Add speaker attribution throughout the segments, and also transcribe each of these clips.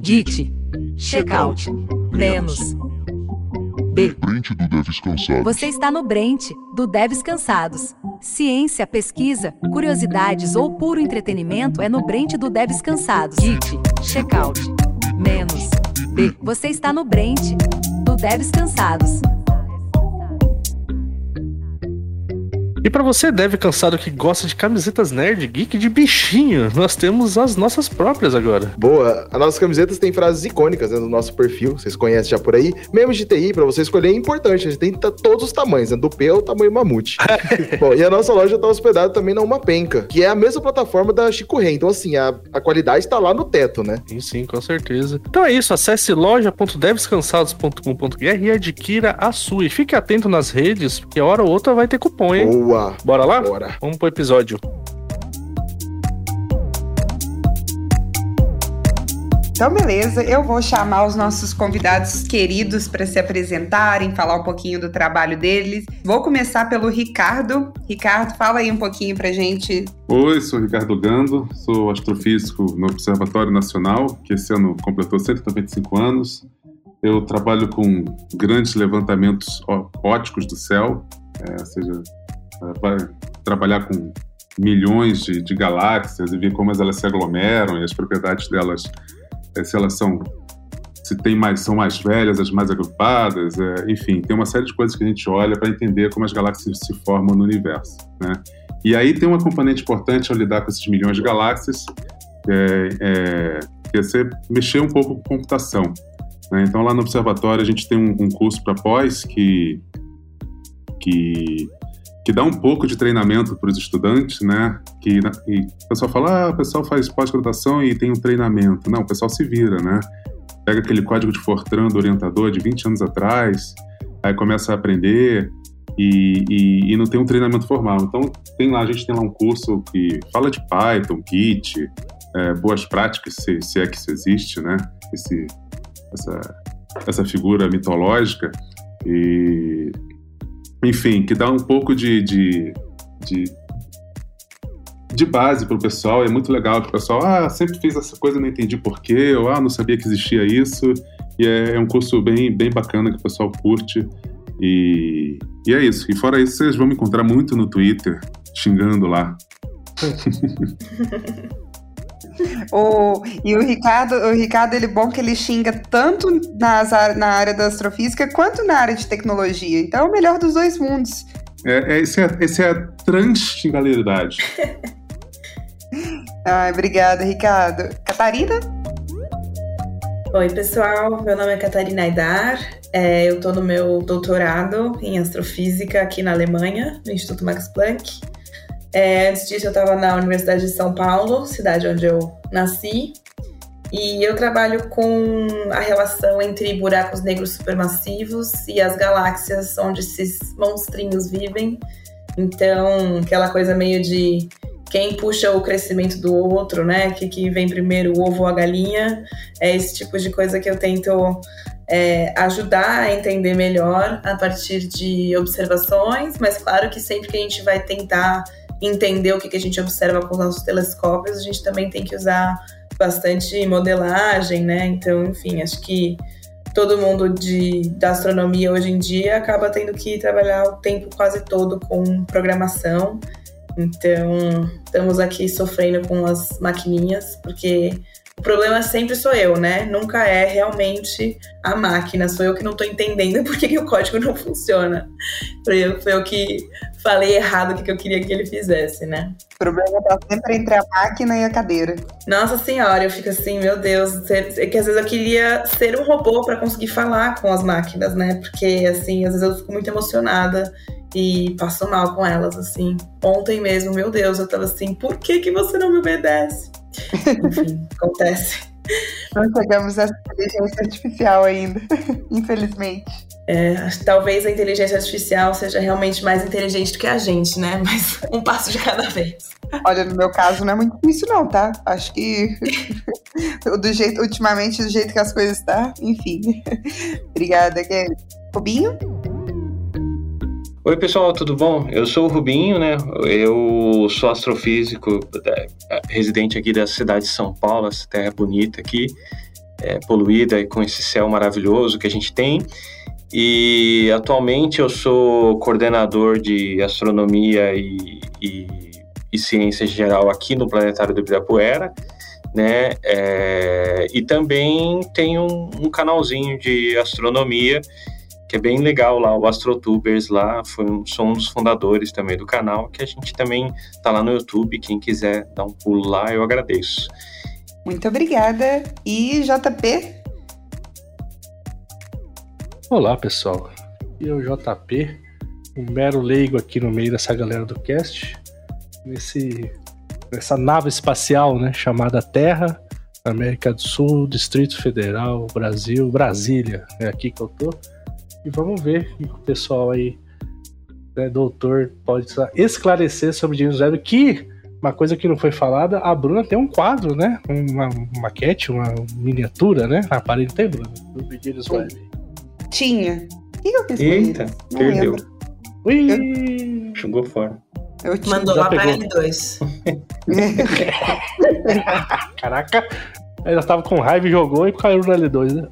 Speaker 1: Git, checkout, menos. B.
Speaker 2: Brent do Devs Cansados.
Speaker 1: Você está no Brent, do Devs Cansados. Ciência, pesquisa, curiosidades ou puro entretenimento é no Brent do Devs Cansados. Git, checkout, menos. B. Você está no Brent, do Devs Cansados.
Speaker 3: E para você, deve cansado que gosta de camisetas nerd geek de bichinho, nós temos as nossas próprias agora.
Speaker 4: Boa, as nossas camisetas têm frases icônicas né, no nosso perfil, vocês conhecem já por aí. Membros de TI, para você escolher, é importante, a gente tem todos os tamanhos, né, do P ao tamanho mamute. Bom, e a nossa loja tá hospedada também na Uma Penca, que é a mesma plataforma da Chico Rei, então assim, a, a qualidade tá lá no teto, né?
Speaker 3: Sim, sim, com certeza. Então é isso, acesse loja.devscansados.com.br e adquira a sua. E fique atento nas redes, porque hora ou outra vai ter cupom, hein?
Speaker 4: Boa!
Speaker 3: Bora lá?
Speaker 4: Bora.
Speaker 3: Vamos pro episódio.
Speaker 5: Então, beleza, eu vou chamar os nossos convidados queridos para se apresentarem, falar um pouquinho do trabalho deles. Vou começar pelo Ricardo. Ricardo, fala aí um pouquinho pra gente.
Speaker 6: Oi, sou Ricardo Gando, sou astrofísico no Observatório Nacional, que esse ano completou 195 anos. Eu trabalho com grandes levantamentos óticos do céu, é, ou seja, vai trabalhar com milhões de, de, galáxias e ver como elas se aglomeram e as propriedades delas, é, se elas são se tem mais são mais velhas, as mais agrupadas, é, enfim, tem uma série de coisas que a gente olha para entender como as galáxias se formam no universo, né? E aí tem uma componente importante ao lidar com esses milhões de galáxias, é, é, que é você mexer um pouco com computação. Né? Então lá no observatório a gente tem um, um curso para pós que que que dá um pouco de treinamento para os estudantes, né? Que e o pessoal fala, ah, o pessoal faz pós-graduação e tem um treinamento. Não, o pessoal se vira, né? Pega aquele código de Fortran do orientador de 20 anos atrás, aí começa a aprender e, e, e, não tem um treinamento formal. Então, tem lá, a gente tem lá um curso que fala de Python, Git, é, boas práticas, se, se, é que isso existe, né? Esse, essa, essa figura mitológica. E enfim, que dá um pouco de, de, de, de base para o pessoal. É muito legal que o pessoal, ah, sempre fiz essa coisa, não entendi porquê, ou ah, não sabia que existia isso. E é, é um curso bem, bem bacana que o pessoal curte. E, e é isso. E fora isso, vocês vão me encontrar muito no Twitter, xingando lá.
Speaker 5: o, e o Ricardo, o Ricardo, ele é bom que ele xinga tanto nas, na área da astrofísica quanto na área de tecnologia. Então é o melhor dos dois mundos.
Speaker 6: É, é, esse, é, esse é a transxingalidade.
Speaker 5: Ai, obrigada, Ricardo. Catarina?
Speaker 7: Oi, pessoal. Meu nome é Catarina Aidar. É, eu estou no meu doutorado em astrofísica aqui na Alemanha, no Instituto Max Planck. É, antes disso, eu estava na Universidade de São Paulo, cidade onde eu nasci, e eu trabalho com a relação entre buracos negros supermassivos e as galáxias onde esses monstrinhos vivem. Então, aquela coisa meio de quem puxa o crescimento do outro, né? Que, que vem primeiro, o ovo ou a galinha. É esse tipo de coisa que eu tento é, ajudar a entender melhor a partir de observações, mas claro que sempre que a gente vai tentar entender o que, que a gente observa com os nossos telescópios, a gente também tem que usar bastante modelagem, né? Então, enfim, acho que todo mundo de, da astronomia hoje em dia acaba tendo que trabalhar o tempo quase todo com programação. Então, estamos aqui sofrendo com as maquininhas, porque o problema sempre sou eu, né? Nunca é realmente a máquina, sou eu que não estou entendendo por que, que, o código não funciona. Foi eu, foi eu que falei errado o que, que eu queria que ele fizesse, né?
Speaker 5: O problema tá sempre entre a máquina e a cadeira.
Speaker 7: Nossa senhora, eu fico assim, meu Deus, é que às vezes eu queria ser um robô para conseguir falar com as máquinas, né? Porque assim, às vezes eu fico muito emocionada e passo mal com elas, assim. Ontem mesmo, meu Deus, eu tava assim, por que que você não me obedece? Enfim, acontece.
Speaker 5: Não chegamos à inteligência artificial ainda, infelizmente.
Speaker 7: É, talvez a inteligência artificial seja realmente mais inteligente do que a gente, né? Mas um passo de cada vez.
Speaker 5: Olha, no meu caso não é muito difícil não, tá? Acho que do jeito, ultimamente, do jeito que as coisas estão, tá, enfim. Obrigada, Kelly. Rubinho?
Speaker 2: Oi, pessoal, tudo bom? Eu sou o Rubinho, né? Eu sou astrofísico é, residente aqui da cidade de São Paulo, essa terra bonita aqui, é, poluída e com esse céu maravilhoso que a gente tem. E atualmente eu sou coordenador de astronomia e, e, e ciência geral aqui no Planetário do Ibirapuera, né? É, e também tenho um, um canalzinho de astronomia que é bem legal lá, o AstroTubers lá, foi um, sou um dos fundadores também do canal, que a gente também tá lá no YouTube, quem quiser dar um pulo lá, eu agradeço.
Speaker 5: Muito obrigada. E JP?
Speaker 3: Olá, pessoal. Eu, JP, um mero leigo aqui no meio dessa galera do cast, nesse, nessa nave espacial, né, chamada Terra, América do Sul, Distrito Federal, Brasil, Brasília, é aqui que eu tô. E vamos ver o que o pessoal aí, né, doutor, pode esclarecer sobre James Webb, que uma coisa que não foi falada, a Bruna tem um quadro, né? Uma, uma maquete, uma miniatura, né? Na parede tem, Bruna? Do James Webb.
Speaker 5: Tinha. O que eu fiz
Speaker 2: Eita,
Speaker 5: Não
Speaker 2: perdeu.
Speaker 5: lembro.
Speaker 3: Ui!
Speaker 2: Jogou fora.
Speaker 5: Eu tinha.
Speaker 7: Mandou
Speaker 3: Já
Speaker 7: lá pra
Speaker 3: pegou.
Speaker 7: L2.
Speaker 3: Caraca! Ela tava com raiva e jogou e caiu no L2, né?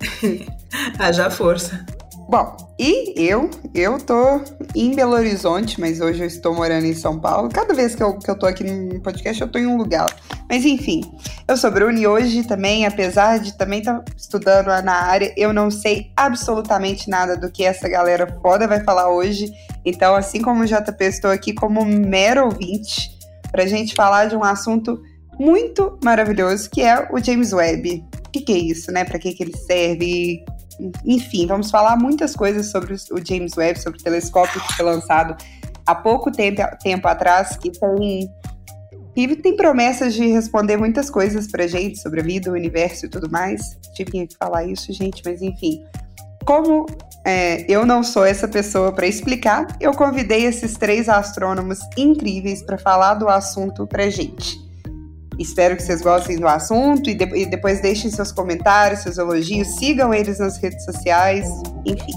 Speaker 7: Haja força.
Speaker 5: Bom, e eu, eu tô em Belo Horizonte, mas hoje eu estou morando em São Paulo. Cada vez que eu, que eu tô aqui no podcast, eu tô em um lugar. Mas enfim, eu sou Bruna e hoje também, apesar de também estar estudando lá na área, eu não sei absolutamente nada do que essa galera foda vai falar hoje. Então, assim como o JP, estou aqui como mero ouvinte pra gente falar de um assunto muito maravilhoso, que é o James Webb. O que, que é isso, né? Pra que, que ele serve? Enfim, vamos falar muitas coisas sobre o James Webb, sobre o telescópio que foi lançado há pouco tempo, tempo atrás, que tem, que tem promessas de responder muitas coisas pra gente sobre a vida, o universo e tudo mais. Tive que falar isso, gente, mas enfim. Como é, eu não sou essa pessoa para explicar, eu convidei esses três astrônomos incríveis para falar do assunto pra gente. Espero que vocês gostem do assunto e, de- e depois deixem seus comentários, seus elogios, sigam eles nas redes sociais, enfim.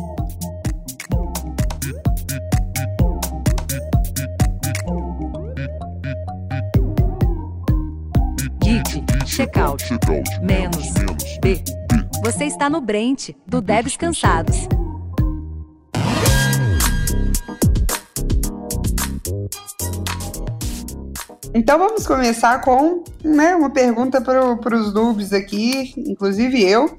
Speaker 1: Geek, checkout, menos, B. Você está no Brent, do Devs Cansados.
Speaker 5: Então vamos começar com né, uma pergunta para os noobs aqui, inclusive eu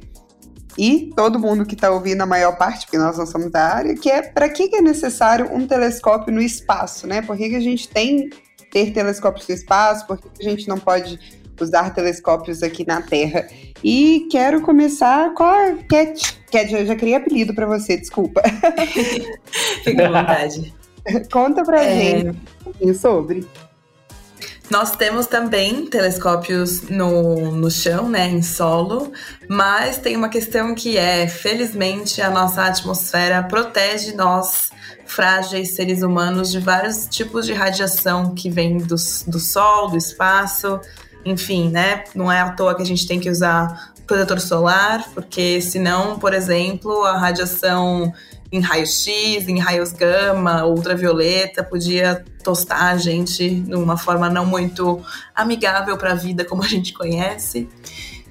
Speaker 5: e todo mundo que está ouvindo a maior parte, porque nós não somos da área, que é para que, que é necessário um telescópio no espaço, né? Por que, que a gente tem ter telescópios no espaço? Por que, que a gente não pode usar telescópios aqui na Terra? E quero começar com a Cat. Cat, eu já criei apelido para você, desculpa.
Speaker 7: Fica à vontade.
Speaker 5: Conta pra
Speaker 7: É.
Speaker 5: gente um pouquinho sobre.
Speaker 7: Nós temos também telescópios no, no chão, né, em solo, mas tem uma questão que é, felizmente, a nossa atmosfera protege nós, frágeis seres humanos, de vários tipos de radiação que vem do, do sol, do espaço, enfim, né? Não é à toa que a gente tem que usar protetor solar, porque senão, por exemplo, a radiação em raio-x, em raios gama, ultravioleta, podia tostar a gente de uma forma não muito amigável para a vida como a gente conhece.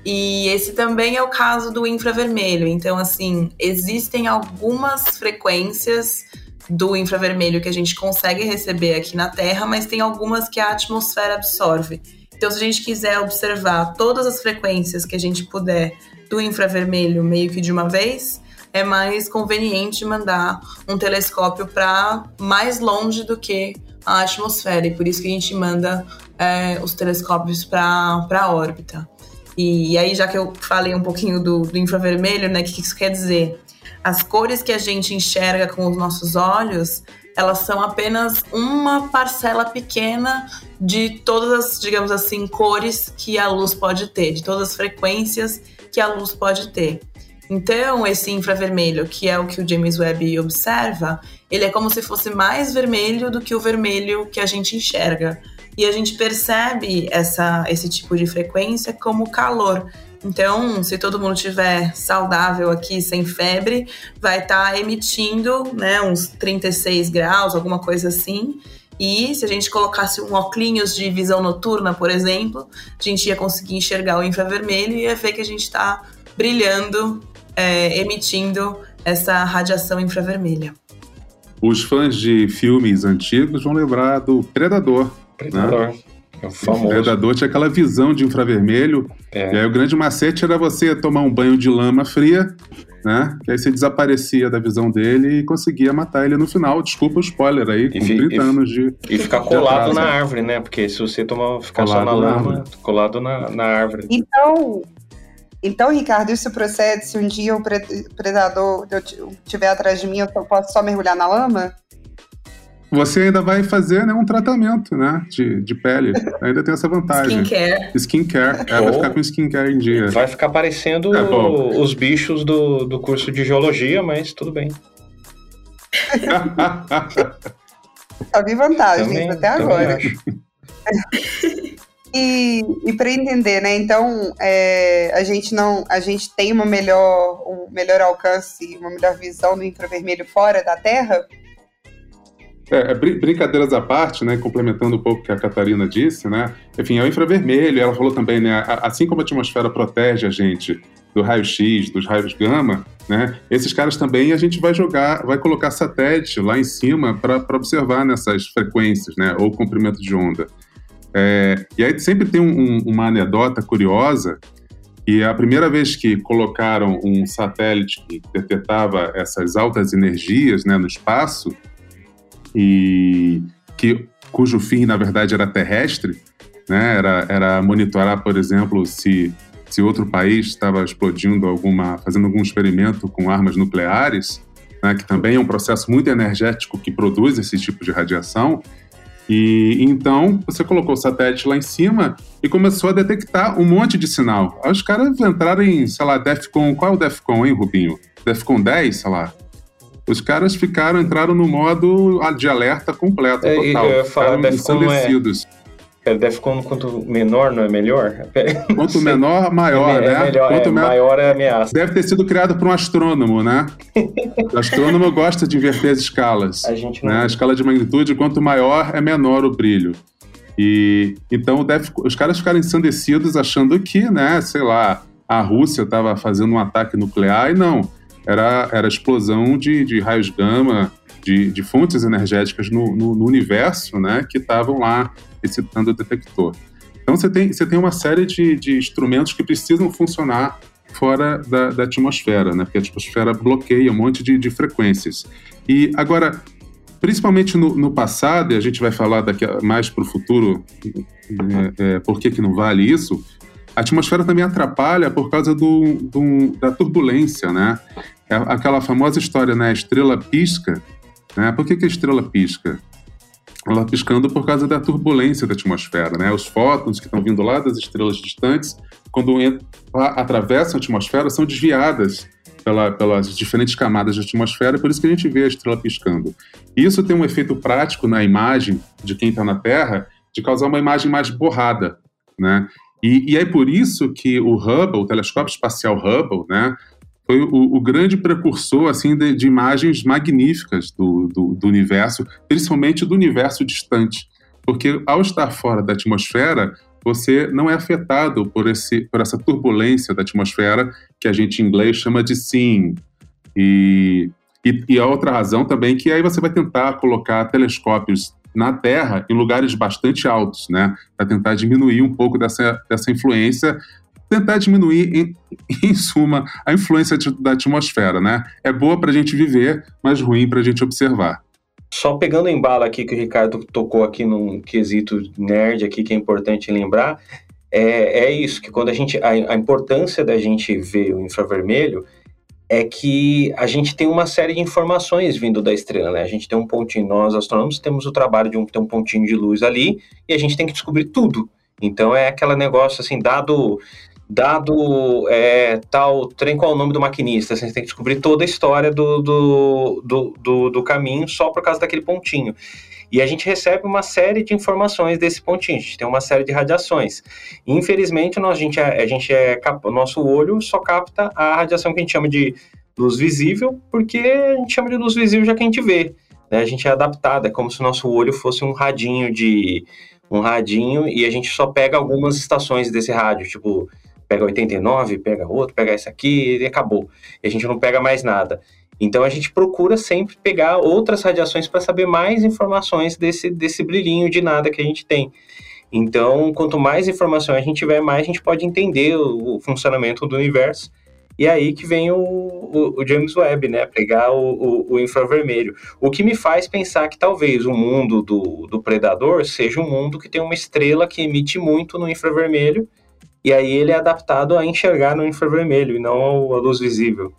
Speaker 7: E esse também é o caso do infravermelho. Então, assim, existem algumas frequências do infravermelho que a gente consegue receber aqui na Terra, mas tem algumas que a atmosfera absorve. Então, se a gente quiser observar todas as frequências que a gente puder do infravermelho meio que de uma vez, é mais conveniente mandar um telescópio para mais longe do que a atmosfera. E por isso que a gente manda é, os telescópios para a órbita. E, e aí, já que eu falei um pouquinho do, do infravermelho, né, o que, que isso quer dizer? As cores que a gente enxerga com os nossos olhos, elas são apenas uma parcela pequena de todas as, digamos assim, cores que a luz pode ter, de todas as frequências que a luz pode ter. Então, esse infravermelho, que é o que o James Webb observa, ele é como se fosse mais vermelho do que o vermelho que a gente enxerga. E a gente percebe essa, esse tipo de frequência como calor. Então, se todo mundo estiver saudável aqui, sem febre, vai estar tá emitindo né, uns 36 graus, alguma coisa assim. E se a gente colocasse um óculos de visão noturna, por exemplo, a gente ia conseguir enxergar o infravermelho e ia ver que a gente está brilhando, é, emitindo essa radiação infravermelha.
Speaker 6: Os fãs de filmes antigos vão lembrar do Predador.
Speaker 2: Predador. Né?
Speaker 6: É o famoso. O Predador tinha aquela visão de infravermelho. É. E aí o grande macete era você tomar um banho de lama fria, né? Que aí você desaparecia da visão dele e conseguia matar ele no final. Desculpa o spoiler aí, com e 30 anos de.
Speaker 2: E ficar colado na árvore, né? Porque se você tomar, ficar colado só na lama, colado na, na árvore.
Speaker 5: Então, então, Ricardo, isso procede se um dia o predador estiver atrás de mim, eu posso só mergulhar na lama?
Speaker 6: Você ainda vai fazer né, um tratamento né, de, de pele. Ainda tem essa vantagem.
Speaker 7: Skincare.
Speaker 6: Skincare. É, vai ficar com skincare em dia.
Speaker 2: Vai ficar parecendo é, os bichos do, do curso de geologia, mas tudo bem.
Speaker 5: Só vi vantagens também, até agora. E, para entender, né? Então, é, a gente não, a gente tem uma melhor, um melhor alcance, uma melhor visão do infravermelho fora da Terra.
Speaker 6: É, é brincadeiras à parte, né? Complementando um pouco o que a Catarina disse, né? Enfim, é o infravermelho. Ela falou também, né? Assim como a atmosfera protege a gente do raio-x, dos raios gama, né? Esses caras também a gente vai jogar, vai colocar satélite lá em cima para observar nessas frequências, né? Ou comprimento de onda. É, e aí sempre tem um, uma anedota curiosa, e a primeira vez que colocaram um satélite que detectava essas altas energias né, no espaço, e que, cujo fim, na verdade, era terrestre, né, era, era monitorar, por exemplo, se, se outro país estava explodindo alguma, fazendo algum experimento com armas nucleares, né, que também é um processo muito energético que produz esse tipo de radiação, e então você colocou o satélite lá em cima e começou a detectar um monte de sinal. Aí os caras entraram em, sei lá, DEFCON. Qual é o DEFCON, hein, Rubinho? DEFCON 10, sei lá. Os caras ficaram, entraram no modo de alerta completo,
Speaker 2: é,
Speaker 6: total.
Speaker 2: Eu ia falar, DEFCON é, DEFCON quanto menor não é melhor?
Speaker 6: Quanto menor, maior, é,
Speaker 2: né? É melhor,
Speaker 6: quanto
Speaker 2: é, maior é ameaça.
Speaker 6: Deve ter sido criado por um astrônomo, né? o astrônomo gosta de inverter as escalas.
Speaker 2: A gente não...
Speaker 6: né? A escala de magnitude, quanto maior, é menor o brilho. E então deve, os caras ficaram ensandecidos achando que, né, sei lá, a Rússia estava fazendo um ataque nuclear e não. Era, era explosão de, de raios gama, de, de fontes energéticas no, no, no universo, né, que estavam lá excitando o detector. Então você tem, você tem uma série de, de instrumentos que precisam funcionar fora da, da, atmosfera, né? Porque a atmosfera bloqueia um monte de, de frequências. E agora, principalmente no, no, passado, e a gente vai falar daqui a, mais para o futuro, é, é, por que, que não vale isso, a atmosfera também atrapalha por causa do, do, da turbulência, né? É aquela famosa história, né? A estrela pisca, né? Por que, que a estrela pisca? Ela piscando por causa da turbulência da atmosfera, né? Os fótons que estão vindo lá das estrelas distantes, quando atravessam a atmosfera, são desviadas pela, pelas diferentes camadas da atmosfera, por isso que a gente vê a estrela piscando. Isso tem um efeito prático na imagem de quem está na Terra, de causar uma imagem mais borrada, né? E, e é por isso que o Hubble, o telescópio espacial Hubble, né, foi o, o, grande precursor assim de, de imagens magníficas do, do, do, universo, principalmente do universo distante, porque ao estar fora da atmosfera você não é afetado por esse por essa turbulência da atmosfera que a gente em inglês chama de sim e, e, e a outra razão também que aí você vai tentar colocar telescópios na Terra em lugares bastante altos, né, para tentar diminuir um pouco dessa, dessa influência tentar diminuir, em, em suma, a influência da atmosfera, né? É boa para a gente viver, mas ruim para a gente observar.
Speaker 2: Só pegando em bala aqui que o Ricardo tocou aqui num quesito nerd aqui que é importante lembrar, é, é isso, que quando a gente. A, a importância da gente ver o infravermelho é que a gente tem uma série de informações vindo da estrela, né? A gente tem um pontinho, nós astrônomos temos o trabalho de um, ter um pontinho de luz ali e a gente tem que descobrir tudo. Então é aquele negócio assim, dado dado é, tal trem, qual é o nome do maquinista? Assim, você tem que descobrir toda a história do, do, do, do, do caminho só por causa daquele pontinho. E a gente recebe uma série de informações desse pontinho, a gente tem uma série de radiações. Infelizmente, nós, a gente é, a gente é o nosso olho só capta a radiação que a gente chama de luz visível, porque a gente chama de luz visível já que a gente vê. Né? A gente é adaptado, é como se o nosso olho fosse um radinho de um radinho e a gente só pega algumas estações desse rádio, tipo, pega 89, pega outro, pega esse aqui e acabou. E a gente não pega mais nada. Então a gente procura sempre pegar outras radiações para saber mais informações desse, desse brilhinho de nada que a gente tem. Então, quanto mais informação a gente tiver, mais a gente pode entender o, o funcionamento do universo. E é aí que vem o, o, o James Webb, né? Pegar o, infravermelho. O que me faz pensar que talvez o mundo do, do predador seja um mundo que tem uma estrela que emite muito no infravermelho, e aí ele é adaptado a enxergar no infravermelho e não a luz visível.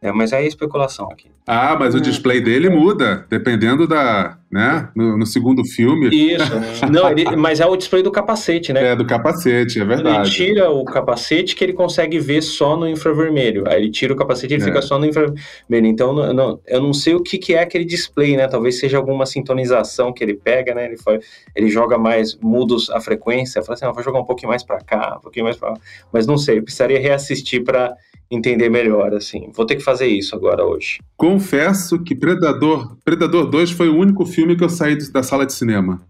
Speaker 2: É, mas é especulação aqui.
Speaker 6: Ah, mas o hum. display dele muda, dependendo da. né? No, no segundo filme.
Speaker 2: Isso. Não, ele, mas é o display do capacete, né?
Speaker 6: É, do capacete, é verdade.
Speaker 2: Ele tira o capacete que ele consegue ver só no infravermelho. Aí ele tira o capacete e ele é. fica só no infravermelho. Então, não, não, eu não sei o que, que é aquele display, né? Talvez seja alguma sintonização que ele pega, né? Ele, foi, ele joga mais, muda a frequência, fala assim, ah, vou jogar um pouquinho mais para cá, um pouquinho mais para Mas não sei, eu precisaria reassistir para entender melhor, assim. Vou ter que fazer isso agora hoje.
Speaker 6: Confesso que Predador, Predador 2 foi o único filme que eu saí da sala de cinema.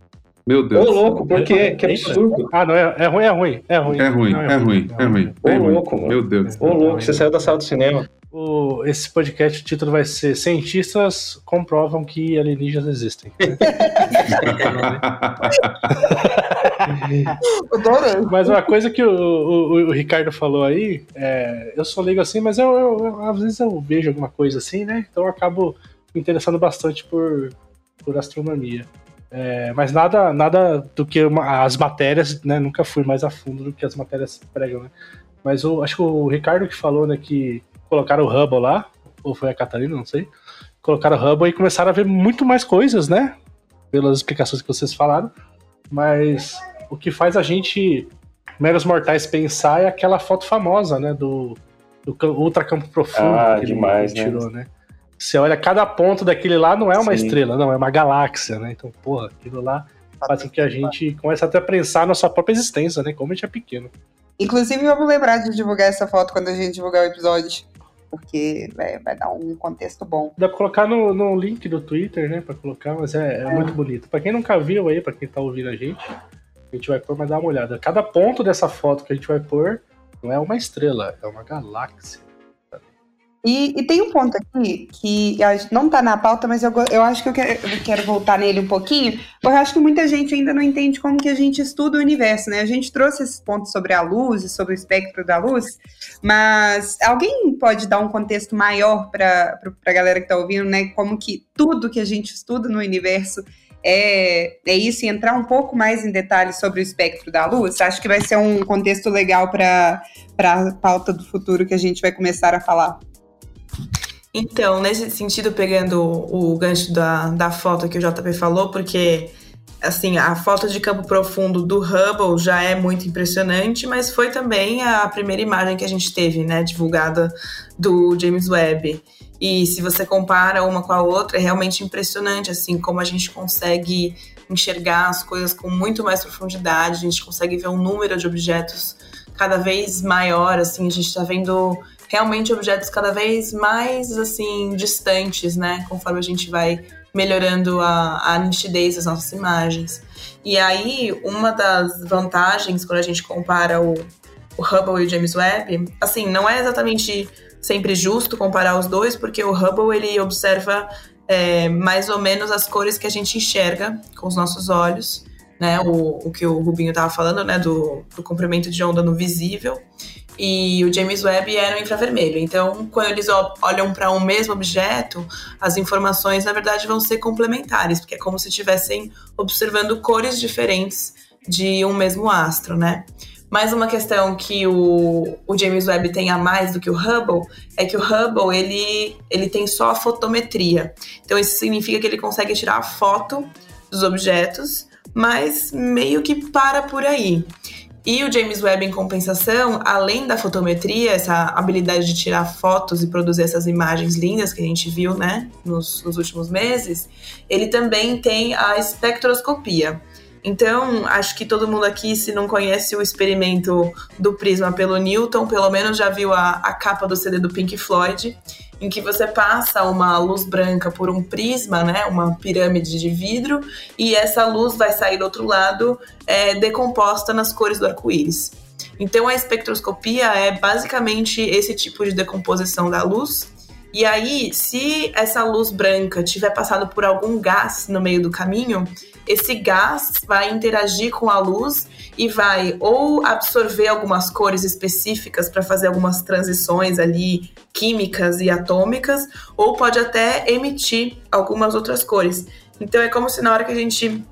Speaker 6: Meu Deus.
Speaker 2: Ô, louco, por quê? Que absurdo.
Speaker 3: Ah, não, é, é ruim, é ruim, é ruim.
Speaker 6: É ruim, é, é ruim, é ruim.
Speaker 2: Ô, louco, mano.
Speaker 6: Meu Deus.
Speaker 2: Ô, louco, você saiu da sala do cinema.
Speaker 3: O, esse podcast, o título vai ser Cientistas comprovam que alienígenas existem. mas uma coisa que o, o, o, Ricardo falou aí, é, eu sou leigo assim, mas eu, eu, eu, às vezes eu vejo alguma coisa assim, né? Então eu acabo me interessando bastante por, por astronomia. É, mas nada, nada do que uma, as matérias, né? Nunca fui mais a fundo do que as matérias pregam, né? Mas o, acho que o Ricardo que falou, né, que colocaram o Hubble lá, ou foi a Catarina, não sei. Colocaram o Hubble e começaram a ver muito mais coisas, né? Pelas explicações que vocês falaram. Mas o que faz a gente, meros mortais, pensar é aquela foto famosa, né? Do, do ultracampo profundo
Speaker 2: ah, que demais,
Speaker 3: ele tirou, né? né? Você olha cada ponto daquele lá, não é uma Sim. estrela, não, é uma galáxia, né? Então, porra, aquilo lá faz com que a gente comece até a pensar na sua própria existência, né? Como a gente é pequeno.
Speaker 5: Inclusive, vamos lembrar de divulgar essa foto quando a gente divulgar o episódio porque vai, vai dar um contexto bom.
Speaker 3: Dá pra colocar no, no link do Twitter, né? Pra colocar, mas é, é, é. muito bonito. Pra quem nunca viu aí, pra quem tá ouvindo a gente, a gente vai pôr, mas dá uma olhada. Cada ponto dessa foto que a gente vai pôr não é uma estrela, é uma galáxia.
Speaker 5: E, e, tem um ponto aqui que não está na pauta, mas eu, eu acho que eu quero, eu quero, voltar nele um pouquinho, porque eu acho que muita gente ainda não entende como que a gente estuda o universo, né? A gente trouxe esses pontos sobre a luz e sobre o espectro da luz, mas alguém pode dar um contexto maior para a galera que está ouvindo, né? Como que tudo que a gente estuda no universo é, é isso e entrar um pouco mais em detalhes sobre o espectro da luz? Acho que vai ser um contexto legal para a pauta do futuro que a gente vai começar a falar.
Speaker 7: Então, nesse sentido, pegando o, gancho da, da foto que o JP falou, porque assim, a foto de campo profundo do Hubble já é muito impressionante, mas foi também a primeira imagem que a gente teve, né, divulgada do James Webb. E se você compara uma com a outra, é realmente impressionante, assim, como a gente consegue enxergar as coisas com muito mais profundidade, a gente consegue ver um número de objetos cada vez maior, assim, a gente está vendo realmente objetos cada vez mais assim distantes, né? Conforme a gente vai melhorando a, a nitidez das nossas imagens. E aí, uma das vantagens quando a gente compara o, o Hubble e o James Webb, assim, não é exatamente sempre justo comparar os dois, porque o Hubble ele observa é, mais ou menos as cores que a gente enxerga com os nossos olhos, né? O, o que o Rubinho estava falando, né? Do, do comprimento de onda no visível e o James Webb era no infravermelho. Então, quando eles olham para um mesmo objeto, as informações, na verdade, vão ser complementares, porque é como se estivessem observando cores diferentes de um mesmo astro, né? Mais uma questão que o, o James Webb tem a mais do que o Hubble é que o Hubble ele, ele tem só a fotometria. Então, isso significa que ele consegue tirar a foto dos objetos, mas meio que para por aí. E o James Webb, em compensação, além da fotometria, essa habilidade de tirar fotos e produzir essas imagens lindas que a gente viu né, nos, nos últimos meses, ele também tem a espectroscopia. Então, acho que todo mundo aqui, se não conhece o experimento do prisma pelo Newton, pelo menos já viu a, a capa do CD do Pink Floyd, em que você passa uma luz branca por um prisma, né, uma pirâmide de vidro, e essa luz vai sair do outro lado é, decomposta nas cores do arco-íris. Então a espectroscopia é basicamente esse tipo de decomposição da luz. E aí, se essa luz branca tiver passado por algum gás no meio do caminho, esse gás vai interagir com a luz e vai ou absorver algumas cores específicas para fazer algumas transições ali químicas e atômicas, ou pode até emitir algumas outras cores. Então é como se na hora que a gente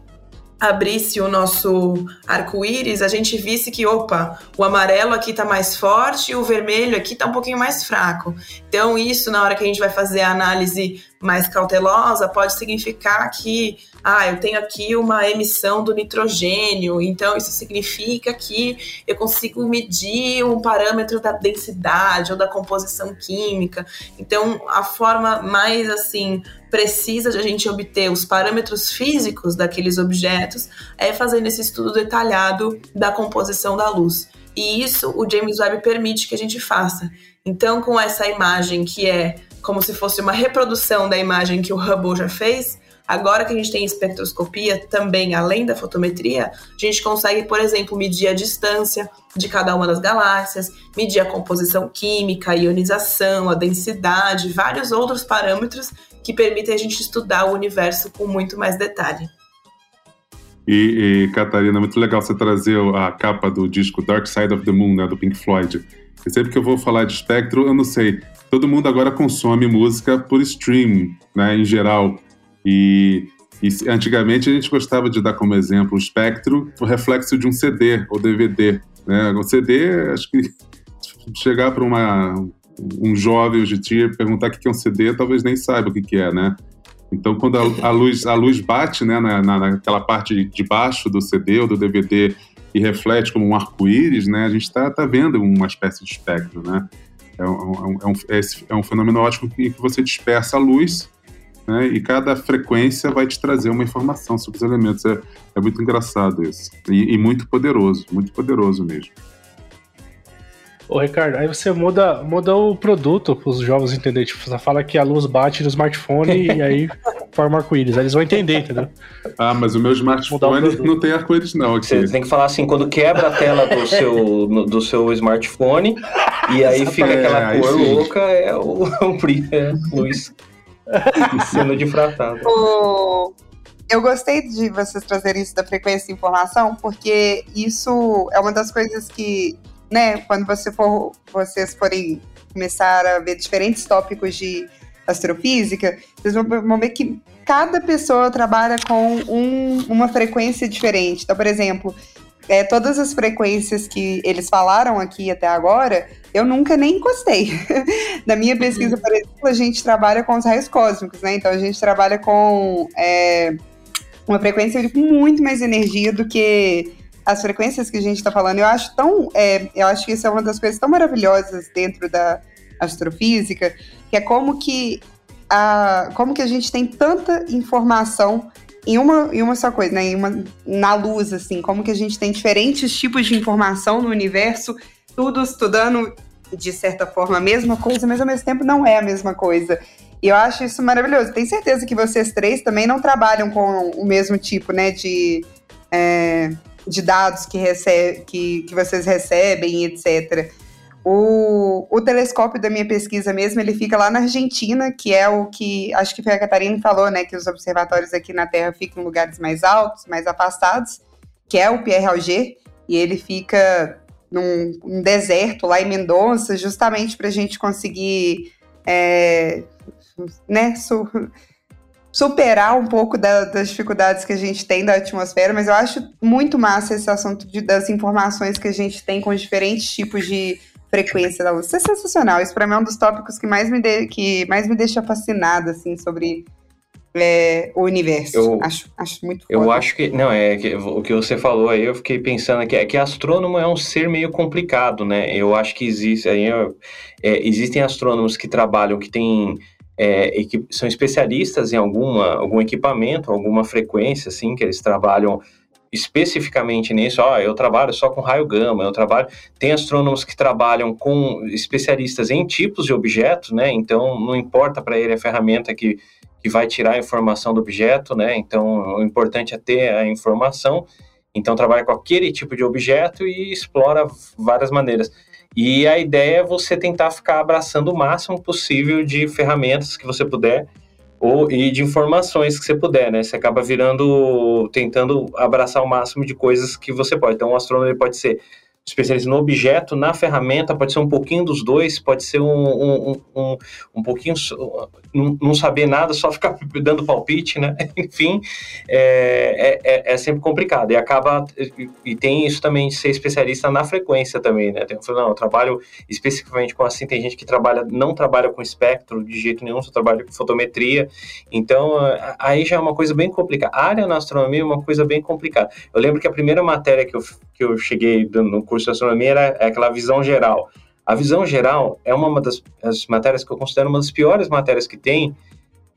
Speaker 7: abrisse o nosso arco-íris, a gente visse que, opa, o amarelo aqui tá mais forte e o vermelho aqui tá um pouquinho mais fraco. Então, isso, na hora que a gente vai fazer a análise mais cautelosa, pode significar que ah, eu tenho aqui uma emissão do nitrogênio, então isso significa que eu consigo medir um parâmetro da densidade ou da composição química. Então, a forma mais assim precisa de a gente obter os parâmetros físicos daqueles objetos é fazendo esse estudo detalhado da composição da luz. E isso o James Webb permite que a gente faça. Então, com essa imagem que é como se fosse uma reprodução da imagem que o Hubble já fez, Agora que a gente tem espectroscopia, também além da fotometria, a gente consegue, por exemplo, medir a distância de cada uma das galáxias, medir a composição química, a ionização, a densidade, vários outros parâmetros que permitem a gente estudar o universo com muito mais detalhe.
Speaker 6: E, e, Catarina, muito legal você trazer a capa do disco Dark Side of the Moon, né, do Pink Floyd. E sempre que eu vou falar de espectro, eu não sei. Todo mundo agora consome música por stream, né, em geral. E, e antigamente a gente gostava de dar como exemplo o espectro, o reflexo de um CD ou DVD. Né? O CD, acho que chegar para um jovem hoje em dia e perguntar o que é um CD, talvez nem saiba o que é, né? Então, quando a, a luz, a luz bate né, na, na, naquela parte de baixo do CD ou do DVD e reflete como um arco-íris, né, a gente está tá vendo uma espécie de espectro. Né? É, um, é, um, é, é um fenômeno ótico em que você dispersa a luz né? E cada frequência vai te trazer uma informação sobre os elementos. É, é muito engraçado isso. E, e, muito poderoso, muito poderoso mesmo.
Speaker 3: Ô, Ricardo, aí você muda, muda o produto para os jovens entenderem. Tipo, você fala que a luz bate no smartphone e aí forma arco-íris. Eles vão entender, entendeu?
Speaker 6: Ah, mas o meu smartphone não tem arco-íris, não. Aqui.
Speaker 2: Você tem que falar assim, quando quebra a tela do seu, do seu smartphone e aí fica aquela é, cor louca, é o, o brilho, é luz. Sendo difratado.
Speaker 5: O... Eu gostei de vocês trazerem isso da frequência de informação, porque isso é uma das coisas que, né, quando você for, vocês forem começar a ver diferentes tópicos de astrofísica, vocês vão ver que cada pessoa trabalha com um, uma frequência diferente. Então, por exemplo, é, todas as frequências que eles falaram aqui até agora, eu nunca nem encostei. Na minha pesquisa, por exemplo, a gente trabalha com os raios cósmicos, né? Então a gente trabalha com é, uma frequência de muito mais energia do que as frequências que a gente está falando. Eu acho tão, é, eu acho que isso é uma das coisas tão maravilhosas dentro da astrofísica, que é como que a, como que a gente tem tanta informação em uma, em uma só coisa, né? Em uma, na luz, assim, como que a gente tem diferentes tipos de informação no universo tudo estudando, de certa forma, a mesma coisa, mas ao mesmo tempo não é a mesma coisa. E eu acho isso maravilhoso. Tenho certeza que vocês três também não trabalham com o mesmo tipo, né, de, é, de dados que, recebe, que, que vocês recebem, etc. O, o telescópio da minha pesquisa mesmo, ele fica lá na Argentina, que é o que, acho que foi a Catarina que falou, né, que os observatórios aqui na Terra ficam em lugares mais altos, mais afastados, que é o Pierre e ele fica num, num deserto lá em Mendonça, justamente para a gente conseguir é, né, su superar um pouco da, das dificuldades que a gente tem da atmosfera, mas eu acho muito massa esse assunto de, das informações que a gente tem com os diferentes tipos de frequência da luz. Isso é sensacional. Isso para mim é um dos tópicos que mais me, de, que mais me deixa fascinada assim, sobre é, o universo. Eu, acho, acho muito foda.
Speaker 2: Eu acho que. Não, é que, o que você falou aí, eu fiquei pensando que, é que astrônomo é um ser meio complicado, né? Eu acho que existe. Aí, é, existem astrônomos que trabalham, que têm. É, são especialistas em alguma, algum equipamento, alguma frequência, assim, que eles trabalham especificamente nisso, ó, eu trabalho só com raio gama, eu trabalho, tem astrônomos que trabalham com especialistas em tipos de objetos, né? Então não importa para ele a ferramenta que, que vai tirar a informação do objeto, né? Então o importante é ter a informação. Então trabalha com aquele tipo de objeto e explora várias maneiras. E a ideia é você tentar ficar abraçando o máximo possível de ferramentas que você puder ou e de informações que você puder, né? Você acaba virando, tentando abraçar o máximo de coisas que você pode. Então, o astrônomo pode ser especialista no objeto, na ferramenta, pode ser um pouquinho dos dois, pode ser um, um, um, um pouquinho, não saber nada, só ficar dando palpite, né? Enfim, é, é, é, é, sempre complicado. E acaba, e tem isso também de ser especialista na frequência também, né? Tem, não, eu trabalho especificamente com assim, tem gente que trabalha, não trabalha com espectro de jeito nenhum, só trabalha com fotometria. Então, aí já é uma coisa bem complicada. A área na astronomia é uma coisa bem complicada. Eu lembro que a primeira matéria que eu, que eu cheguei no curso de astronomia era é aquela visão geral. A visão geral é uma das matérias que eu considero uma das piores matérias que tem,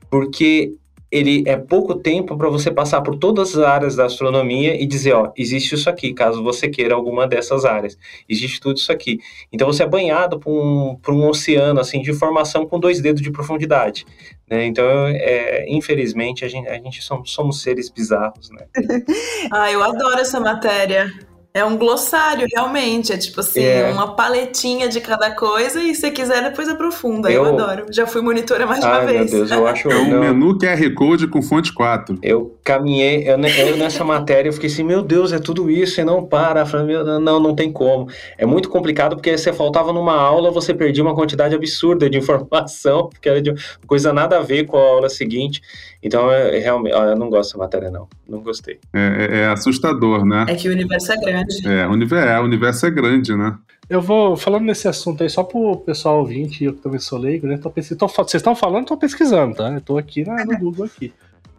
Speaker 2: porque ele é pouco tempo para você passar por todas as áreas da astronomia e dizer, ó, existe isso aqui, caso você queira alguma dessas áreas. Existe tudo isso aqui. Então você é banhado por um, por um oceano assim de informação com dois dedos de profundidade. Né? Então, é, infelizmente, a gente, a gente somos, somos seres bizarros. Né?
Speaker 7: ah, eu adoro essa matéria. É um glossário, realmente. É tipo assim, é. uma paletinha de cada coisa e se quiser depois aprofunda. Eu, eu adoro. Já fui monitora mais de uma vez.
Speaker 2: Meu Deus, eu acho.
Speaker 6: É um menu QR Code com fonte 4.
Speaker 2: Eu caminhei, eu, eu, nessa matéria, eu fiquei assim, meu Deus, é tudo isso e não para. Eu falei, não, não tem como. É muito complicado porque você faltava numa aula, você perdia uma quantidade absurda de informação, porque era de coisa nada a ver com a aula seguinte. Então, é, realmente, eu não gosto dessa matéria, não. Não gostei.
Speaker 6: É, é, é assustador, né?
Speaker 7: É que o universo é grande. É,
Speaker 6: o universo é, o universo é grande, né?
Speaker 3: Eu vou falando nesse assunto aí, só pro pessoal ouvinte, eu que também sou leigo, né? Tô, tô, vocês estão falando, tô pesquisando, tá? Eu tô aqui na, no Google aqui.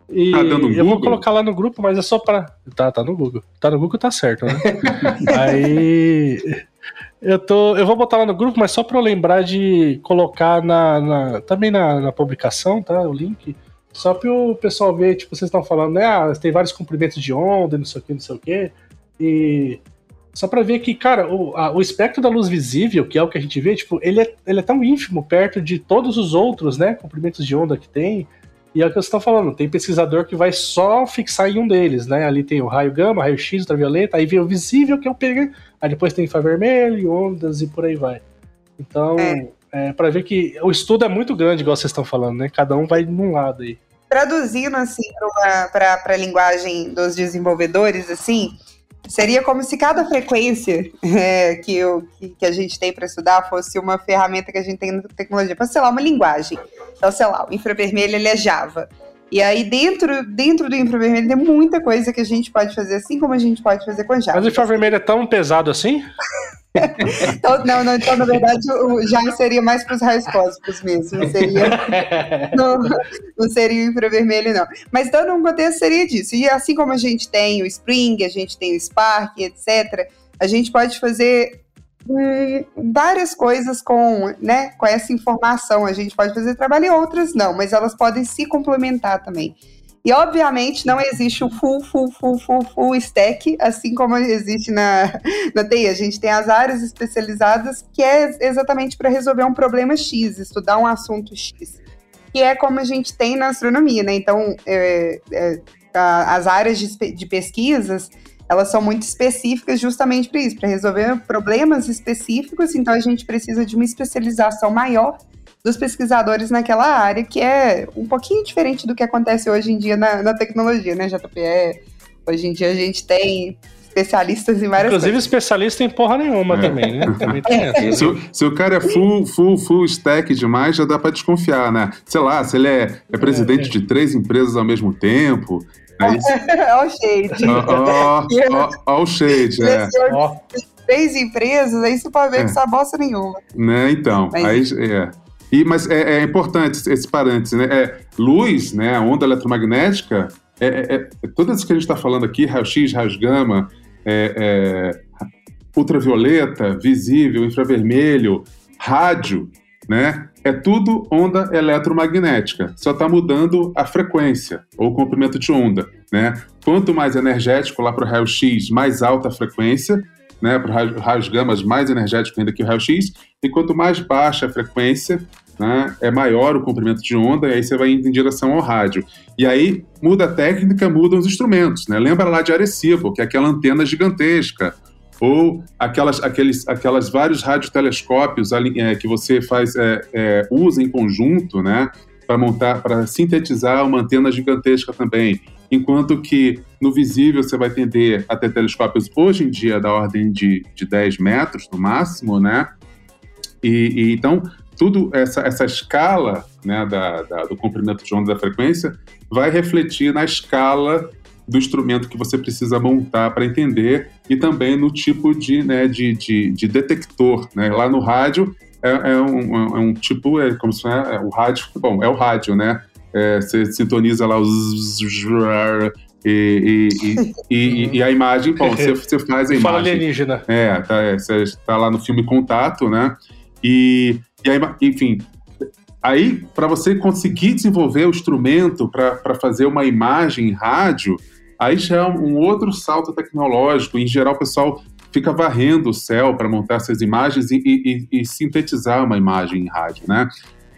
Speaker 3: E tá dando eu vou colocar lá no grupo, mas é só para Tá, tá no Google. Tá no Google, tá certo, né? aí. Eu, tô, eu vou botar lá no grupo, mas só para eu lembrar de colocar na, na também na, na, publicação, tá? O link. Só para o pessoal ver, tipo, vocês estão falando, né? Ah, tem vários comprimentos de onda, não sei o que, não sei o que. E só para ver que, cara, o, a, o espectro da luz visível, que é o que a gente vê, tipo, ele é, ele é tão ínfimo perto de todos os outros, né, comprimentos de onda que tem. E é o que vocês estão falando, tem pesquisador que vai só fixar em um deles, né? Ali tem o raio gama, raio X, ultravioleta, aí vem o visível que eu peguei, aí depois tem infravermelho, ondas e por aí vai. Então, é. é para ver que o estudo é muito grande, igual vocês estão falando, né? Cada um vai num lado aí.
Speaker 5: Traduzindo assim para a linguagem dos desenvolvedores, assim, Seria como se cada frequência é, que, eu, que, que, a gente tem para estudar fosse uma ferramenta que a gente tem na tecnologia. Para, sei lá, uma linguagem. Então, sei lá, o infravermelho ele é Java. E aí, dentro, dentro do infravermelho, tem muita coisa que a gente pode fazer, assim como a gente pode fazer com Java.
Speaker 3: Mas o infravermelho é tão pesado assim?
Speaker 5: então, não, não, então, na verdade, o Java seria mais para os raios cósmicos mesmo. Não seria, não, não seria o infravermelho, não. Mas dando um contexto, seria disso. E assim como a gente tem o Spring, a gente tem o Spark, etc., a gente pode fazer hum, várias coisas com, né, com essa informação. A gente pode fazer trabalho e outras não, mas elas podem se complementar também. E, obviamente, não existe o full, full, full, full, full stack, assim como existe na, na TI. A gente tem as áreas especializadas, que é exatamente para resolver um problema X, estudar um assunto X. Que é como a gente tem na astronomia, né? Então, é, é, a, as áreas de, de pesquisas, elas são muito específicas justamente para isso, para resolver problemas específicos, então a gente precisa de uma especialização maior dos pesquisadores naquela área, que é um pouquinho diferente do que acontece hoje em dia na, na tecnologia, né, JPE? Hoje em dia a gente tem especialistas em várias
Speaker 3: Inclusive coisas. especialista em porra nenhuma é. também, né? Também
Speaker 6: é. se, se, o cara é full, full, full stack demais, já dá para desconfiar, né? Sei lá, se ele é, é presidente é. de três empresas ao mesmo tempo.
Speaker 5: Aí... Olha o shade.
Speaker 6: Olha o shade, é.
Speaker 5: Três empresas, aí você pode ver é. que essa bosta nenhuma.
Speaker 6: Né, então. Mas... Aí, é. E, mas é, é importante esse parênteses, né? É, luz, né, a onda eletromagnética, é, é, é tudo isso que a gente está falando aqui, raio-x, raios-gama, é, é, ultravioleta, visível, infravermelho, rádio, né? É tudo onda eletromagnética, só está mudando a frequência ou o comprimento de onda, né? Quanto mais energético lá para o raio-x, mais alta a frequência, né? Para os raios gamas, mais energético ainda que o raio-x, e quanto mais baixa a frequência, né, é maior o comprimento de onda, e aí você vai indo em direção ao rádio. E aí muda a técnica, mudam os instrumentos. Né? Lembra lá de Arecibo, que é aquela antena gigantesca, ou aquelas, aqueles, aquelas vários radiotelescópios é, que você faz é, é, usa em conjunto, né, para montar, para sintetizar uma antena gigantesca também. Enquanto que no visível você vai tender a ter telescópios hoje em dia da ordem de, de 10 metros no máximo, né? E, e então tudo essa, essa escala né, da, da, do comprimento de onda da frequência vai refletir na escala do instrumento que você precisa montar para entender e também no tipo de, né, de, de, de detector. Né? Lá no rádio é, é, um, é, um, tipo, é como se é, o rádio, bom, é o rádio, né? É, você sintoniza lá os e, e, e, e, a imagem, bom, você, você faz a imagem. Fala
Speaker 3: alienígena.
Speaker 6: É, tá, é, você está lá no filme Contato, né? E, e aí, enfim, aí para você conseguir desenvolver o instrumento para fazer uma imagem em rádio, aí já é um outro salto tecnológico. Em geral, o pessoal fica varrendo o céu para montar essas imagens e, e, e, sintetizar uma imagem em rádio, né?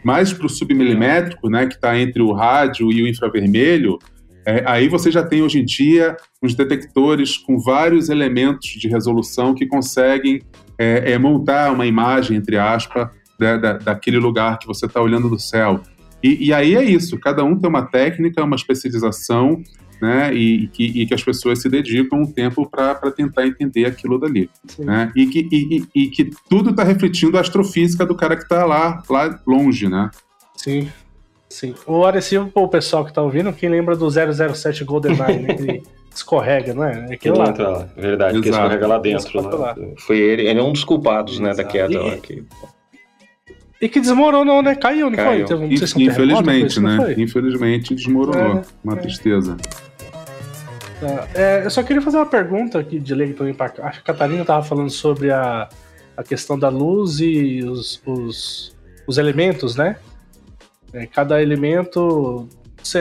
Speaker 6: Mas para o submilimétrico, né, que está entre o rádio e o infravermelho, é, aí você já tem hoje em dia uns detectores com vários elementos de resolução que conseguem é, é montar uma imagem, entre aspas, da, da, daquele lugar que você está olhando do céu. E, e, aí é isso, cada um tem uma técnica, uma especialização, né, e, e, e que as pessoas se dedicam um tempo para tentar entender aquilo dali. Né, e, que, e que tudo está refletindo a astrofísica do cara que está lá, lá longe, né?
Speaker 3: Sim, sim. O Arecibo, o pessoal que está ouvindo, quem lembra do 007 GoldenEye, né, que escorrega, não é? É aquilo lá.
Speaker 2: Entra lá. Verdade, Exato. que escorrega lá dentro. Né? Lá. Foi ele, ele é um dos culpados, né, da queda lá. Que...
Speaker 3: E que desmoronou, né? Caiu, não Caiu.
Speaker 6: foi? Teve, se Infelizmente, né? Infelizmente desmoronou. É, uma é. tristeza.
Speaker 3: Tá. É, eu só queria fazer uma pergunta aqui de leigo também para a Catarina estava falando sobre a, a questão da luz e os, os, os elementos, né? É, cada elemento.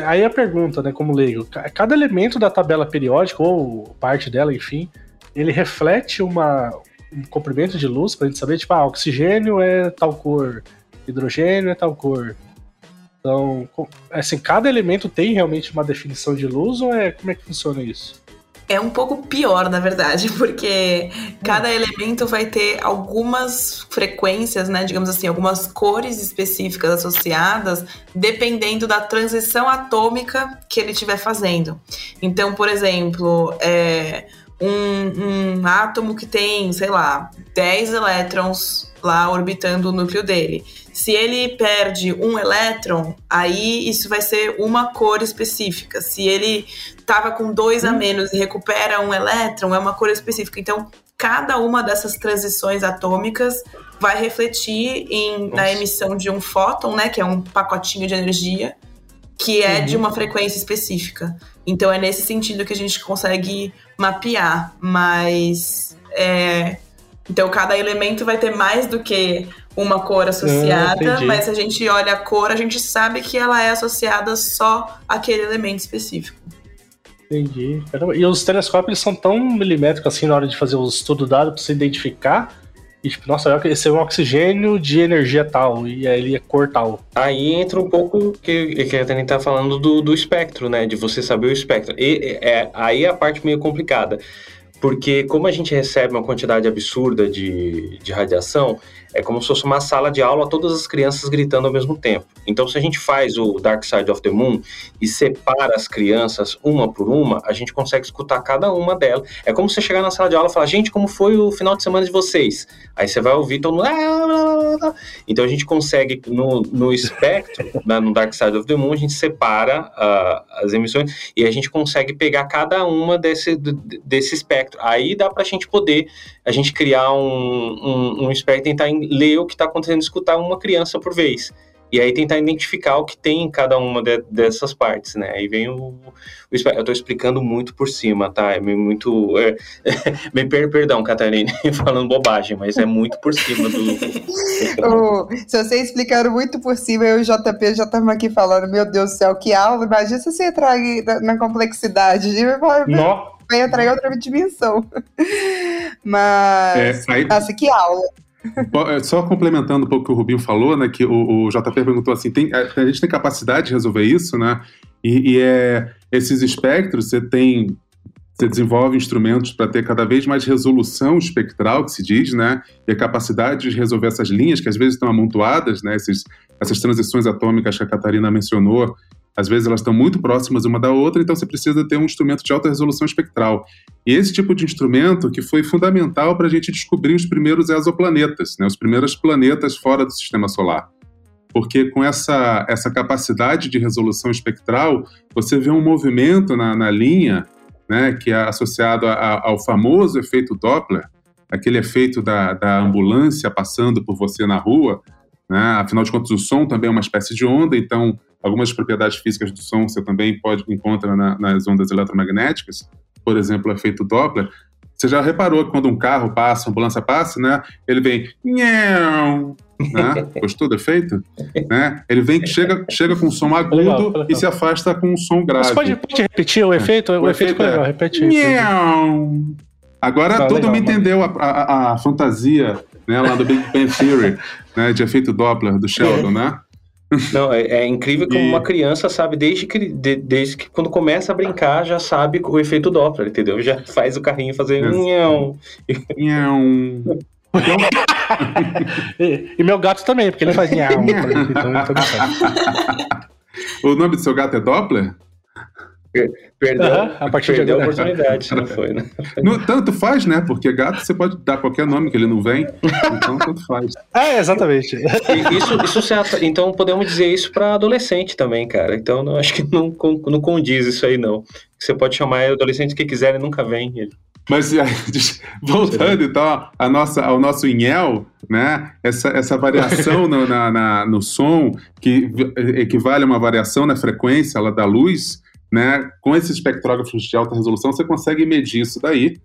Speaker 3: Aí a pergunta, né, como leigo, cada elemento da tabela periódica, ou parte dela, enfim, ele reflete uma, um comprimento de luz pra gente saber, tipo, ah, oxigênio é tal cor, hidrogênio é tal cor. Então, assim, cada elemento tem realmente uma definição de luz ou é como é que funciona isso?
Speaker 7: É um pouco pior, na verdade, porque cada elemento vai ter algumas frequências, né, digamos assim, algumas cores específicas associadas, dependendo da transição atômica que ele estiver fazendo. Então, por exemplo, é, um, um átomo que tem, sei lá, 10 elétrons lá orbitando o núcleo dele. Se ele perde um elétron, aí isso vai ser uma cor específica. Se ele estava com dois a hum. menos e recupera um elétron, é uma cor específica. Então, cada uma dessas transições atômicas vai refletir em, na emissão de um fóton, né, que é um pacotinho de energia, que é uhum. de uma frequência específica. Então é nesse sentido que a gente consegue mapear, mas é, então cada elemento vai ter mais do que uma cor associada, ah, mas se a gente olha a cor, a gente sabe que ela é associada só àquele elemento específico.
Speaker 3: Entendi. E os telescópios são tão milimétricos assim na hora de fazer o estudo dado para você identificar e tipo, nossa, esse é um oxigênio de energia tal, e aí ele é cor tal.
Speaker 2: Aí entra um pouco que, que a Tânia tá falando do, do espectro, né? De você saber o espectro. E é, aí é a parte meio complicada. Porque como a gente recebe uma quantidade absurda de, de radiação, é como se fosse uma sala de aula, todas as crianças gritando ao mesmo tempo. Então, se a gente faz o Dark Side of the Moon e separa as crianças uma por uma, a gente consegue escutar cada uma delas. É como você chegar na sala de aula e falar, gente, como foi o final de semana de vocês? Aí você vai ouvir todo mundo. Ah, então a gente consegue, no, no espectro, no Dark Side of the Moon, a gente separa uh, as emissões e a gente consegue pegar cada uma desse, desse espectro. Aí dá para a gente poder, a gente criar um, um, um espectro e tentar ler o que está acontecendo, escutar uma criança por vez. E aí tentar identificar o que tem em cada uma de, dessas partes, né? Aí vem o, o eu estou explicando muito por cima, tá? É muito, é, me per, perdão, Catarina, falando bobagem, mas é muito por cima do.
Speaker 5: oh, se você explicaram muito por cima, eu e o JP já estamos aqui falando, meu Deus do céu, que aula! Imagina se você entrar na, na complexidade. Não vai entrar em outra dimensão. Mas, é, aí... nossa, que aula.
Speaker 6: É, só complementando um pouco o que o Rubinho falou, né, que o, o JP perguntou assim, tem, a gente tem capacidade de resolver isso, né, e, e é, esses espectros, você tem, você desenvolve instrumentos para ter cada vez mais resolução espectral, que se diz, né, e a capacidade de resolver essas linhas, que às vezes estão amontoadas, né, essas transições atômicas que a Catarina mencionou, às vezes elas estão muito próximas uma da outra, então você precisa ter um instrumento de alta resolução espectral. E esse tipo de instrumento que foi fundamental para a gente descobrir os primeiros exoplanetas, né, os primeiros planetas fora do sistema solar. Porque com essa, essa capacidade de resolução espectral, você vê um movimento na, na linha né, que é associado a, ao famoso efeito Doppler, aquele efeito da, da ambulância passando por você na rua. Né? Afinal de contas, o som também é uma espécie de onda, então Algumas propriedades físicas do som você também pode encontrar na, nas ondas eletromagnéticas, por exemplo, o efeito Doppler. Você já reparou que quando um carro passa, uma ambulância passa, né? Ele vem. Né? Gostou do efeito? Né? Ele vem, chega, chega com um som agudo legal, legal. e se afasta com um som grave. Você
Speaker 3: pode, pode repetir o efeito? O, o efeito, efeito é legal, repetir.
Speaker 6: Agora tá todo legal, mundo entendeu a, a, a, fantasia né, lá do Big Bang Theory, né, de efeito Doppler, do Sheldon, né?
Speaker 2: Não, é, é incrível como e... uma criança sabe, desde que, de, desde que quando começa a brincar, já sabe o efeito Doppler, entendeu? Já faz o carrinho fazer nhão.
Speaker 6: Nhão.
Speaker 3: e, e, meu gato também, porque ele faz nhão. então, então
Speaker 6: o nome do seu gato é Doppler?
Speaker 2: Perdeu, uhum, a partir perdeu de a oportunidade, se não foi, né?
Speaker 6: No, tanto faz, né? Porque gato você pode dar qualquer nome que ele não vem, então tanto faz.
Speaker 3: É, exatamente.
Speaker 2: E isso, isso se, então podemos dizer isso para adolescente também, cara. Então não, acho que não, não condiz isso aí, não. Você pode chamar adolescente que quiser, ele nunca vem. Ele.
Speaker 6: Mas voltando então a nossa, ao nosso inhel, né? Essa, essa variação no, na, na, no som que equivale a uma variação na frequência lá da luz, né? Com esses espectrógrafos de alta resolução, você consegue medir isso daí,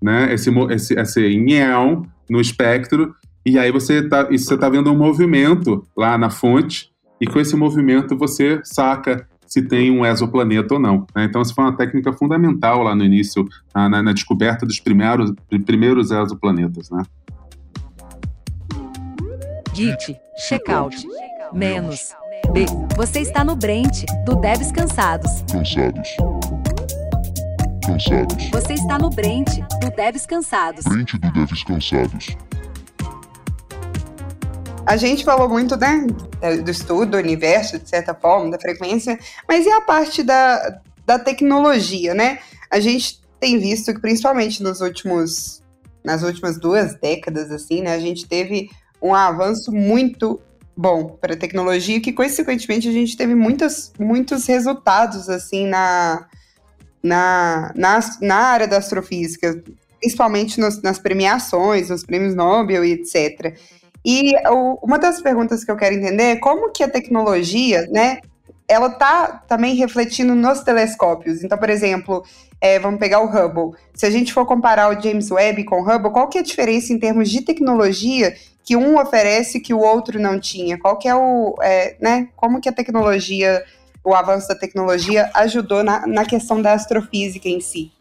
Speaker 6: né? Esse, esse, esse nhão no espectro, e aí você está você tá vendo um movimento lá na fonte, e com esse movimento você saca se tem um exoplaneta ou não. Né? Então, essa foi uma técnica fundamental lá no início, na, na, na descoberta dos primeiros, primeiros exoplanetas. Né?
Speaker 1: Git, checkout, menos. B. Você está no Brent, do Devs Cansados.
Speaker 8: Cansados. Cansados.
Speaker 1: Você está no Brent, do Devs Cansados.
Speaker 8: Brent do Devs Cansados.
Speaker 5: A gente falou muito, né, do estudo, do universo, de certa forma, da frequência, mas e a parte da, da tecnologia, né? A gente tem visto que, principalmente nos últimos, nas últimas duas décadas, assim, né, a gente teve um avanço muito bom para a tecnologia, que consequentemente a gente teve muitos, muitos resultados assim na, na, na, na área da astrofísica, principalmente nos, nas premiações, nos prêmios Nobel e etc. E o, uma das perguntas que eu quero entender é como que a tecnologia, né, ela tá também refletindo nos telescópios. Então, por exemplo, é, vamos pegar o Hubble. Se a gente for comparar o James Webb com o Hubble, qual que é a diferença em termos de tecnologia que um oferece que o outro não tinha? Qual que é o, é, né? Como que a tecnologia, o avanço da tecnologia ajudou na, na questão da astrofísica em si?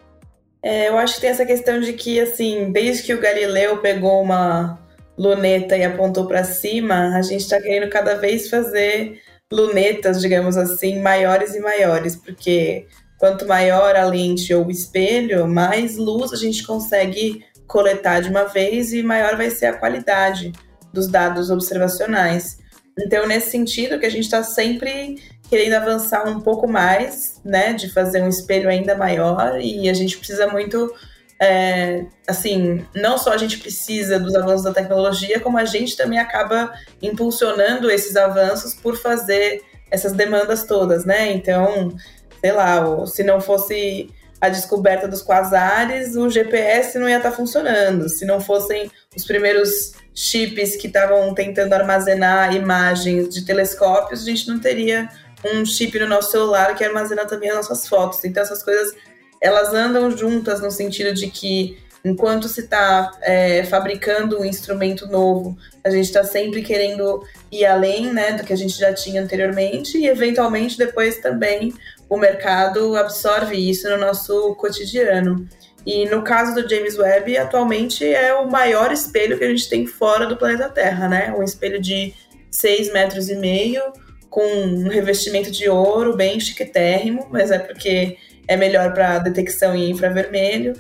Speaker 7: É, eu acho que tem essa questão de que, assim, desde que o Galileu pegou uma luneta e apontou para cima, a gente está querendo cada vez fazer lunetas, digamos assim, maiores e maiores, porque quanto maior a lente ou o espelho, mais luz a gente consegue coletar de uma vez e maior vai ser a qualidade dos dados observacionais. Então, nesse sentido, que a gente está sempre querendo avançar um pouco mais, né, de fazer um espelho ainda maior, e a gente precisa muito, é, assim, não só a gente precisa dos avanços da tecnologia, como a gente também acaba impulsionando esses avanços por fazer essas demandas todas, né? Então, sei lá, se não fosse a descoberta dos quasares, o GPS não ia estar tá funcionando. Se não fossem os primeiros chips que estavam tentando armazenar imagens de telescópios, a gente não teria um chip no nosso celular que armazena também as nossas fotos. Então essas coisas elas andam juntas no sentido de que enquanto se está é, fabricando um instrumento novo, a gente está sempre querendo ir além né, do que a gente já tinha anteriormente e eventualmente depois também o mercado absorve isso no nosso cotidiano. E no caso do James Webb, atualmente é o maior espelho que a gente tem fora do planeta Terra, né? Um espelho de 6 metros e meio, com um revestimento de ouro bem chiquetérrimo, mas é porque é melhor para detecção em infravermelho.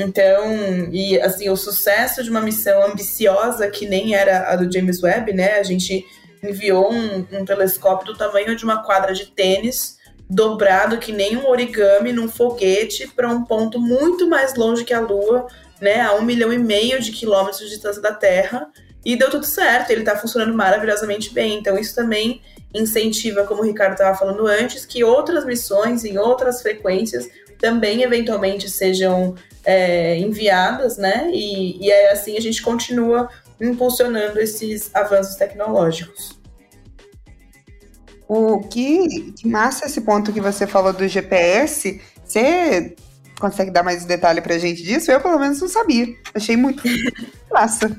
Speaker 7: Então, e assim, o sucesso de uma missão ambiciosa que nem era a do James Webb, né? A gente enviou um, um telescópio do tamanho de uma quadra de tênis, dobrado que nem um origami num foguete para um ponto muito mais longe que a Lua, né? A um milhão e meio de quilômetros de distância da Terra. E deu tudo certo, ele está funcionando maravilhosamente bem. Então, isso também incentiva, como o Ricardo estava falando antes, que outras missões em outras frequências também eventualmente sejam é, enviadas, né? E, e é assim a gente continua impulsionando esses avanços tecnológicos.
Speaker 5: O que, que massa esse ponto que você falou do GPS. Você consegue dar mais detalhe pra gente disso? Eu, pelo menos, não sabia. Achei muito massa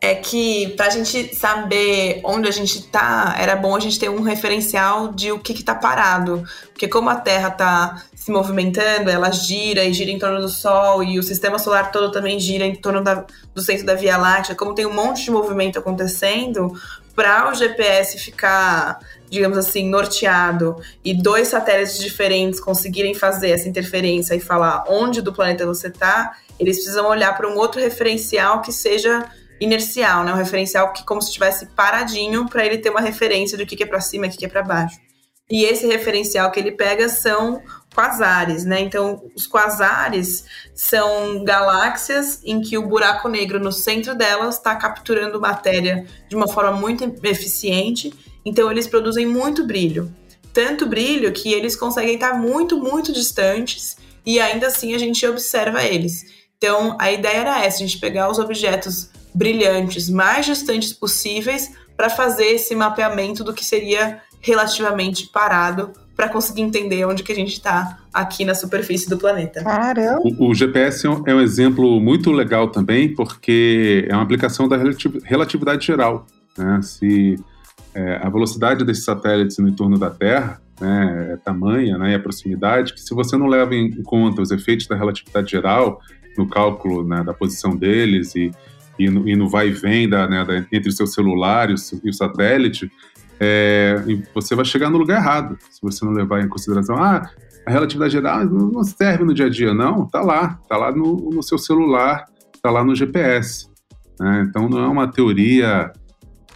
Speaker 7: é que para a gente saber onde a gente está, era bom a gente ter um referencial de o que está parado. Porque como a Terra está se movimentando, ela gira e gira em torno do Sol, e o sistema solar todo também gira em torno da, do centro da Via Láctea, como tem um monte de movimento acontecendo, para o GPS ficar, digamos assim, norteado e dois satélites diferentes conseguirem fazer essa interferência e falar onde do planeta você está, eles precisam olhar para um outro referencial que seja inercial, né? Um referencial que como se estivesse paradinho para ele ter uma referência do que, que é para cima o que, que é para baixo. E esse referencial que ele pega são quasares, né? Então, os quasares são galáxias em que o buraco negro no centro delas está capturando matéria de uma forma muito eficiente. Então, eles produzem muito brilho. Tanto brilho que eles conseguem estar muito, muito distantes e ainda assim a gente observa eles. Então, a ideia era essa: a gente pegar os objetos brilhantes mais distantes possíveis para fazer esse mapeamento do que seria relativamente parado para conseguir entender onde que a gente está aqui na superfície do planeta.
Speaker 5: Caramba!
Speaker 6: O, o, GPS é um exemplo muito legal também, porque é uma aplicação da relatividade geral. Né? Se é, a velocidade desses satélites no entorno da Terra né, é tamanha, né, e a proximidade, que se você não leva em conta os efeitos da relatividade geral no cálculo né, da posição deles e e no, e no vai e vem da, né, da, entre o seu celular e o, e o satélite, é, você vai chegar no lugar errado, se você não levar em consideração, ah, a relatividade geral não serve no dia a dia, não, tá lá, tá lá no, no seu celular, tá lá no GPS. Né? Então não é uma teoria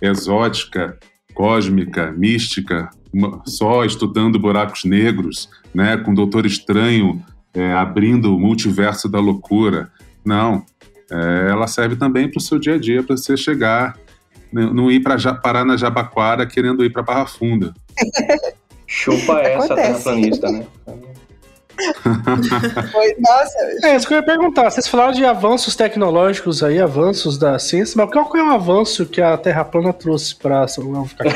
Speaker 6: exótica, cósmica, mística, só estudando buracos negros, né, com Doutor Estranho é, abrindo o multiverso da loucura. Não, é, ela serve também para o seu dia a dia, para você chegar, não ir para parar na Jabaquara querendo ir para Barra Funda.
Speaker 2: Chupa essa terraplanista, né?
Speaker 3: Nossa. É, isso que eu ia perguntar. Vocês falaram de avanços tecnológicos aí, avanços da ciência, mas qual é o avanço que a Terra plana trouxe para São ficar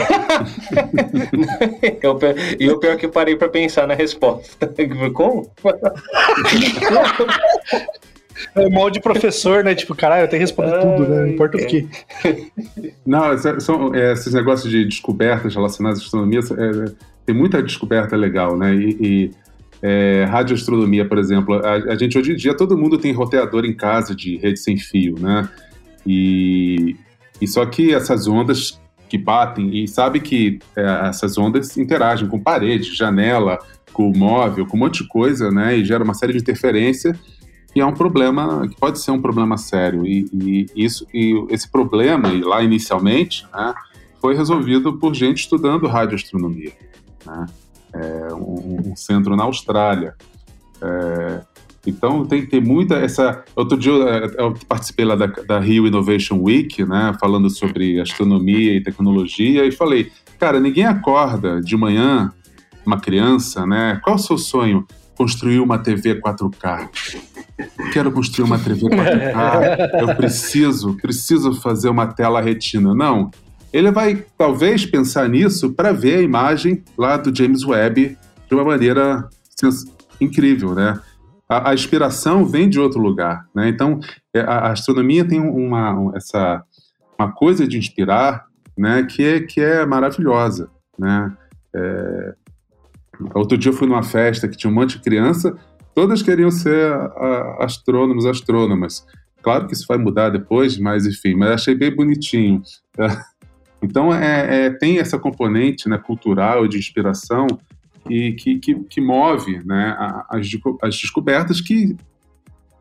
Speaker 2: E o pior que eu parei para pensar na resposta. Como?
Speaker 3: É mal de professor, né? Tipo, caralho, eu tenho que responder tudo, né? Não importa o que.
Speaker 6: Não, são é, esses negócios de descobertas relacionadas à astronomia, é, tem muita descoberta legal, né? E, e é, radioastronomia, por exemplo, a, a, gente hoje em dia todo mundo tem roteador em casa de rede sem fio, né? E, e só que essas ondas que batem e sabe que é, essas ondas interagem com parede, janela, com móvel, com um monte de coisa, né? E gera uma série de interferência que é um problema, que pode ser um problema sério. E, e isso, e esse problema, lá inicialmente, né, foi resolvido por gente estudando radioastronomia. Né? É, um, um, centro na Austrália. É, então tem, tem muita essa. Outro dia eu participei lá da, da Rio Innovation Week, né, falando sobre astronomia e tecnologia, e falei, cara, ninguém acorda de manhã, uma criança, né? Qual é o seu sonho? Construir uma TV 4K. Quero construir uma TV 4K, eu preciso, preciso fazer uma tela retina. Não. Ele vai talvez pensar nisso para ver a imagem lá do James Webb de uma maneira incrível, né? A, a inspiração vem de outro lugar, né? Então, é, a, a astronomia tem uma, essa, uma coisa de inspirar, né? Que é, que é maravilhosa, né? É... Outro dia eu fui numa festa que tinha um monte de criança todas queriam ser astrônomos, astrônomas. Claro que isso vai mudar depois, mas enfim, mas achei bem bonitinho. Então é, é, tem essa componente né, cultural de inspiração e que, que, que move né, as, as, descobertas que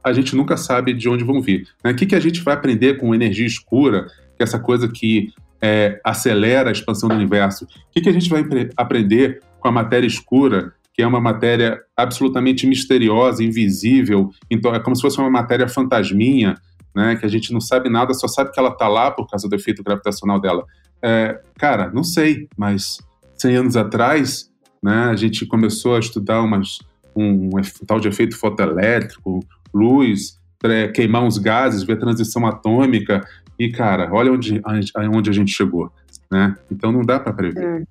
Speaker 6: a gente nunca sabe de onde vão vir. Né? O que, que a gente vai aprender com energia escura, que é essa coisa que é, acelera a expansão do universo? O que, que a gente vai aprender com a matéria escura, que é uma matéria absolutamente misteriosa, invisível, então é como se fosse uma matéria fantasminha, né, que a gente não sabe nada, só sabe que ela está lá por causa do efeito gravitacional dela. É, cara, não sei, mas 100 anos atrás, né, a gente começou a estudar umas, um, um tal de efeito fotoelétrico, luz, queimar uns gases, ver transição atômica, e cara, olha onde, onde a gente chegou, né? Então não dá para prever.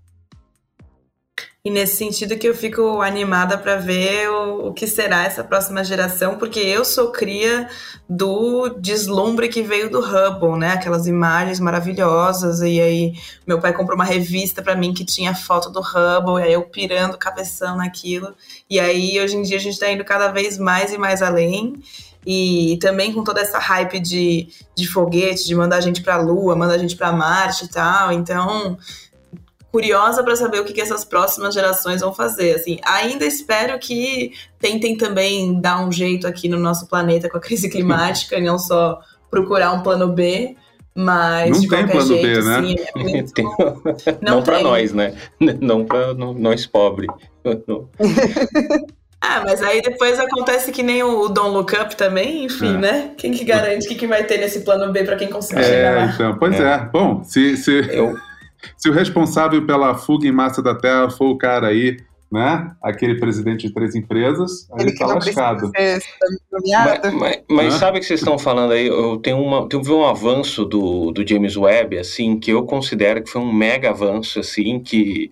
Speaker 7: E nesse sentido que eu fico animada para ver o, o, que será essa próxima geração, porque eu sou cria do deslumbre que veio do Hubble, né? Aquelas imagens maravilhosas. E aí meu pai comprou uma revista para mim que tinha foto do Hubble, e aí eu pirando cabeção naquilo. E aí hoje em dia a gente está indo cada vez mais e mais além. E também com toda essa hype de, de foguete, de mandar a gente para a Lua, mandar a gente para Marte e tal. Então, curiosa para saber o que, que, essas próximas gerações vão fazer. Assim, ainda espero que tentem também dar um jeito aqui no nosso planeta com a crise climática e não só procurar um plano B. Mas
Speaker 6: não
Speaker 7: de
Speaker 6: tem
Speaker 7: qualquer
Speaker 6: plano
Speaker 7: jeito,
Speaker 6: B, né?
Speaker 7: sim, é muito...
Speaker 2: não, não para nós, né? Não para nós pobres.
Speaker 7: Ah, mas aí depois acontece que nem o Don't Look Up também, enfim, é. né? Quem que garante o que, que vai ter nesse plano B para quem conseguir é, chegar lá?
Speaker 6: Então, pois é. é. Bom, se, se, Eu... Se o responsável pela fuga em massa da Terra for o cara aí, né? Aquele presidente de três empresas, aí ele tá lascado.
Speaker 2: mas, mas, mas sabe o que vocês estão falando aí? Eu tenho uma, teve um avanço do, do James Webb, assim, que eu considero que foi um mega avanço, assim, que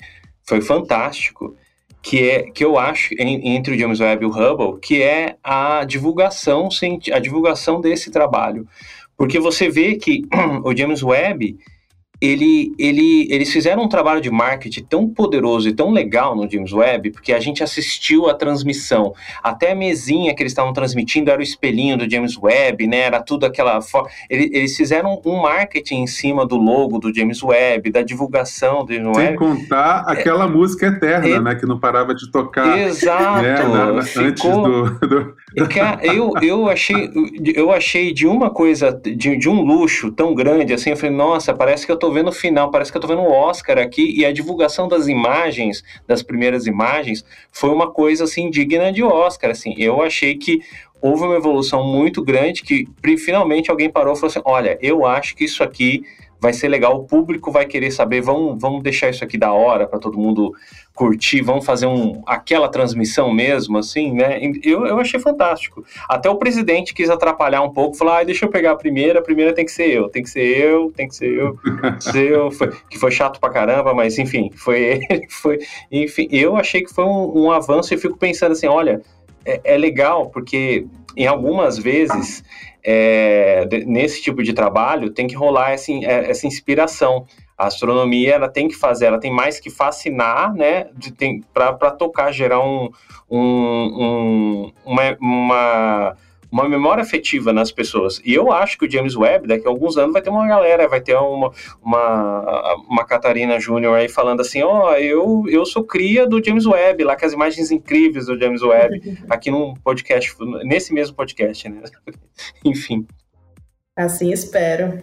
Speaker 2: foi fantástico, que é que eu acho em, entre o James Webb e o Hubble, que é a divulgação, a divulgação desse trabalho, porque você vê que o James Webb ele, ele, eles fizeram um trabalho de marketing tão poderoso e tão legal no James Webb, porque a gente assistiu a transmissão. Até a mesinha que eles estavam transmitindo era o espelhinho do James Webb, né? Era tudo aquela. Eles, eles fizeram um marketing em cima do logo do James Webb, da divulgação do James
Speaker 6: Sem
Speaker 2: Webb.
Speaker 6: contar aquela é, música eterna, é, né? Que não parava de tocar.
Speaker 2: Exato. Né, na, na, ficou, antes do, do... Eu, eu, achei, eu achei de uma coisa, de, de um luxo tão grande assim, eu falei, nossa, parece que eu tô vendo o final, parece que eu tô vendo o Oscar aqui, e a divulgação das imagens, das primeiras imagens, foi uma coisa assim digna de Oscar, assim. Eu achei que houve uma evolução muito grande que finalmente alguém parou e falou assim: "Olha, eu acho que isso aqui vai ser legal, o público vai querer saber, vamos, vamos deixar isso aqui da hora para todo mundo curtir, vamos fazer um, aquela transmissão mesmo, assim, né? Eu, eu achei fantástico. Até o presidente quis atrapalhar um pouco, falar, ah, deixa eu pegar a primeira, a primeira tem que ser eu, tem que ser eu, tem que ser eu, foi, que foi chato pra caramba, mas enfim, foi ele, foi, enfim, eu achei que foi um, um avanço e fico pensando assim, olha, é, é legal, porque em algumas vezes é, nesse tipo de trabalho tem que rolar essa, é, essa inspiração. A astronomia ela tem que fazer, ela tem mais que fascinar, né? Para tocar, gerar um, um, um uma, uma uma memória afetiva nas pessoas. E eu acho que o James Webb, daqui a alguns anos, vai ter uma galera, vai ter uma, uma, uma Catarina Júnior aí falando assim: ó, oh, eu, eu sou cria do James Webb, lá com as imagens incríveis do James Webb, aqui num podcast, nesse mesmo podcast, né? Enfim.
Speaker 7: Assim espero.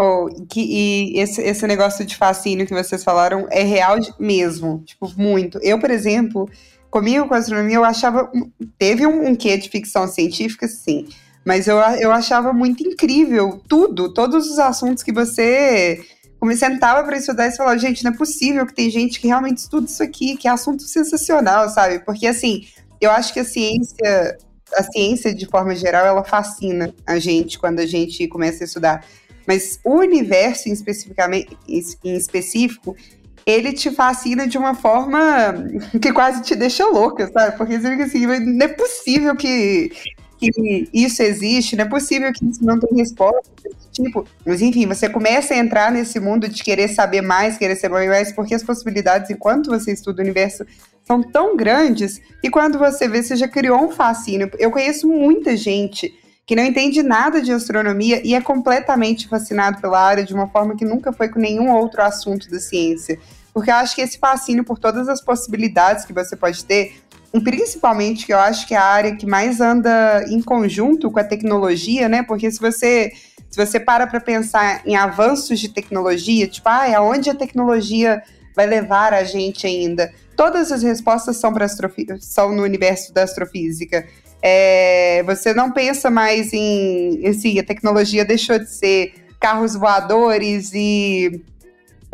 Speaker 5: Oh, que, e esse, esse negócio de fascínio que vocês falaram é real mesmo, tipo, muito. Eu, por exemplo, comigo com astronomia eu achava. Teve um, um quê de ficção científica, sim. Mas eu, eu achava muito incrível tudo, todos os assuntos que você como sentava para estudar e falava, gente, não é possível que tem gente que realmente estuda isso aqui, que é assunto sensacional, sabe? Porque assim, eu acho que a ciência a ciência, de forma geral, ela fascina a gente quando a gente começa a estudar. Mas o universo, em, especificamente, em específico, ele te fascina de uma forma que quase te deixa louca, sabe? Porque você fica assim, não é possível que, que isso existe, não é possível que isso não tenha resposta tipo. Mas enfim, você começa a entrar nesse mundo de querer saber mais, querer saber mais, porque as possibilidades, enquanto você estuda o universo, são tão grandes que quando você vê, você já criou um fascínio. Eu conheço muita gente que não entende nada de astronomia e é completamente fascinado pela área de uma forma que nunca foi com nenhum outro assunto da ciência. Porque eu acho que esse fascínio por todas as possibilidades que você pode ter, principalmente que eu acho que é a área que mais anda em conjunto com a tecnologia, né? Porque se você se você para para pensar em avanços de tecnologia, tipo, ah, aonde a tecnologia vai levar a gente ainda? Todas as respostas são, são no universo da astrofísica. É, você não pensa mais em. Assim, a tecnologia deixou de ser carros voadores e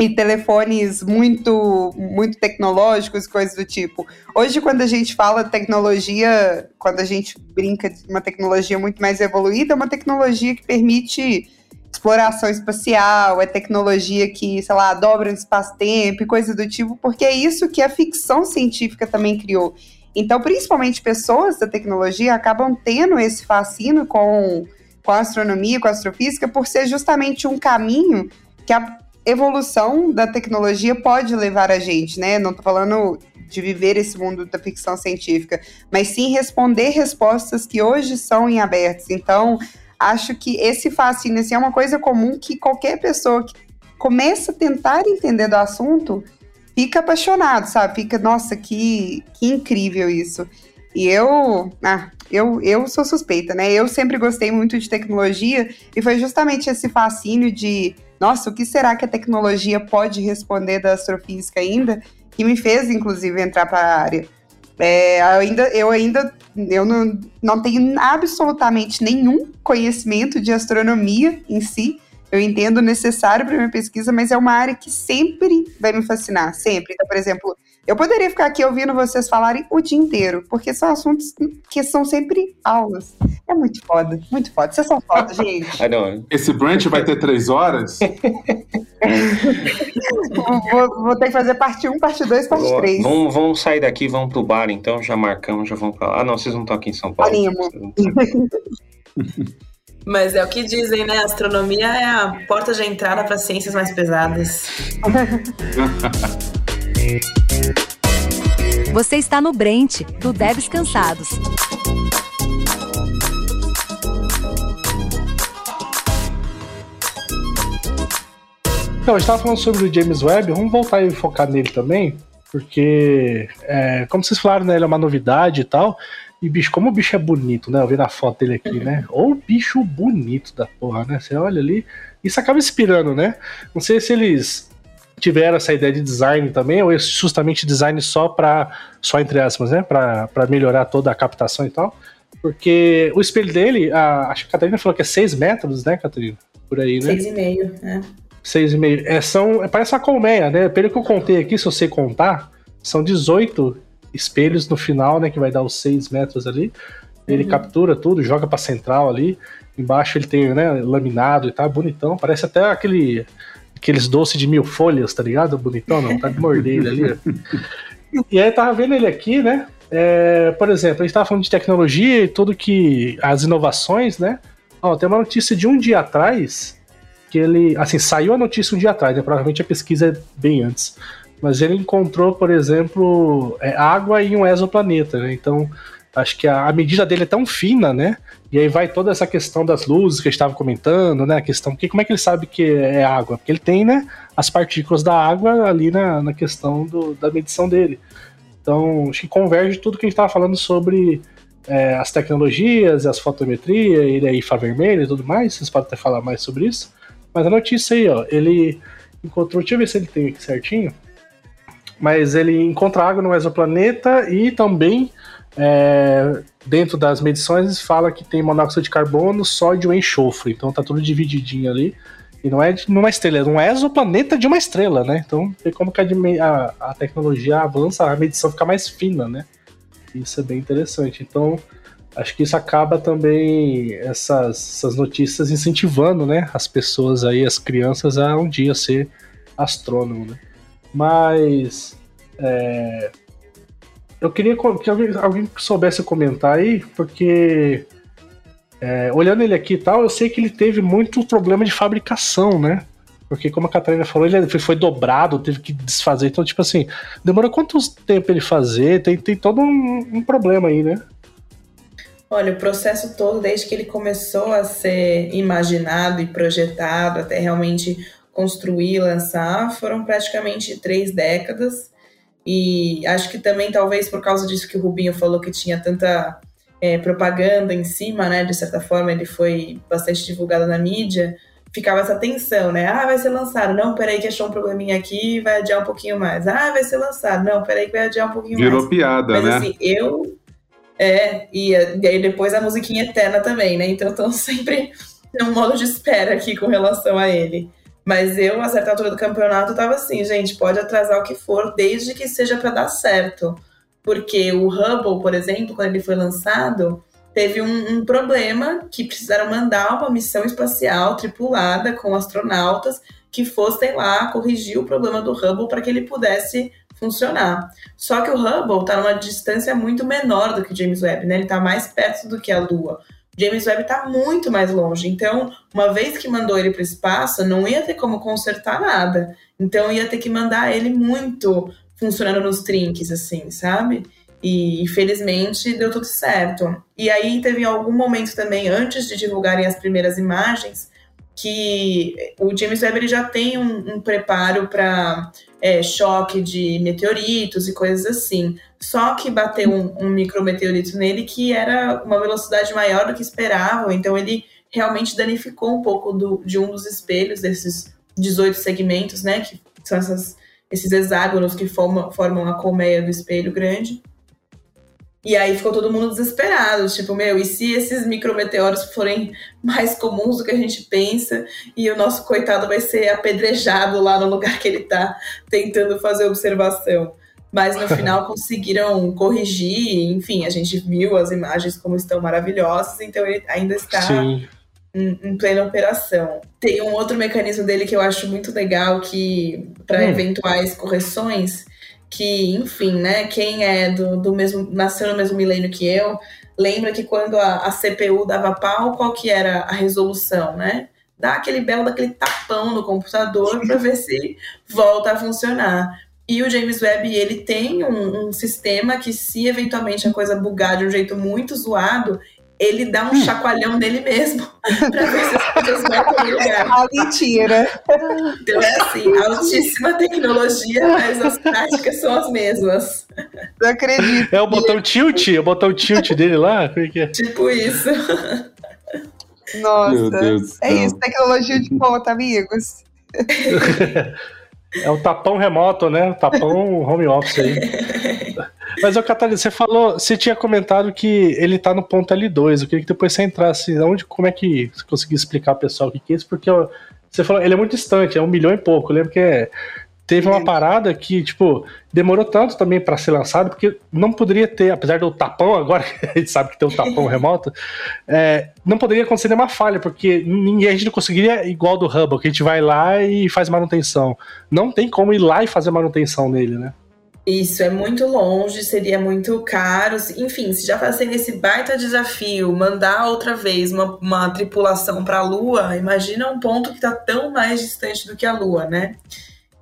Speaker 5: e telefones muito muito tecnológicos, coisas do tipo. Hoje, quando a gente fala tecnologia, quando a gente brinca de uma tecnologia muito mais evoluída, é uma tecnologia que permite exploração espacial, é tecnologia que, sei lá, dobra o espaço-tempo e coisas do tipo, porque é isso que a ficção científica também criou. Então, principalmente pessoas da tecnologia acabam tendo esse fascínio com, com a astronomia, com a astrofísica, por ser justamente um caminho que a evolução da tecnologia pode levar a gente, né? Não tô falando de viver esse mundo da ficção científica, mas sim responder respostas que hoje são em abertos. Então, acho que esse fascínio assim, é uma coisa comum que qualquer pessoa que começa a tentar entender do assunto fica apaixonado, sabe? Fica, nossa, que, que incrível isso. E eu, ah, eu, eu sou suspeita, né? Eu sempre gostei muito de tecnologia e foi justamente esse fascínio de nossa, o que será que a tecnologia pode responder da astrofísica ainda? Que me fez, inclusive, entrar para a área. É, eu ainda, eu ainda eu não, não tenho absolutamente nenhum conhecimento de astronomia em si. Eu entendo necessário para minha pesquisa, mas é uma área que sempre vai me fascinar, sempre. Então, por exemplo, eu poderia ficar aqui ouvindo vocês falarem o dia inteiro, porque são assuntos que são sempre aulas. É muito foda, muito foda. Vocês são foda, gente.
Speaker 6: Esse branch vai ter três horas?
Speaker 5: vou, vou, ter que fazer parte 1, parte 2, parte 3.
Speaker 2: Vamos, vamos sair daqui, vamos pro bar, então. Já marcamos, já vamos pra lá. Ah, não, vocês não estão aqui em São Paulo.
Speaker 5: Animo.
Speaker 7: Mas é o que dizem, né? A astronomia é a porta de entrada para ciências mais pesadas.
Speaker 1: Você está no Brent, do Devs Cansados.
Speaker 3: Então, a gente estava falando sobre o James Webb, vamos voltar e focar nele também, porque, é, como vocês falaram, né, ele é uma novidade e tal, e bicho, como o bicho é bonito, né, eu vi na foto dele aqui, né, ou bicho bonito da porra, né, você olha ali, isso acaba inspirando, né, não sei se eles tiveram essa ideia de design também, ou é justamente design só para só entre aspas, né, para melhorar toda a captação e tal. Porque o espelho dele, a, acho que a Catarina falou que é 6 metros, né, Catarina? Por aí, né?
Speaker 7: 6,5, né?
Speaker 3: 6,5. É, são, é, parece uma colmeia, né? Pelo que eu contei aqui, se você contar, são 18 espelhos no final, né? Que vai dar os 6 metros ali. Ele uhum. captura tudo, joga pra central ali. Embaixo ele tem, né, laminado e tal, bonitão. Parece até aquele aqueles doces de mil folhas, tá ligado? Bonitão, não, tá de morder ali. e aí tava vendo ele aqui, né? É, por exemplo, a gente tava falando de tecnologia e tudo que. as inovações, né? Ó, tem uma notícia de um dia atrás que ele. Assim, saiu a notícia um dia atrás, né? Provavelmente a pesquisa é bem antes. Mas ele encontrou, por exemplo, é, água em um exoplaneta, né? Então, acho que a, a medida dele é tão fina, né? E aí vai toda essa questão das luzes que gente estava comentando, né? A questão, que, como é que ele sabe que é água? Porque ele tem, né, as partículas da água ali na, na questão do, da medição dele. Então, acho que converge tudo que a gente estava falando sobre é, as tecnologias, as fotometria, ele é IFA vermelho e tudo mais. Vocês podem até falar mais sobre isso. Mas a notícia aí, ó, ele encontrou, deixa eu ver se ele tem aqui certinho. Mas ele encontra água no exoplaneta e também é, dentro das medições fala que tem monóxido de carbono, sódio e enxofre. Então tá tudo divididinho ali. E não é de uma estrela, é um exoplaneta de uma estrela, né? Então vê como que a, a, a, tecnologia avança, a medição fica mais fina, né? Isso é bem interessante. Então, acho que isso acaba também essas, essas notícias incentivando, né, as pessoas aí, as crianças a um dia ser astrônomo, né? Mas é, eu queria que alguém, alguém soubesse comentar aí, porque é, olhando ele aqui e tal, eu sei que ele teve muito problema de fabricação, né? Porque, como a Catarina falou, ele foi dobrado, teve que desfazer. Então, tipo assim, demora quanto tempo ele fazer? Tem, tem todo um, um problema aí, né?
Speaker 7: Olha, o processo todo, desde que ele começou a ser imaginado e projetado até realmente construir, lançar, foram praticamente três décadas. E acho que também, talvez por causa disso que o Rubinho falou, que tinha tanta é, propaganda em cima, né? De certa forma, ele foi bastante divulgado na mídia. Ficava essa tensão, né? Ah, vai ser lançado. Não, peraí, que achou um probleminha aqui, vai adiar um pouquinho mais. Ah, vai ser lançado. Não, peraí, que vai adiar um pouquinho
Speaker 6: Virou
Speaker 7: mais.
Speaker 6: Virou piada,
Speaker 7: Mas,
Speaker 6: né?
Speaker 7: assim, eu é, e, e aí depois a musiquinha eterna também, né? Então estão sempre num modo de espera aqui com relação a ele. Mas eu, a certa altura do campeonato, tava assim, gente, pode atrasar o que for, desde que seja para dar certo. Porque o Hubble, por exemplo, quando ele foi lançado, teve um, um, problema que precisaram mandar uma missão espacial tripulada com astronautas que fossem lá corrigir o problema do Hubble para que ele pudesse funcionar. Só que o Hubble está numa distância muito menor do que o James Webb, né? Ele está mais perto do que a Lua. James Webb está muito mais longe. Então, uma vez que mandou ele para o espaço, não ia ter como consertar nada. Então, ia ter que mandar ele muito funcionando nos trinques, assim, sabe? E infelizmente deu tudo certo. E aí teve algum momento também, antes de divulgarem as primeiras imagens, que o James Webb ele já tem um, um preparo para é, choque de meteoritos e coisas assim. Só que bateu um, um micrometeorito nele que era uma velocidade maior do que esperavam, então ele realmente danificou um pouco do, de um dos espelhos desses 18 segmentos, né? Que são essas, esses hexágonos que formam, formam a colmeia do espelho grande. E aí ficou todo mundo desesperado, tipo, meu, e se esses micrometeoros forem mais comuns do que a gente pensa, e o nosso coitado vai ser apedrejado lá no lugar que ele tá tentando fazer observação. Mas no final conseguiram corrigir, enfim, a gente viu as imagens como estão maravilhosas, então ele ainda está em, em, plena operação. Tem um outro mecanismo dele que eu acho muito legal, que para hum. eventuais correções, que, enfim, né, quem é do, do mesmo, nasceu no mesmo milênio que eu, lembra que quando a, a CPU dava pau, qual que era a resolução, né? Dá aquele belo daquele tapão no computador para ver se volta a funcionar. E o James Webb, ele tem um, um, sistema que, se eventualmente a coisa bugar de um jeito muito zoado, ele dá um hum. chacoalhão nele mesmo para ver se as coisas vão no lugar.
Speaker 5: Ah, mentira!
Speaker 7: Então é assim, altíssima tecnologia, mas as práticas são as mesmas.
Speaker 5: Não acredito.
Speaker 3: É o botão tilt? É o botão tilt dele lá? Como é que é?
Speaker 7: Tipo isso.
Speaker 5: Nossa, é isso, tecnologia de ponta, amigos.
Speaker 3: É o tapão remoto, né? O tapão home office aí. Mas, ô Catarina, você falou, você tinha comentado que ele tá no ponto L2. Eu queria que depois você entrasse. Onde, como é que você conseguia explicar pessoal o que, que é isso? Porque ó, você falou, ele é muito distante, é um milhão e pouco. Eu lembro que é, teve uma parada que, tipo, demorou tanto também para ser lançado, porque não poderia ter, apesar do tapão, agora a gente sabe que tem um tapão remoto, é, não poderia acontecer nenhuma falha, porque ninguém, a gente não conseguiria igual do Hubble, que a gente vai lá e faz manutenção. Não tem como ir lá e fazer manutenção nele, né?
Speaker 7: Isso é muito longe, seria muito caro. Enfim, se já fazem esse baita desafio, mandar outra vez uma, uma tripulação para a Lua, imagina um ponto que está tão mais distante do que a Lua, né?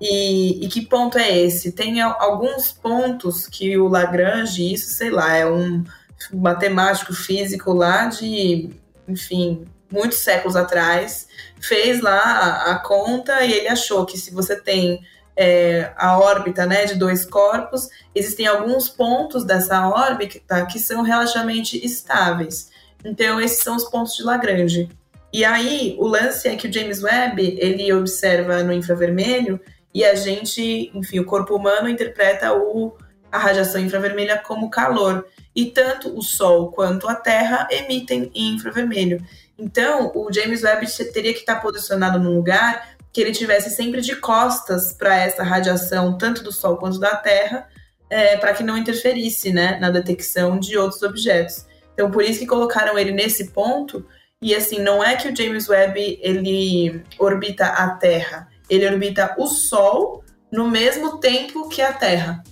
Speaker 7: E, e, que ponto é esse? Tem alguns pontos que o Lagrange, isso sei lá, é um matemático físico lá de, enfim, muitos séculos atrás, fez lá a, a conta e ele achou que se você tem é, a órbita né, de dois corpos, existem alguns pontos dessa órbita que são relativamente estáveis. Então, esses são os pontos de Lagrange. E aí, o lance é que o James Webb, ele observa no infravermelho e a gente, enfim, o corpo humano interpreta o, a radiação infravermelha como calor. E tanto o Sol quanto a Terra emitem infravermelho. Então, o James Webb teria que estar posicionado num lugar que ele tivesse sempre de costas para essa radiação, tanto do Sol quanto da Terra, é, para que não interferisse né, na detecção de outros objetos. Então, por isso que colocaram ele nesse ponto. E assim, não é que o James Webb ele orbita a Terra, ele orbita o Sol no mesmo tempo que a Terra.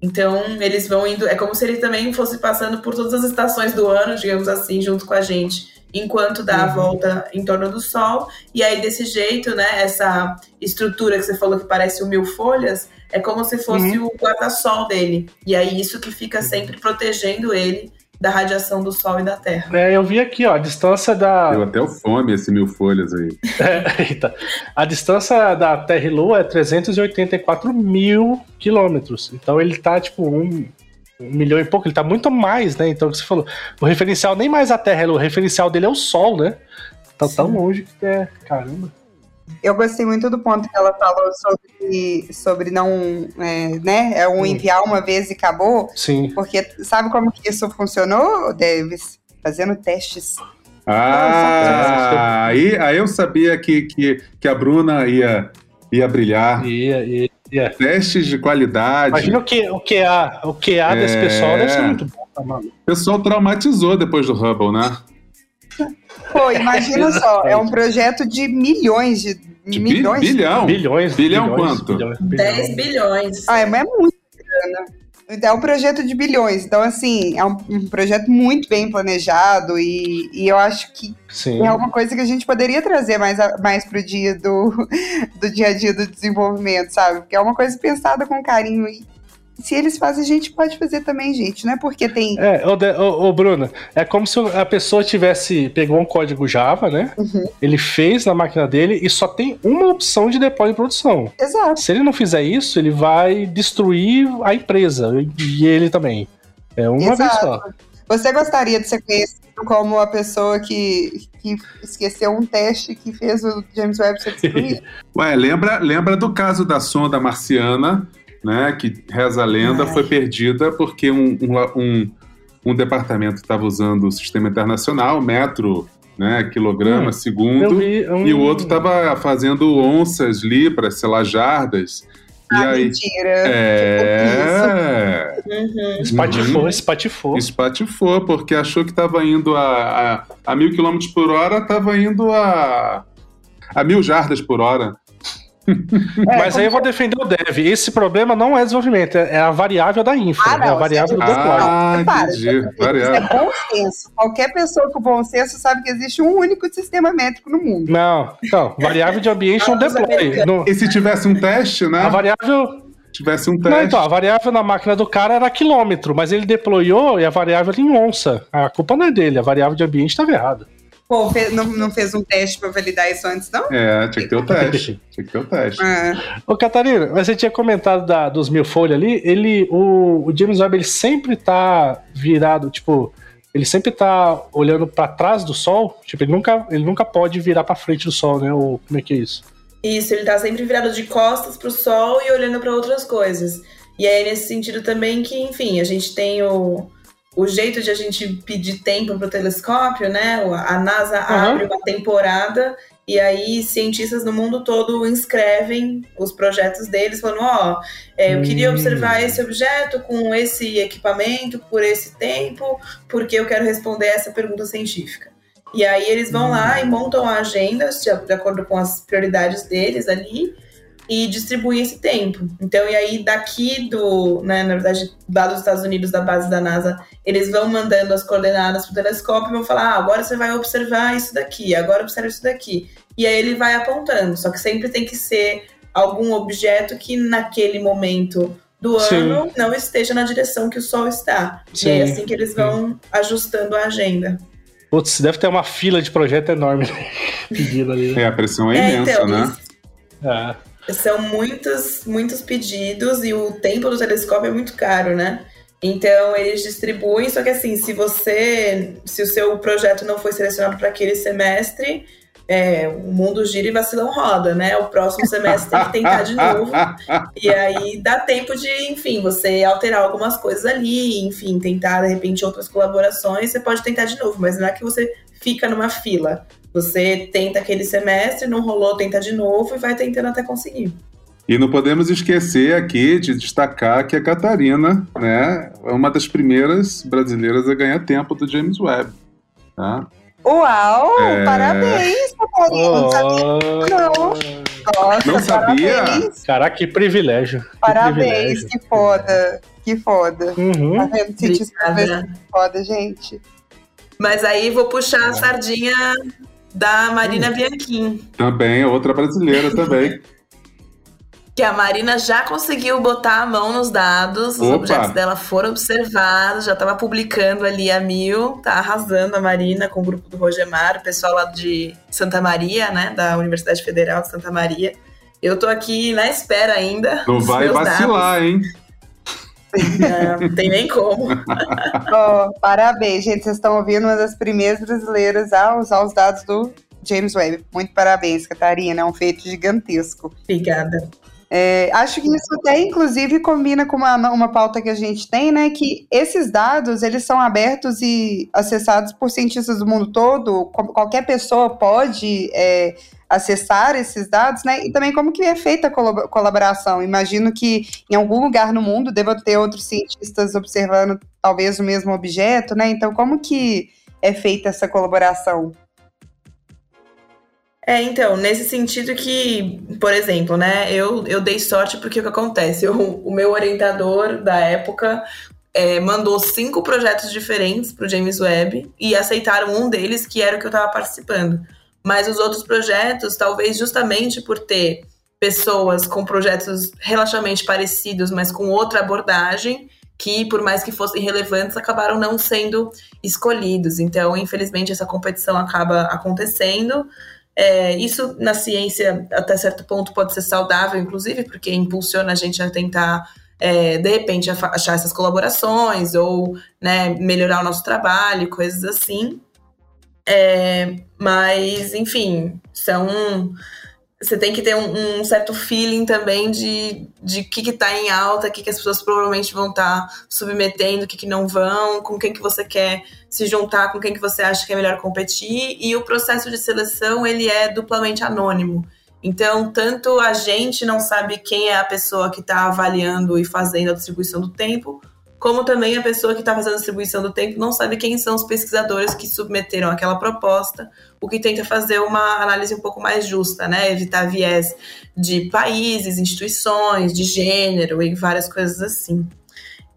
Speaker 7: Então, eles vão indo. É como se ele também fosse passando por todas as estações do ano, digamos assim, junto com a gente, enquanto dá a
Speaker 3: Uhum.
Speaker 7: volta em torno do Sol. E aí, desse jeito, né, essa estrutura que você falou que parece o mil folhas, é como se fosse o guarda-sol dele. E aí, isso que fica sempre protegendo ele da radiação do Sol e da Terra.
Speaker 3: É, eu vi aqui, ó, a distância da.
Speaker 6: Deu até o fome esse mil folhas aí.
Speaker 3: É, eita. A distância da Terra e Lua é 384 mil quilômetros. Então ele tá, tipo, um, um milhão e pouco. Ele tá muito mais, né? Então, o que você falou. O referencial nem mais a Terra Lua. O referencial dele é o Sol, né? Tá tão longe que é. Caramba.
Speaker 5: Eu gostei muito do ponto que ela falou sobre, sobre não, é, né, é um enviar uma vez e acabou,
Speaker 3: Sim.
Speaker 5: porque sabe como que isso funcionou, Davis? Fazendo testes.
Speaker 6: Ah, aí, aí eu sabia que, que, que a Bruna ia, ia brilhar.
Speaker 3: E, e, e é.
Speaker 6: Testes de qualidade.
Speaker 3: Imagina o que o QA, o QA desse
Speaker 6: É.
Speaker 3: pessoal deve ser muito bom, tá maluco?
Speaker 6: O pessoal traumatizou depois do Hubble, né?
Speaker 5: Pô, imagina só, é um projeto de milhões de,
Speaker 6: De
Speaker 5: milhões.
Speaker 6: bilhão.
Speaker 3: Bilhões.
Speaker 6: Bilhão
Speaker 3: bilhões,
Speaker 6: quanto?
Speaker 3: Bilhões,
Speaker 7: 10 bilhões.
Speaker 5: Ah, é, mas é muito grana. Então, é um projeto de bilhões. Então, assim, é um, um projeto muito bem planejado e, e eu acho que
Speaker 3: Sim.
Speaker 5: é uma coisa que a gente poderia trazer mais, a, mais pro dia do, do dia a dia do desenvolvimento, sabe? Porque é uma coisa pensada com carinho e se eles fazem, a gente pode fazer também, gente. Não é porque tem.
Speaker 3: É, ô, ô, ô, Bruno, é como se a pessoa tivesse. Pegou um código Java, né?
Speaker 5: Uhum.
Speaker 3: Ele fez na máquina dele e só tem uma opção de deploy em produção.
Speaker 5: Exato.
Speaker 3: Se ele não fizer isso, ele vai destruir a empresa e ele também. É uma vez
Speaker 5: Exato.
Speaker 3: só.
Speaker 5: Você gostaria de ser conhecido como a pessoa que, que esqueceu um teste que fez o James Webb ser destruído?
Speaker 6: Ué, lembra, lembra do caso da sonda marciana, né? Que reza a lenda,
Speaker 5: Ai.
Speaker 6: foi perdida porque um, um, um, um departamento estava usando o sistema internacional, metro, né? Quilograma,
Speaker 3: Hum,
Speaker 6: segundo.
Speaker 3: vi um...
Speaker 6: E o outro estava fazendo onças, libras, sei lá, jardas. E
Speaker 5: ah,
Speaker 6: aí.
Speaker 5: mentira.
Speaker 6: É.
Speaker 7: Uhum.
Speaker 3: Espatifou,
Speaker 6: Uhum.
Speaker 3: espatifou.
Speaker 6: Espatifou, porque achou que estava indo a, a, a mil quilômetros por hora, estava indo a, a mil jardas por hora.
Speaker 3: Mas aí eu vou defender o dev. Esse problema não é desenvolvimento, é a variável da infra.
Speaker 5: Ah, não,
Speaker 3: é a variável do deploy.
Speaker 6: Ah,
Speaker 5: Para,
Speaker 6: entendi.
Speaker 5: Isso é
Speaker 6: Variável.
Speaker 5: bom senso. Qualquer pessoa com bom senso sabe que existe um único sistema métrico no mundo.
Speaker 3: Não, então, variável de ambiente não deploy. Não-
Speaker 6: E se tivesse um teste, né?
Speaker 3: a variável.
Speaker 6: Tivesse um teste.
Speaker 3: Não, então, a variável na máquina do cara era quilômetro, mas ele deployou e a variável era em onça. A culpa não é dele, a variável de ambiente estava errada.
Speaker 5: Pô, não, não fez um teste pra validar isso antes, não?
Speaker 6: É, tinha que ter o teste. Tinha que ter o teste.
Speaker 5: Ah,
Speaker 3: Ô, Catarina, mas você tinha comentado da- dos mil folhas ali, ele, o, o James Webb, ele sempre tá virado, tipo, ele sempre tá olhando pra trás do Sol, tipo, ele nunca, ele nunca pode virar pra frente do Sol, né? Ou como é que é isso?
Speaker 7: Isso, ele tá sempre virado de costas pro sol e olhando para outras coisas. E aí, nesse sentido também que, enfim, a gente tem o, o jeito de a gente pedir tempo pro telescópio, né? O- A NASA
Speaker 3: Aham.
Speaker 7: abre uma temporada e aí cientistas no mundo todo inscrevem os projetos deles, falando, ó, é, eu queria
Speaker 3: Hum.
Speaker 7: observar esse objeto com esse equipamento por esse tempo, porque eu quero responder essa pergunta científica. E aí eles vão lá e montam a agenda de acordo com as prioridades deles ali e distribuem esse tempo. Então, e aí daqui do, né, na verdade, lá dos Estados Unidos, da base da NASA, eles vão mandando as coordenadas pro telescópio e vão falar, ah, agora você vai observar isso daqui, agora observa isso daqui. E aí ele vai apontando, só que sempre tem que ser algum objeto que naquele momento do
Speaker 3: Sim.
Speaker 7: ano não esteja na direção que o Sol está. E aí é
Speaker 3: Sim.
Speaker 7: assim que eles vão ajustando a agenda.
Speaker 3: Putz, deve ter uma fila de projeto enorme pedindo ali, né?
Speaker 6: É, a pressão é,
Speaker 7: É,
Speaker 6: imensa,
Speaker 7: então,
Speaker 6: né?
Speaker 7: isso-
Speaker 3: É.
Speaker 7: São muitos, muitos pedidos e o tempo do telescópio é muito caro, né? Então eles distribuem, só que assim, se você. Se o seu projeto não foi selecionado para aquele semestre, é, o mundo gira e vacilão roda, né? O próximo semestre tem que tentar de novo. E aí dá tempo de, enfim, você alterar algumas coisas ali, enfim, tentar de repente outras colaborações, você pode tentar de novo, mas não é que você fica numa fila. Você tenta aquele semestre, não rolou, tenta de novo e vai tentando até conseguir.
Speaker 6: E não podemos esquecer aqui de destacar que a Catarina né, é uma das primeiras brasileiras a ganhar tempo do James Webb. Tá?
Speaker 5: Uau! É... Parabéns, Catarina! Oh... Não sabia, não.
Speaker 6: Nossa, não sabia?
Speaker 3: Parabéns. Caraca, que privilégio.
Speaker 5: Parabéns,
Speaker 3: que, privilégio.
Speaker 5: que foda. Que foda.
Speaker 3: Uhum.
Speaker 5: Tá vendo? que foda, gente.
Speaker 7: Mas aí vou puxar a sardinha da Marina hum. Bianchim.
Speaker 6: Também, outra brasileira também.
Speaker 7: que a Marina já conseguiu botar a mão nos dados, os Opa. objetos dela foram observados, já estava publicando ali a mil, tá arrasando a Marina com o grupo do Rogemar, o pessoal lá de Santa Maria, né, da Universidade Federal de Santa Maria. Eu tô aqui na espera ainda.
Speaker 6: Não vai vacilar, dados. hein?
Speaker 7: Não, tem nem como.
Speaker 5: oh, parabéns, gente. Vocês estão ouvindo uma das primeiras brasileiras a usar os dados do James Webb. Muito parabéns, Catarina. É um feito gigantesco.
Speaker 7: Obrigada.
Speaker 5: É, acho que isso até, inclusive, combina com uma, uma pauta que a gente tem, né? Que esses dados, eles são abertos e acessados por cientistas do mundo todo. Qualquer pessoa pode é, acessar esses dados, né? E também como que é feita a colaboração. Imagino que em algum lugar no mundo deva ter outros cientistas observando talvez o mesmo objeto, né? Então, como que é feita essa colaboração?
Speaker 7: É, então, nesse sentido que, por exemplo, né, eu, eu dei sorte porque o que acontece? Eu, o meu orientador da época é, mandou cinco projetos diferentes para o James Webb e aceitaram um deles, que era o que eu estava participando. Mas os outros projetos, talvez justamente por ter pessoas com projetos relativamente parecidos, mas com outra abordagem, que, por mais que fossem relevantes, acabaram não sendo escolhidos. Então, infelizmente, essa competição acaba acontecendo. É, isso na ciência, até certo ponto, pode ser saudável, inclusive, porque impulsiona a gente a tentar, é, de repente, achar essas colaborações ou né, melhorar o nosso trabalho, coisas assim. É, mas, enfim, são você tem que ter um, um, certo feeling também de de que que tá em alta, o que, que as pessoas provavelmente vão estar tá submetendo, o que, que não vão, com quem que você quer se juntar, com quem que você acha que é melhor competir. E o processo de seleção, ele é duplamente anônimo. Então, tanto a gente não sabe quem é a pessoa que está avaliando e fazendo a distribuição do tempo, como também a pessoa que está fazendo a distribuição do tempo não sabe quem são os pesquisadores que submeteram aquela proposta, o que tenta fazer uma análise um pouco mais justa, né? Evitar viés de países, instituições, de gênero e várias coisas assim.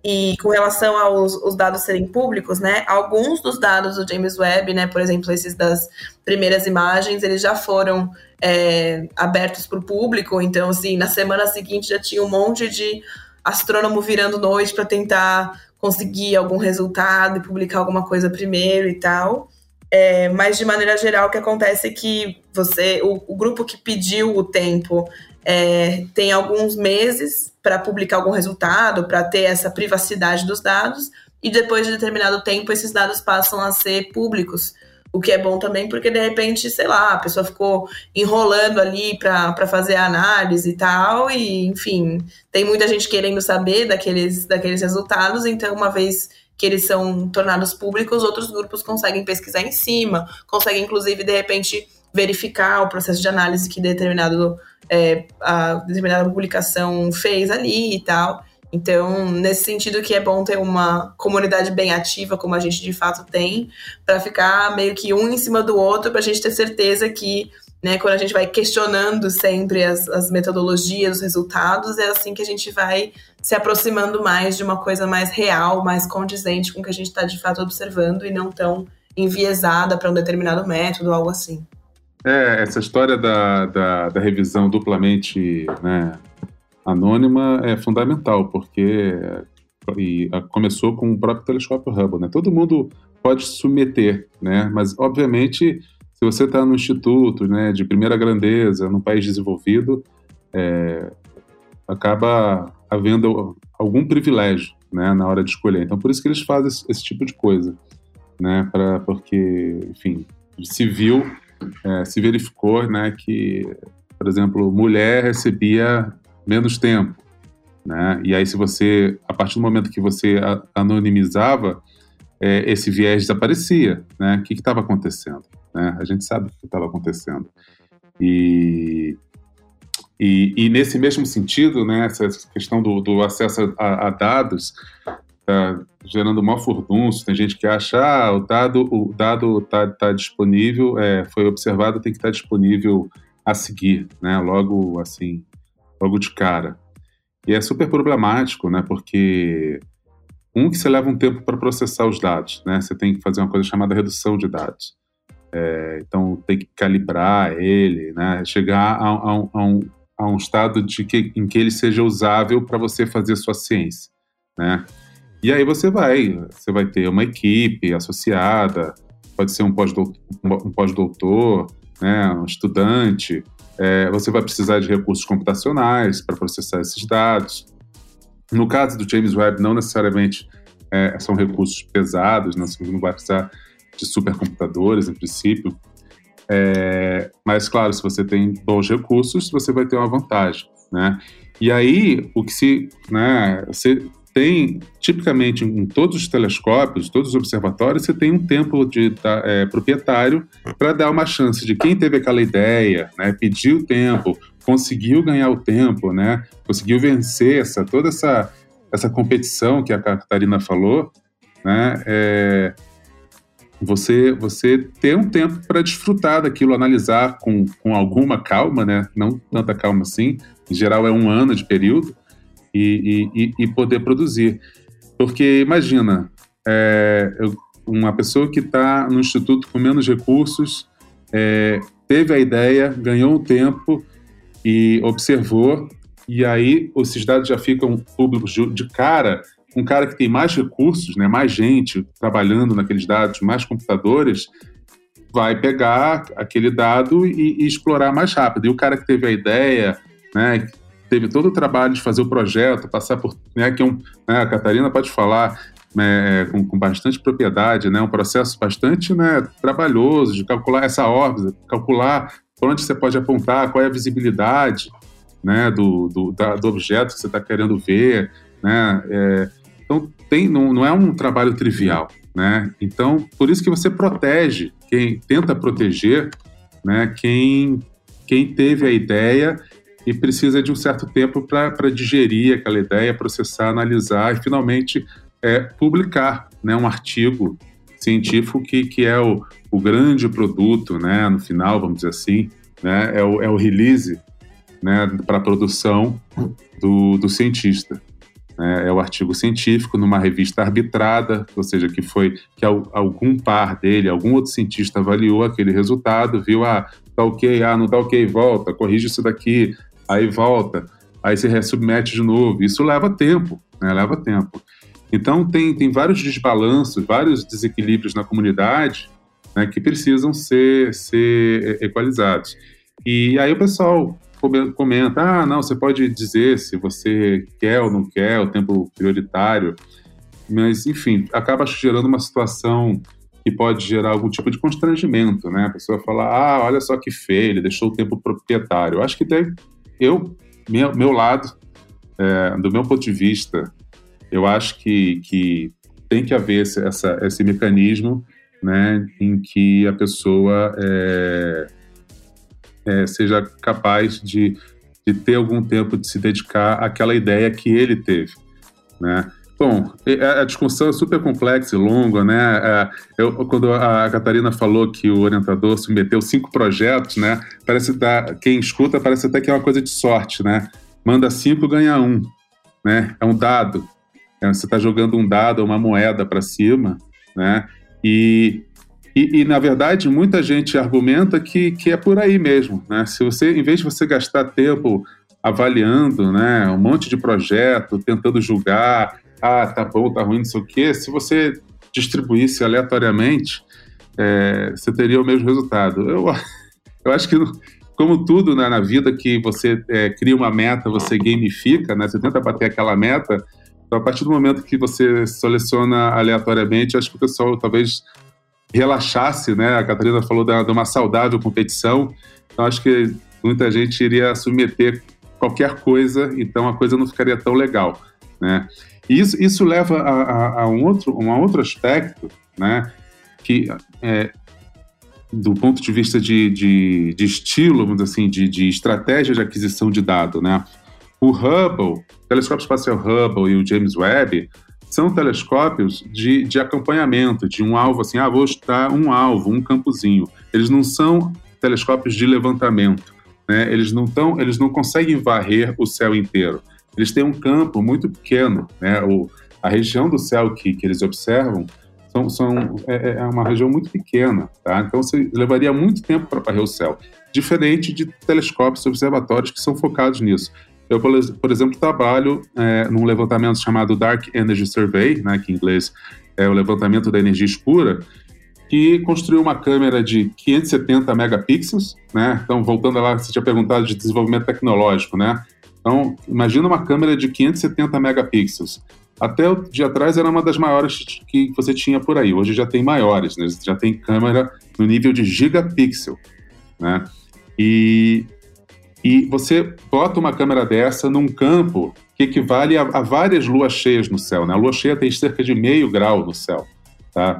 Speaker 7: E com relação aos os dados serem públicos, né? Alguns dos dados do James Webb, né? Por exemplo, esses das primeiras imagens, eles já foram é, abertos para o público. Então, assim, na semana seguinte já tinha um monte de astrônomo virando noite para tentar conseguir algum resultado e publicar alguma coisa primeiro e tal. É, mas de maneira geral, o que acontece é que você, o, o grupo que pediu o tempo é, tem alguns meses para publicar algum resultado, para ter essa privacidade dos dados, e depois de determinado tempo esses dados passam a ser públicos. O que é bom também, porque de repente, sei lá, a pessoa ficou enrolando ali para fazer a análise e tal, e enfim, tem muita gente querendo saber daqueles, daqueles resultados, então, uma vez que eles são tornados públicos, outros grupos conseguem pesquisar em cima, conseguem, inclusive, de repente, verificar o processo de análise que determinado, é, a determinada publicação fez ali e tal. Então, nesse sentido que é bom ter uma comunidade bem ativa, como a gente de fato tem, para ficar meio que um em cima do outro, para a gente ter certeza que, né, quando a gente vai questionando sempre as, as metodologias, os resultados, é assim que a gente vai se aproximando mais de uma coisa mais real, mais condizente com o que a gente está de fato observando e não tão enviesada para um determinado método, algo assim.
Speaker 6: É, essa história da, da, da revisão duplamente né, anônima é fundamental, porque e começou com o próprio telescópio Hubble, né? Todo mundo pode submeter, né? Mas obviamente, se você está no instituto, né, de primeira grandeza, num país desenvolvido, é, acaba havendo algum privilégio, né, na hora de escolher. Então, por isso que eles fazem esse, esse tipo de coisa, né? Para porque, enfim, se viu, é, se verificou, né, que, por exemplo, mulher recebia menos tempo. Né? E aí, se você, a partir do momento que você anonimizava, é, esse viés desaparecia. Né? O que estava acontecendo? Né? A gente sabe o que estava acontecendo. E, E, e, nesse mesmo sentido, né, essa questão do, do acesso a, a dados está gerando maior furdunço. Tem gente que acha ah, o dado o dado está tá disponível, é, foi observado, tem que estar tá disponível a seguir, né, logo assim, logo de cara. E é super problemático, né, porque um que você leva um tempo para processar os dados, né, você tem que fazer uma coisa chamada redução de dados. É, então tem que calibrar ele, né, chegar a, a, a um, a um estado de que, em que ele seja usável para você fazer sua ciência, né? E aí você vai, você vai ter uma equipe associada, pode ser um pós-doutor, um pós-doutor né, um estudante, é, você vai precisar de recursos computacionais para processar esses dados. No caso do James Webb, não necessariamente é, são recursos pesados, não, você não vai precisar de supercomputadores, em princípio, é, mas, claro, se você tem bons recursos, você vai ter uma vantagem, né? E aí, o que se, né, você tem, tipicamente, em todos os telescópios, todos os observatórios, você tem um tempo de é, proprietário para dar uma chance de quem teve aquela ideia, né, pediu tempo, conseguiu ganhar o tempo, né, conseguiu vencer essa, toda essa, essa competição que a Catarina falou, né, é, você você ter um tempo para desfrutar daquilo, analisar com, com alguma calma, né? Não tanta calma assim. Em geral é um ano de período e, e, e poder produzir, porque imagina é, uma pessoa que está no instituto com menos recursos é, teve a ideia, ganhou um tempo e observou e aí esses dados já ficam públicos de, de cara um cara que tem mais recursos, né, mais gente trabalhando naqueles dados, mais computadores, vai pegar aquele dado e, e, explorar mais rápido. E o cara que teve a ideia, né, teve todo o trabalho de fazer o projeto, passar por, né, que é um, né, a Catarina pode falar né, com, com, bastante propriedade, né, um processo bastante né, trabalhoso de calcular essa órbita, calcular para onde você pode apontar, qual é a visibilidade né, do, do, da, do objeto que você está querendo ver, né, é, então, tem, não, não é um trabalho trivial, né? Então, por isso que você protege, quem tenta proteger, né? Quem, quem teve a ideia e precisa de um certo tempo para digerir aquela ideia, processar, analisar e finalmente é, publicar né, um artigo científico que, que é o, o grande produto, né, no final, vamos dizer assim, né, é, o, é o release né, para a produção do, do cientista. Né, é o artigo científico numa revista arbitrada, ou seja, que foi que algum par dele, algum outro cientista avaliou aquele resultado, viu, ah, tá ok, ah, não tá ok, volta, corrige isso daqui, aí volta, aí se resubmete de novo. Isso leva tempo, né, leva tempo. Então tem, tem vários desbalanços, vários desequilíbrios na comunidade né, que precisam ser, ser equalizados. E aí o pessoal comenta, ah, não, você pode dizer se você quer ou não quer o tempo prioritário, mas, enfim, acaba gerando uma situação que pode gerar algum tipo de constrangimento, né? A pessoa fala, ah, olha só que feio, ele deixou o tempo proprietário. Eu acho que tem, eu, meu, meu lado, é, do meu ponto de vista, eu acho que, que tem que haver esse, essa, esse mecanismo, né, em que a pessoa é, é, seja capaz de, de ter algum tempo de se dedicar àquela ideia que ele teve, né? Bom, a discussão é super complexa e longa, né? É, eu, quando a Catarina falou que o orientador submeteu cinco projetos, né? Parece dar, quem escuta parece até que é uma coisa de sorte, né? Manda cinco, ganha um, né? É um dado. É, você está jogando um dado, uma moeda para cima, né? E e, e, na verdade, muita gente argumenta que, que é por aí mesmo. Né? Se você, em vez de você gastar tempo avaliando né, um monte de projeto, tentando julgar, ah, tá bom, tá ruim, não sei o quê, se você distribuísse aleatoriamente, é, você teria o mesmo resultado. Eu, eu acho que, como tudo né, na vida que você é, cria uma meta, você gamifica, né, você tenta bater aquela meta, então, a partir do momento que você seleciona aleatoriamente, acho que o pessoal talvez relaxasse, né? A Catarina falou de uma saudável competição, então acho que muita gente iria submeter qualquer coisa, então a coisa não ficaria tão legal, né? E isso, isso leva a, a, a um, outro, um outro aspecto, né? Que é, do ponto de vista de, de, de estilo, vamos assim, de, de estratégia de aquisição de dado, né? O Hubble, o telescópio espacial Hubble e o James Webb são telescópios de, de acompanhamento, de um alvo assim, ah, vou estar um alvo, um campozinho. Eles não são telescópios de levantamento, né? Eles não tão, eles não conseguem varrer o céu inteiro. Eles têm um campo muito pequeno, né? O, a região do céu que, que eles observam são, são, é, é uma região muito pequena, tá? Então você levaria muito tempo para varrer o céu, diferente de telescópios observatórios que são focados nisso. Eu, por exemplo, trabalho é, num levantamento chamado Dark Energy Survey, né, que em inglês é o levantamento da energia escura, que construiu uma câmera de 570 megapixels, né? Então, voltando lá, você tinha perguntado de desenvolvimento tecnológico, né? Então, imagina uma câmera de 570 megapixels. Até o dia atrás era uma das maiores que você tinha por aí. Hoje já tem maiores, né? Já tem câmera no nível de gigapixel, né? E, e você bota uma câmera dessa num campo que equivale a, a várias luas cheias no céu, né? A lua cheia tem cerca de meio grau no céu, tá?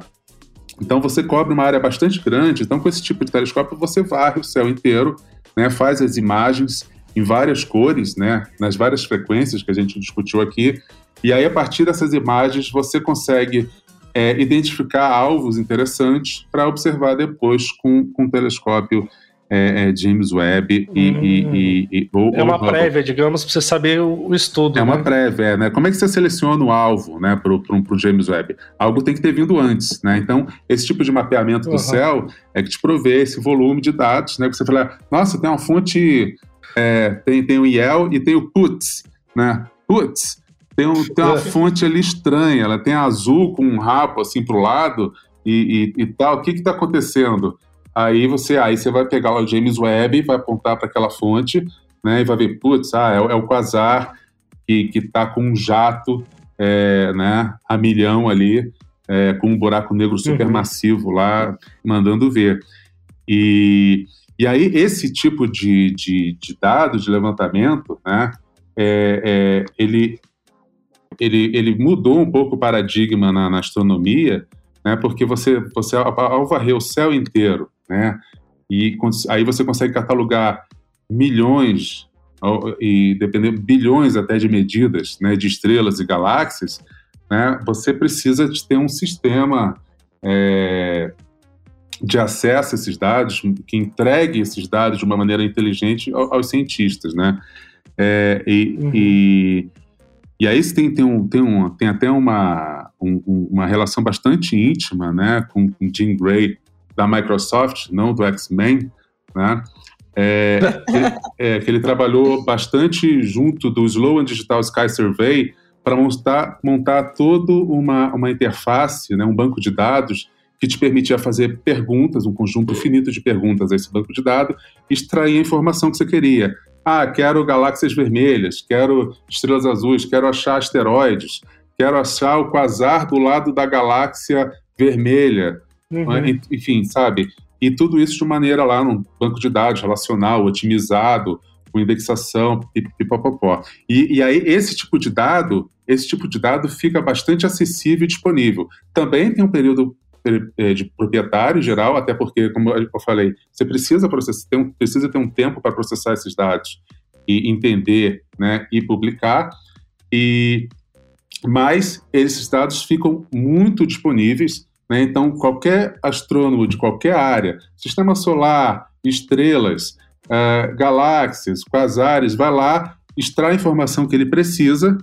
Speaker 6: Então você cobre uma área bastante grande. Então com esse tipo de telescópio você varre o céu inteiro, né? Faz as imagens em várias cores, né? Nas várias frequências que a gente discutiu aqui e aí, a partir dessas imagens, você consegue é, identificar alvos interessantes para observar depois com, com o telescópio é, é, James Webb e, hum. e, e,
Speaker 3: ou, é uma prévia, digamos, para você saber o, o estudo.
Speaker 6: É
Speaker 3: né?
Speaker 6: uma prévia, né? Como é que você seleciona o alvo, né, para o James Webb? Algo tem que ter vindo antes, né? Então, esse tipo de mapeamento do uhum. céu é que te provê esse volume de dados, né? Que você fala, nossa, tem uma fonte, é, tem, tem o IEL e tem o PUTS, né? PUTS, tem, um, tem uma fonte ali estranha, ela tem azul com um rabo assim para o lado e, e, e, tal. O que está acontecendo? Aí você, aí você vai pegar o James Webb, vai apontar para aquela fonte, né, e vai ver, putz, ah, é, é o quasar que está com um jato, é, né, a milhão ali, é, com um buraco negro supermassivo uhum. lá, mandando ver. E, e aí esse tipo de, de, de dado, de levantamento, né, é, é, ele, ele, ele mudou um pouco o paradigma na, na astronomia, né, porque você, você ao varrer o céu inteiro, né, e aí você consegue catalogar milhões e dependendo bilhões até de medidas, né, de estrelas e galáxias, né, você precisa de ter um sistema é, de acesso a esses dados que entregue esses dados de uma maneira inteligente aos, cientistas, né? É, e, uhum. e, e aí tem, tem, um, tem, um, tem até uma, um, uma relação bastante íntima né, com, com Jim Gray da Microsoft, não do X-Men, né? É, que, é, que ele trabalhou bastante junto do Slow and Digital Sky Survey para montar, montar toda uma, uma interface, né, um banco de dados que te permitia fazer perguntas, um conjunto finito de perguntas a esse banco de dados, extrair a informação que você queria. Ah, quero galáxias vermelhas, quero estrelas azuis, quero achar asteroides, quero achar o quasar do lado da galáxia vermelha. Uhum. Enfim, sabe? E tudo isso de maneira lá num banco de dados relacional, otimizado, com indexação, pipopopó. E, e aí, esse tipo de dado, esse tipo de dado fica bastante acessível e disponível. Também tem um período de proprietário geral, até porque, como eu falei, você precisa processar, tem um, precisa ter um tempo para processar esses dados e entender, né, e publicar. E mas esses dados ficam muito disponíveis, né? Então qualquer astrônomo de qualquer área, sistema solar, estrelas, uh, galáxias, quasares, vai lá extrai a informação que ele precisa,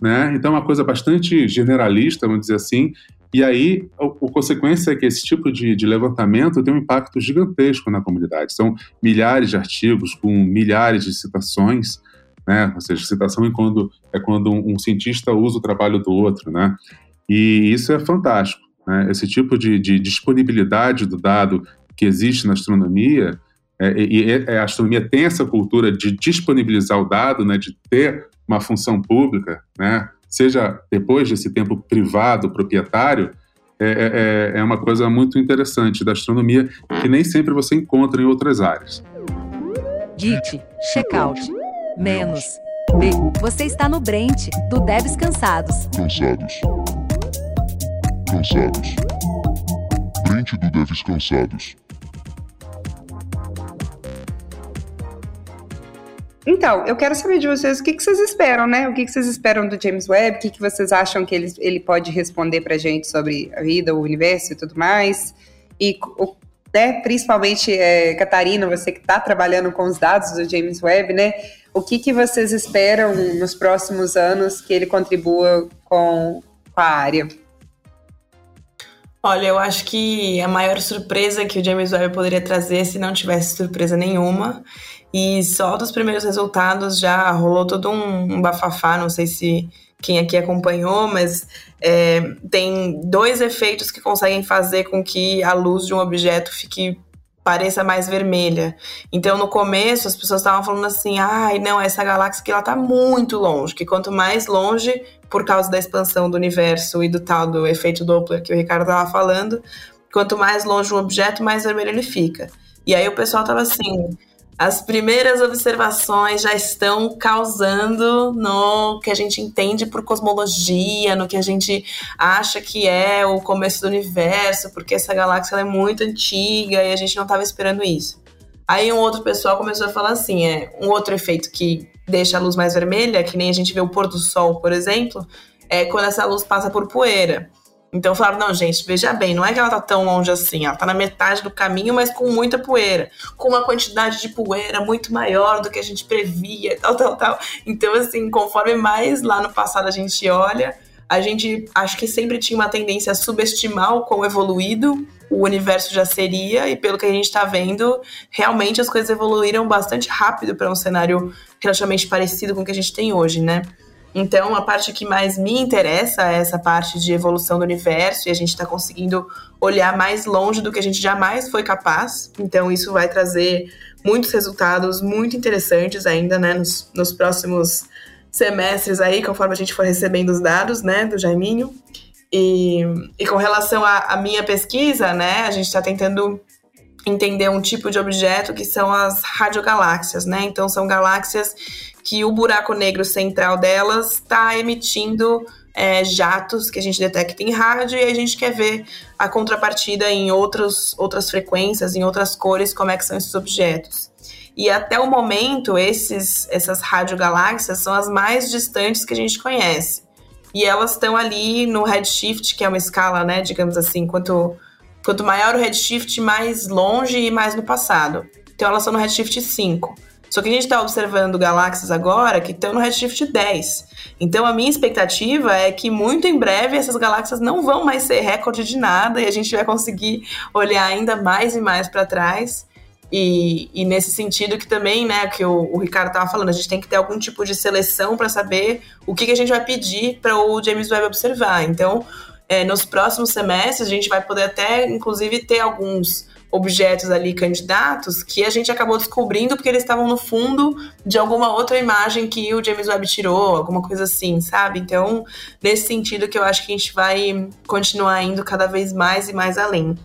Speaker 6: né? Então é uma coisa bastante generalista, vamos dizer assim, e aí, a, consequência é que esse tipo de, de, levantamento tem um impacto gigantesco na comunidade. São milhares de artigos com milhares de citações, né? Ou seja, citação é quando, é quando um, cientista usa o trabalho do outro, né? E isso é fantástico. Né? Esse tipo de, de disponibilidade do dado que existe na astronomia, é, e, e, a astronomia tem essa cultura de disponibilizar o dado, né, de ter uma função pública, né, seja depois desse tempo privado, proprietário, é, é, é, é uma coisa muito interessante da astronomia que nem sempre você encontra em outras áreas.
Speaker 1: Git, checkout, menos. B. Você está no Brent, do Devs Cansados.
Speaker 8: Cansados. Cansados. Brent do Devs Cansados.
Speaker 5: Então, eu quero saber de vocês o que, que vocês esperam, né? O que, que vocês esperam do James Webb? O que, que vocês acham que ele, ele pode responder pra gente sobre a vida, o universo e tudo mais? E o, né, principalmente, é, Catarina, você que está trabalhando com os dados do James Webb, né? O que, que vocês esperam nos próximos anos que ele contribua com, com a área?
Speaker 7: Olha, eu acho que a maior surpresa que o James Webb poderia trazer, se não tivesse surpresa nenhuma, e só dos primeiros resultados já rolou todo um, um bafafá, não sei se quem aqui acompanhou, mas é, tem dois efeitos que conseguem fazer com que a luz de um objeto fique pareça mais vermelha. Então, no começo, as pessoas estavam falando assim: ai, não, essa galáxia aqui ela tá muito longe, que quanto mais longe, por causa da expansão do universo e do tal do efeito Doppler que o Ricardo estava falando, quanto mais longe um objeto, mais vermelho ele fica. E aí o pessoal tava assim: as primeiras observações já estão causando no que a gente entende por cosmologia, no que a gente acha que é o começo do universo, porque essa galáxia é muito antiga e a gente não estava esperando isso. Aí um outro pessoal começou a falar assim, é um outro efeito que deixa a luz mais vermelha, que nem a gente vê o pôr do sol, por exemplo, é quando essa luz passa por poeira. Então falaram, não, gente, veja bem, não é que ela tá tão longe assim, ela tá na metade do caminho, mas com muita poeira, com uma quantidade de poeira muito maior do que a gente previa, tal, tal, tal. Então, assim, conforme mais lá no passado a gente olha, a gente acho que sempre tinha uma tendência a subestimar o quão evoluído o universo já seria, e pelo que a gente está vendo, realmente as coisas evoluíram bastante rápido para um cenário relativamente parecido com o que a gente tem hoje, né? Então, a parte que mais me interessa é essa parte de evolução do universo e a gente está conseguindo olhar mais longe do que a gente jamais foi capaz. Então, isso vai trazer muitos resultados muito interessantes ainda, né, nos, nos próximos semestres aí, conforme a gente for recebendo os dados, né, do Jaiminho. E, e com relação à minha pesquisa, né, a gente está tentando entender um tipo de objeto que são as radiogaláxias, né? Então são galáxias que o buraco negro central delas está emitindo é, jatos que a gente detecta em rádio e a gente quer ver a contrapartida em outros, outras frequências, em outras cores, como é que são esses objetos. E até o momento, esses, essas radiogaláxias são as mais distantes que a gente conhece. E elas estão ali no redshift, que é uma escala, né, digamos assim, quanto, quanto maior o redshift, mais longe e mais no passado. Então elas estão no redshift 5. Só que a gente está observando galáxias agora que estão no Redshift 10. Então a minha expectativa é que muito em breve essas galáxias não vão mais ser recorde de nada e a gente vai conseguir olhar ainda mais e mais para trás. E, e, nesse sentido que também, né, que o, o Ricardo estava falando, a gente tem que ter algum tipo de seleção para saber o que, que, a gente vai pedir para o James Webb observar. Então, é, nos próximos semestres, a gente vai poder até, inclusive, ter alguns objetos ali candidatos que a gente acabou descobrindo porque eles estavam no fundo de alguma outra imagem que o James Webb tirou, alguma coisa assim, sabe? Então, nesse sentido que eu acho que a gente vai continuar indo cada vez mais e mais além.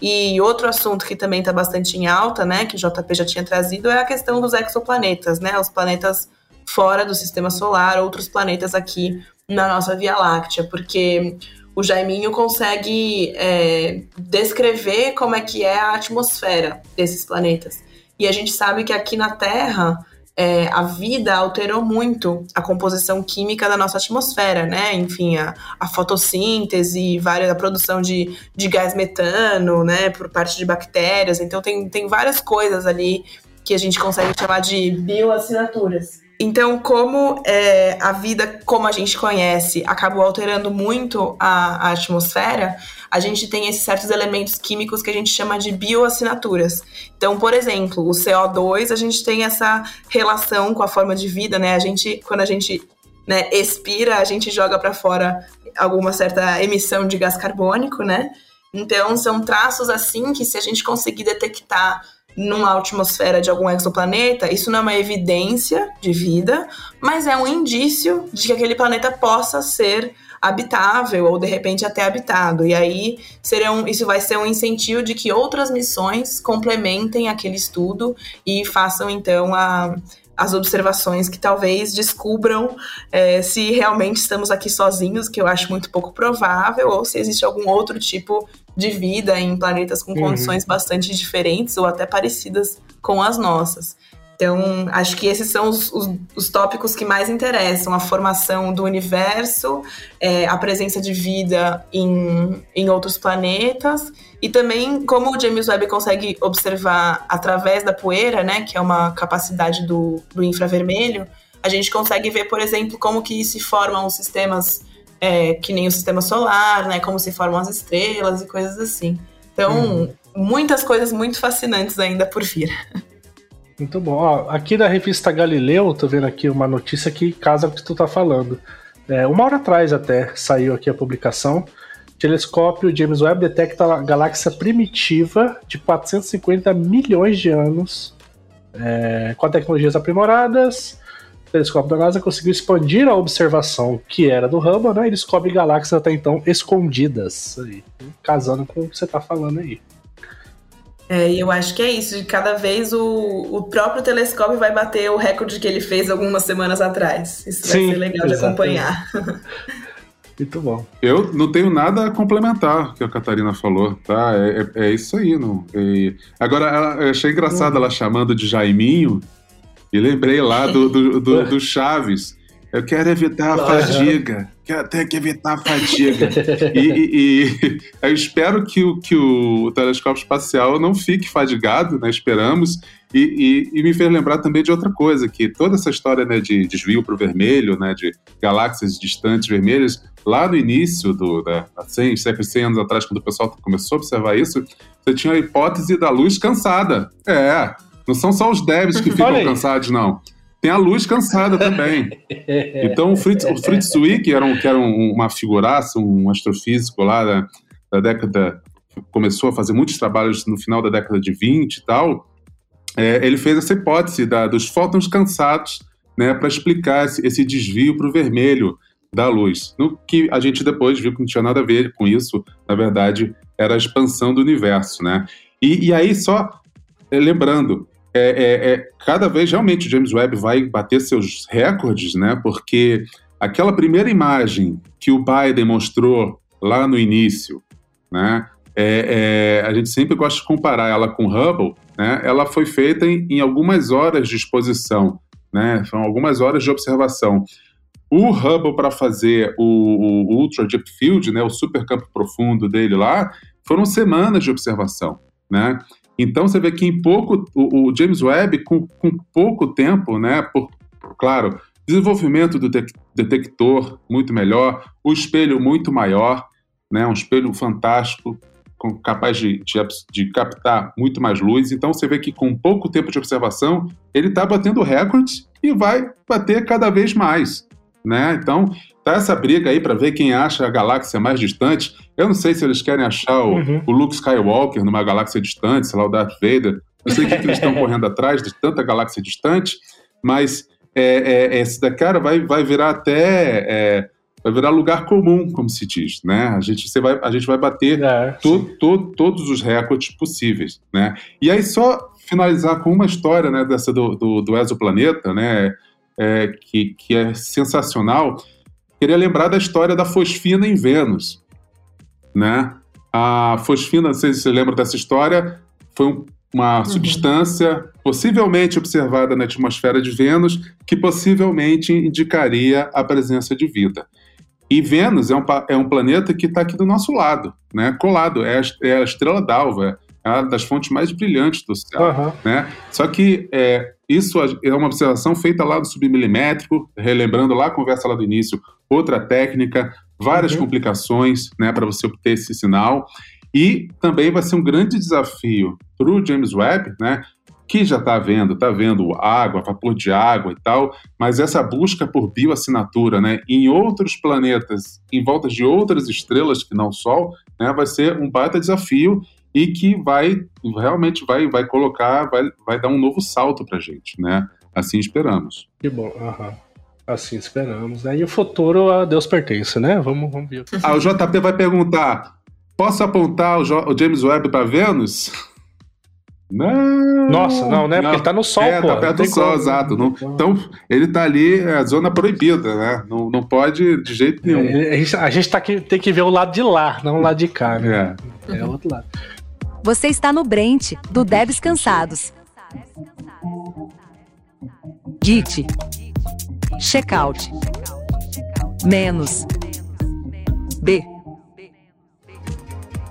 Speaker 7: E outro assunto que também está bastante em alta, né, que o JP já tinha trazido, é a questão dos exoplanetas, né, os planetas fora do sistema solar, outros planetas aqui na nossa Via Láctea, porque o Jaiminho consegue é, descrever como é que é a atmosfera desses planetas. E a gente sabe que aqui na Terra é, a vida alterou muito a composição química da nossa atmosfera, né? Enfim, a, a fotossíntese, várias, a produção de, de gás metano, né? Por parte de bactérias. Então tem, tem várias coisas ali que a gente consegue chamar de bioassinaturas. Então, como é, a vida como a gente conhece acabou alterando muito a, a, atmosfera, a gente tem esses certos elementos químicos que a gente chama de bioassinaturas. Então, por exemplo, o CO2, a gente tem essa relação com a forma de vida, né? A gente, quando a gente né, expira, a gente joga para fora alguma certa emissão de gás carbônico, né? Então, são traços assim que se a gente conseguir detectar numa atmosfera de algum exoplaneta, isso não é uma evidência de vida, mas é um indício de que aquele planeta possa ser habitável ou de repente até habitado. E aí serão, isso vai ser um incentivo de que outras missões complementem aquele estudo e façam então a, as observações que talvez descubram é, se realmente estamos aqui sozinhos, que eu acho muito pouco provável, ou se existe algum outro tipo de vida em planetas com uhum. condições bastante diferentes ou até parecidas com as nossas. Então, acho que esses são os, os, os, tópicos que mais interessam: a formação do universo, é, a presença de vida em, em outros planetas, e também como o James Webb consegue observar através da poeira, né, que é uma capacidade do, do infravermelho, a gente consegue ver, por exemplo, como que se formam os sistemas é, que nem o sistema solar, né, como se formam as estrelas e coisas assim. Então, hum. muitas coisas muito fascinantes ainda por vir.
Speaker 3: Muito bom. Ó, aqui da revista Galileu, tô vendo aqui uma notícia que casa com o que tu tá falando. É, uma hora atrás até saiu aqui a publicação. O telescópio James Webb detecta a galáxia primitiva de 450 milhões de anos é, com tecnologias aprimoradas. O telescópio da NASA conseguiu expandir a observação que era do Hubble né, e descobre galáxias até então escondidas. Aí, casando com o que você tá falando aí.
Speaker 7: É, e eu acho que é isso, de cada vez o, o próprio telescópio vai bater o recorde que ele fez algumas semanas atrás. Isso Sim, vai ser legal exatamente. de acompanhar.
Speaker 3: Muito bom.
Speaker 6: Eu não tenho nada a complementar que a Catarina falou, tá? É, é, é isso aí. Não, é... Agora, eu achei engraçado uhum. ela chamando de Jaiminho, e lembrei lá do, do, do, do Chaves. Eu quero evitar a fadiga. Quero até que evitar a fadiga. e, e, e, eu espero que o, que o telescópio espacial não fique fadigado, né? Esperamos. E, e, me fez lembrar também de outra coisa, que toda essa história né, de desvio para o vermelho, né, de galáxias distantes vermelhas, lá no início, do, da, 100, cerca de 100 anos atrás, quando o pessoal começou a observar isso, você tinha a hipótese da luz cansada. É, não são só os devs que ficam cansados, não tem a luz cansada também. Então, o Fritz, o Fritz Zwick, era, um, que era um, uma figuraça, um astrofísico lá da, da década, começou a fazer muitos trabalhos no final da década de 20 e tal, é, ele fez essa hipótese da, dos fótons cansados né, para explicar esse, esse desvio para o vermelho da luz. No que a gente depois viu que não tinha nada a ver com isso, na verdade, era a expansão do universo. Né? E, e aí, só é, lembrando, é, é, é, cada vez realmente o James Webb vai bater seus recordes, né? Porque aquela primeira imagem que o Biden mostrou lá no início, né? É, é, a gente sempre gosta de comparar ela com Hubble, né? Ela foi feita em, em algumas horas de exposição, né? São algumas horas de observação. O Hubble para fazer o, o, Ultra Deep Field, né? O super campo profundo dele lá, foram semanas de observação, né? Então você vê que em pouco o, o James Webb com, com, pouco tempo, né, por claro, desenvolvimento do detector muito melhor, o espelho muito maior, né, um espelho fantástico, com, capaz de, de, de, captar muito mais luz. Então você vê que com pouco tempo de observação ele está batendo recordes e vai bater cada vez mais, né? Então tá essa briga aí para ver quem acha a galáxia mais distante. Eu não sei se eles querem achar o, uhum. o Luke Skywalker numa galáxia distante, sei lá, o Darth Vader. Não sei o que, que eles estão correndo atrás de tanta galáxia distante, mas é, é, esse da cara vai, vai virar até. É, vai virar lugar comum, como se diz, né? A gente, você vai, a gente vai bater é, to, to, todos os recordes possíveis, né? E aí só finalizar com uma história, né, dessa do, do, do exoplaneta, né, é, que, que é sensacional. Queria lembrar da história da fosfina em Vênus né? A fosfina, não sei se você lembra dessa história, foi um, uma uhum. substância possivelmente observada na atmosfera de Vênus que possivelmente indicaria a presença de vida. E Vênus é um, é um planeta que está aqui do nosso lado, né? colado, é a, é a estrela d'alva, das fontes mais brilhantes do céu. Uhum. Né? Só que é, isso é uma observação feita lá no submilimétrico, relembrando lá a conversa lá do início, outra técnica, várias uhum. complicações né, para você obter esse sinal. E também vai ser um grande desafio para o James Webb, né, que já está vendo, está vendo água, vapor de água e tal, mas essa busca por bioassinatura né, em outros planetas, em volta de outras estrelas que não o Sol, né, vai ser um baita desafio e que vai realmente vai, vai colocar, vai, vai dar um novo salto para gente, né? Assim esperamos.
Speaker 3: Que bom, aham. Assim esperamos. Né? E o futuro a Deus pertence, né? Vamos, vamos ver.
Speaker 6: Ah, o JP vai perguntar: posso apontar o, o James Webb para Vênus?
Speaker 3: Não. Nossa, não, né? Não. Porque ele tá no sol,
Speaker 6: é,
Speaker 3: pô.
Speaker 6: tá perto do sol, como. exato. Não, então, ele tá ali, é a zona proibida, né? Não, não pode de jeito nenhum.
Speaker 3: É, a gente, a gente tá que, tem que ver o lado de lá, não o lado de cá, né? É, é o outro lado.
Speaker 1: Você está no Brent, do Devs Cansados. Git. Checkout. Menos. B.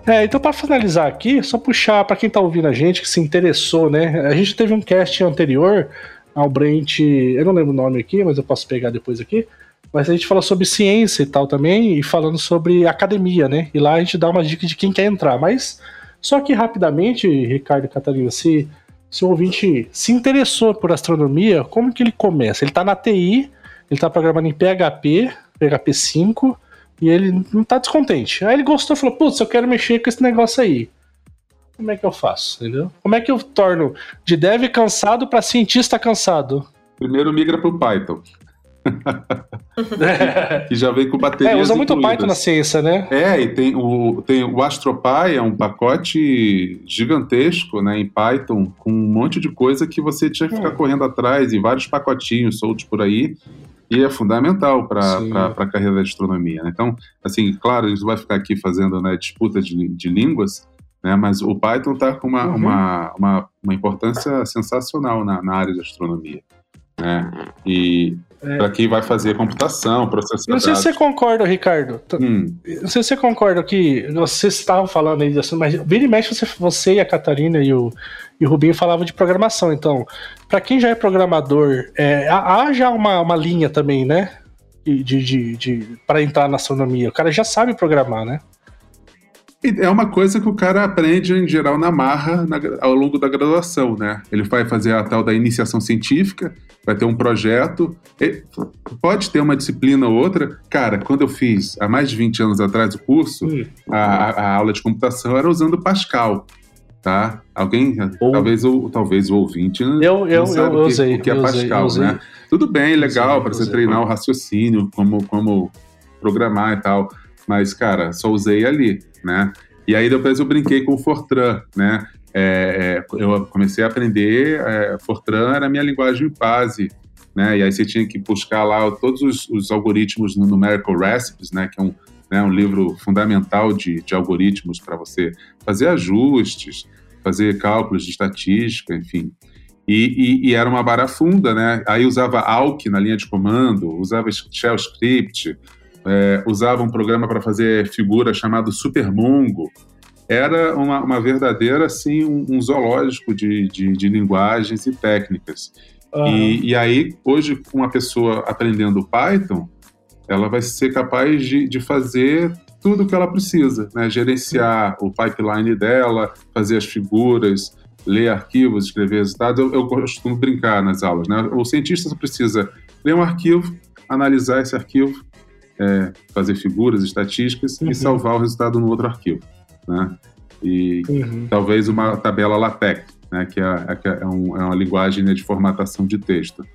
Speaker 3: É, então para finalizar aqui, só puxar para quem tá ouvindo a gente, que se interessou, né? A gente teve um cast anterior ao Brent, eu não lembro o nome aqui, mas eu posso pegar depois aqui. Mas a gente fala sobre ciência e tal também, e falando sobre academia, né? E lá a gente dá uma dica de quem quer entrar. Mas só que rapidamente, Ricardo Catarina, se, se o ouvinte se interessou por astronomia, como que ele começa? Ele tá na TI, ele tá programando em PHP, PHP 5, e ele não tá descontente. Aí ele gostou e falou: Putz, eu quero mexer com esse negócio aí. Como é que eu faço? Entendeu? Como é que eu torno de dev cansado para cientista cansado?
Speaker 6: Primeiro migra para o Python. Que já vem com bateria.
Speaker 3: É, usa muito incluídas. Python na ciência, né?
Speaker 6: É, e tem o, tem o AstroPy, é um pacote gigantesco né, em Python, com um monte de coisa que você tinha que ficar hum. correndo atrás e vários pacotinhos soltos por aí e é fundamental para a carreira da astronomia. Né? Então, assim, claro, a gente vai ficar aqui fazendo né, disputa de, de línguas, né, mas o Python está com uma, uhum. uma, uma, uma, importância sensacional na, na área da astronomia. Né? E é. para quem vai fazer computação, processamento.
Speaker 3: Não sei se você concorda, Ricardo. Hum. Não sei se você concorda que vocês estavam falando aí, mas vira e mexe você, você e a Catarina e o, e o Rubinho falavam de programação. Então, para quem já é programador, é, há já uma, uma linha também, né? De, de, de para entrar na astronomia. O cara já sabe programar, né?
Speaker 6: É uma coisa que o cara aprende em geral na marra na, ao longo da graduação, né? Ele vai fazer a tal da iniciação científica, vai ter um projeto, pode ter uma disciplina ou outra. Cara, quando eu fiz há mais de 20 anos atrás o curso, a, a, aula de computação era usando Pascal tá? Alguém, Ou... talvez, o, talvez o ouvinte não,
Speaker 3: eu, eu,
Speaker 6: não sabe
Speaker 3: eu, que, usei,
Speaker 6: o que é Pascal, usei, né? Tudo bem, legal para você treinar o raciocínio, como, como programar e tal, mas, cara, só usei ali, né? E aí depois eu brinquei com o Fortran, né? É, é, eu comecei a aprender, é, Fortran era a minha linguagem base, né? E aí você tinha que buscar lá todos os, os algoritmos no Numerical Recipes, né? Que é um, né, um livro fundamental de, de algoritmos para você fazer ajustes, fazer cálculos de estatística, enfim. E, e, e, era uma barafunda, né? Aí usava Alk na linha de comando, usava Shell Script, é, usava um programa para fazer figura chamado Supermongo. Era uma, uma verdadeira, assim, um, um zoológico de, de, de, linguagens e técnicas. Uhum. E, e aí, hoje, uma pessoa aprendendo Python, ela vai ser capaz de, de fazer tudo o que ela precisa, né? gerenciar o pipeline dela, fazer as figuras, ler arquivos, escrever resultados. Eu, eu costumo brincar nas aulas. Né? O cientista precisa ler um arquivo, analisar esse arquivo, é, fazer figuras, estatísticas uhum. e salvar o resultado no outro arquivo. Né? E uhum. talvez uma tabela LaTeX, né? que é, é, é, um, é uma linguagem né, de formatação de texto.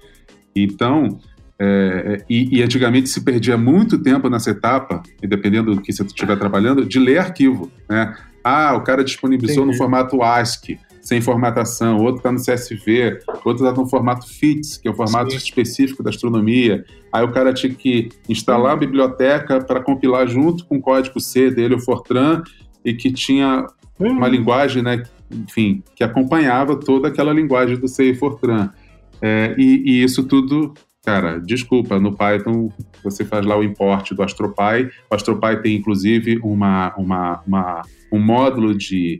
Speaker 6: Então, é, é, e, e, antigamente se perdia muito tempo nessa etapa, e dependendo do que você estiver trabalhando, de ler arquivo. Né? Ah, o cara disponibilizou Entendi. no formato ASCII, sem formatação, outro está no CSV, outro está no formato FITS, que é o formato Sim. específico da astronomia. Aí o cara tinha que instalar a biblioteca para compilar junto com o código C dele, o Fortran, e que tinha uma linguagem, né, enfim, que acompanhava toda aquela linguagem do C e Fortran. É, e, e, isso tudo Cara, desculpa, no Python você faz lá o import do AstroPy. O AstroPy tem inclusive uma, uma, uma, um módulo de,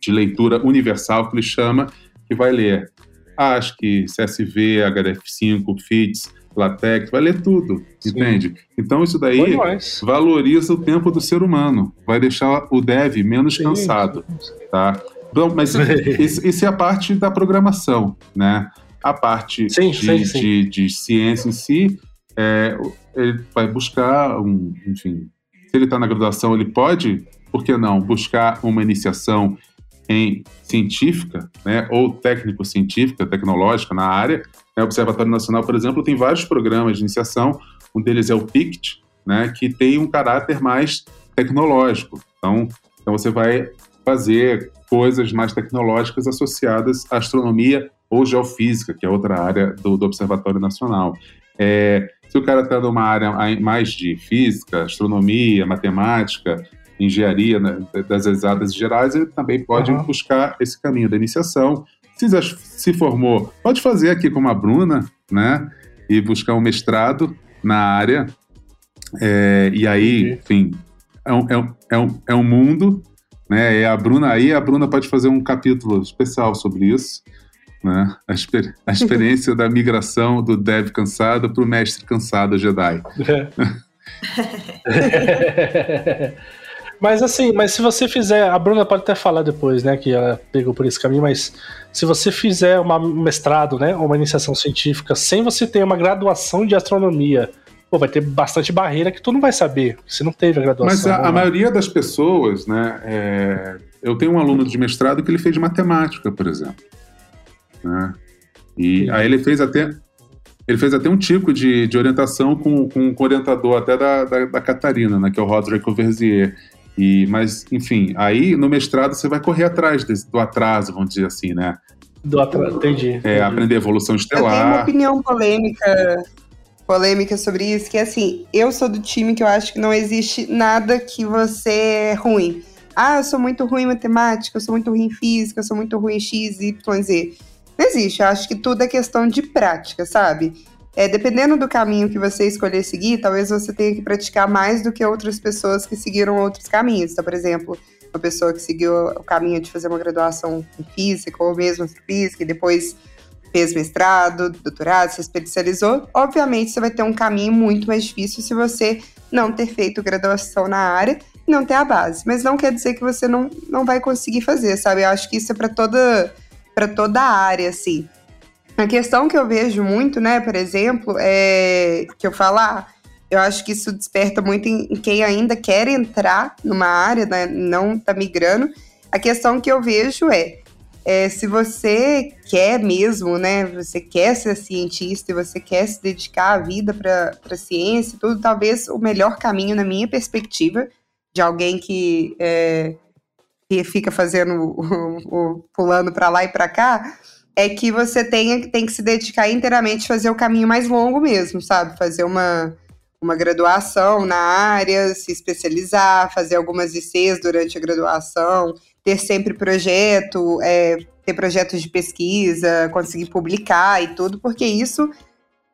Speaker 6: de leitura universal que ele chama, que vai ler ASCII, CSV, HDF5, FITS, LaTeX, vai ler tudo, Sim. entende? Então isso daí valoriza o tempo do ser humano, vai deixar o dev menos Sim. cansado, tá? Então, mas isso, isso é a parte da programação, né? A parte sim, de, sim, sim. De, de, ciência em si, é, ele vai buscar, um, enfim, se ele está na graduação, ele pode, por que não, buscar uma iniciação em científica, né, ou técnico-científica, tecnológica na área. O Observatório Nacional, por exemplo, tem vários programas de iniciação, um deles é o PICT, né, que tem um caráter mais tecnológico. Então, então você vai fazer coisas mais tecnológicas associadas à astronomia ou geofísica, que é outra área do, do Observatório Nacional. É, se o cara está numa área mais de física, astronomia, matemática, engenharia né, das exatas gerais, ele também pode uhum. buscar esse caminho da iniciação, Se já se formou, pode fazer aqui como a Bruna, né? E buscar um mestrado na área. É, e aí, enfim, é um, é, um, é, um, é um mundo, né? E a Bruna, aí a Bruna pode fazer um capítulo especial sobre isso. Né? A, exper a experiência da migração do dev cansado para o mestre cansado Jedi.
Speaker 3: mas assim, mas se você fizer, a Bruna pode até falar depois, né, que ela pegou por esse caminho, mas se você fizer uma, um mestrado, né, uma iniciação científica, sem você ter uma graduação de astronomia, pô, vai ter bastante barreira que tu não vai saber, você não teve a graduação.
Speaker 6: Mas a, a maioria das pessoas, né, é... eu tenho um aluno de mestrado que ele fez matemática, por exemplo. Né? E aí ele fez até ele fez até um tipo de, de orientação com, com, orientador até da, da, da, Catarina, né, que é o Roderick Overzier. E, mas, enfim, aí no mestrado você vai correr atrás desse, do atraso, vamos dizer assim, né?
Speaker 3: Do atraso, entendi, entendi.
Speaker 6: É, aprender evolução estelar.
Speaker 5: Eu tenho uma opinião polêmica, polêmica sobre isso, que é assim, eu sou do time que eu acho que não existe nada que você é ruim. Ah, eu sou muito ruim em matemática, eu sou muito ruim em física, eu sou muito ruim em X, Y, Z. Não existe. Eu acho que tudo é questão de prática, sabe? É, dependendo do caminho que você escolher seguir, talvez você tenha que praticar mais do que outras pessoas que seguiram outros caminhos. Então, por exemplo, uma pessoa que seguiu o caminho de fazer uma graduação em física ou mesmo física e depois fez mestrado, doutorado, se especializou, obviamente você vai ter um caminho muito mais difícil se você não ter feito graduação na área e não ter a base. Mas não quer dizer que você não, não vai conseguir fazer, sabe? Eu acho que isso é para toda para toda a área, assim. A questão que eu vejo muito, né, por exemplo, é que eu falar, ah, eu acho que isso desperta muito em quem ainda quer entrar numa área, né, não tá migrando. A questão que eu vejo é, é, se você quer mesmo, né, você quer ser cientista e você quer se dedicar a vida para a ciência, tudo, talvez o melhor caminho, na minha perspectiva, de alguém que é, que fica fazendo o, o pulando para lá e para cá, é que você tem, tem que se dedicar inteiramente a fazer o caminho mais longo mesmo, sabe? Fazer uma, uma graduação na área, se especializar, fazer algumas ICs durante a graduação, ter sempre projeto, é, ter projetos de pesquisa, conseguir publicar e tudo, porque isso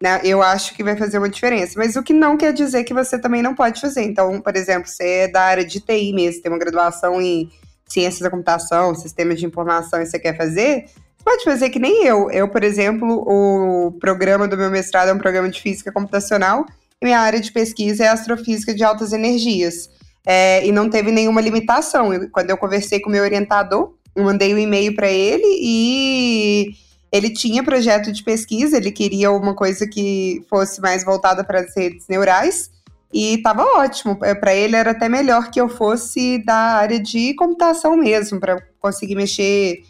Speaker 5: né, eu acho que vai fazer uma diferença. Mas o que não quer dizer que você também não pode fazer. Então, por exemplo, você é da área de TI mesmo, tem uma graduação em ciências da computação, sistemas de informação e você quer fazer, pode fazer que nem eu. Eu, por exemplo, o programa do meu mestrado é um programa de física computacional e minha área de pesquisa é astrofísica de altas energias. É, e não teve nenhuma limitação. Eu, quando eu conversei com o meu orientador, eu mandei um e-mail para ele e ele tinha projeto de pesquisa, ele queria uma coisa que fosse mais voltada para as redes neurais. E estava ótimo. É, para ele era até melhor que eu fosse da área de computação mesmo, para conseguir mexer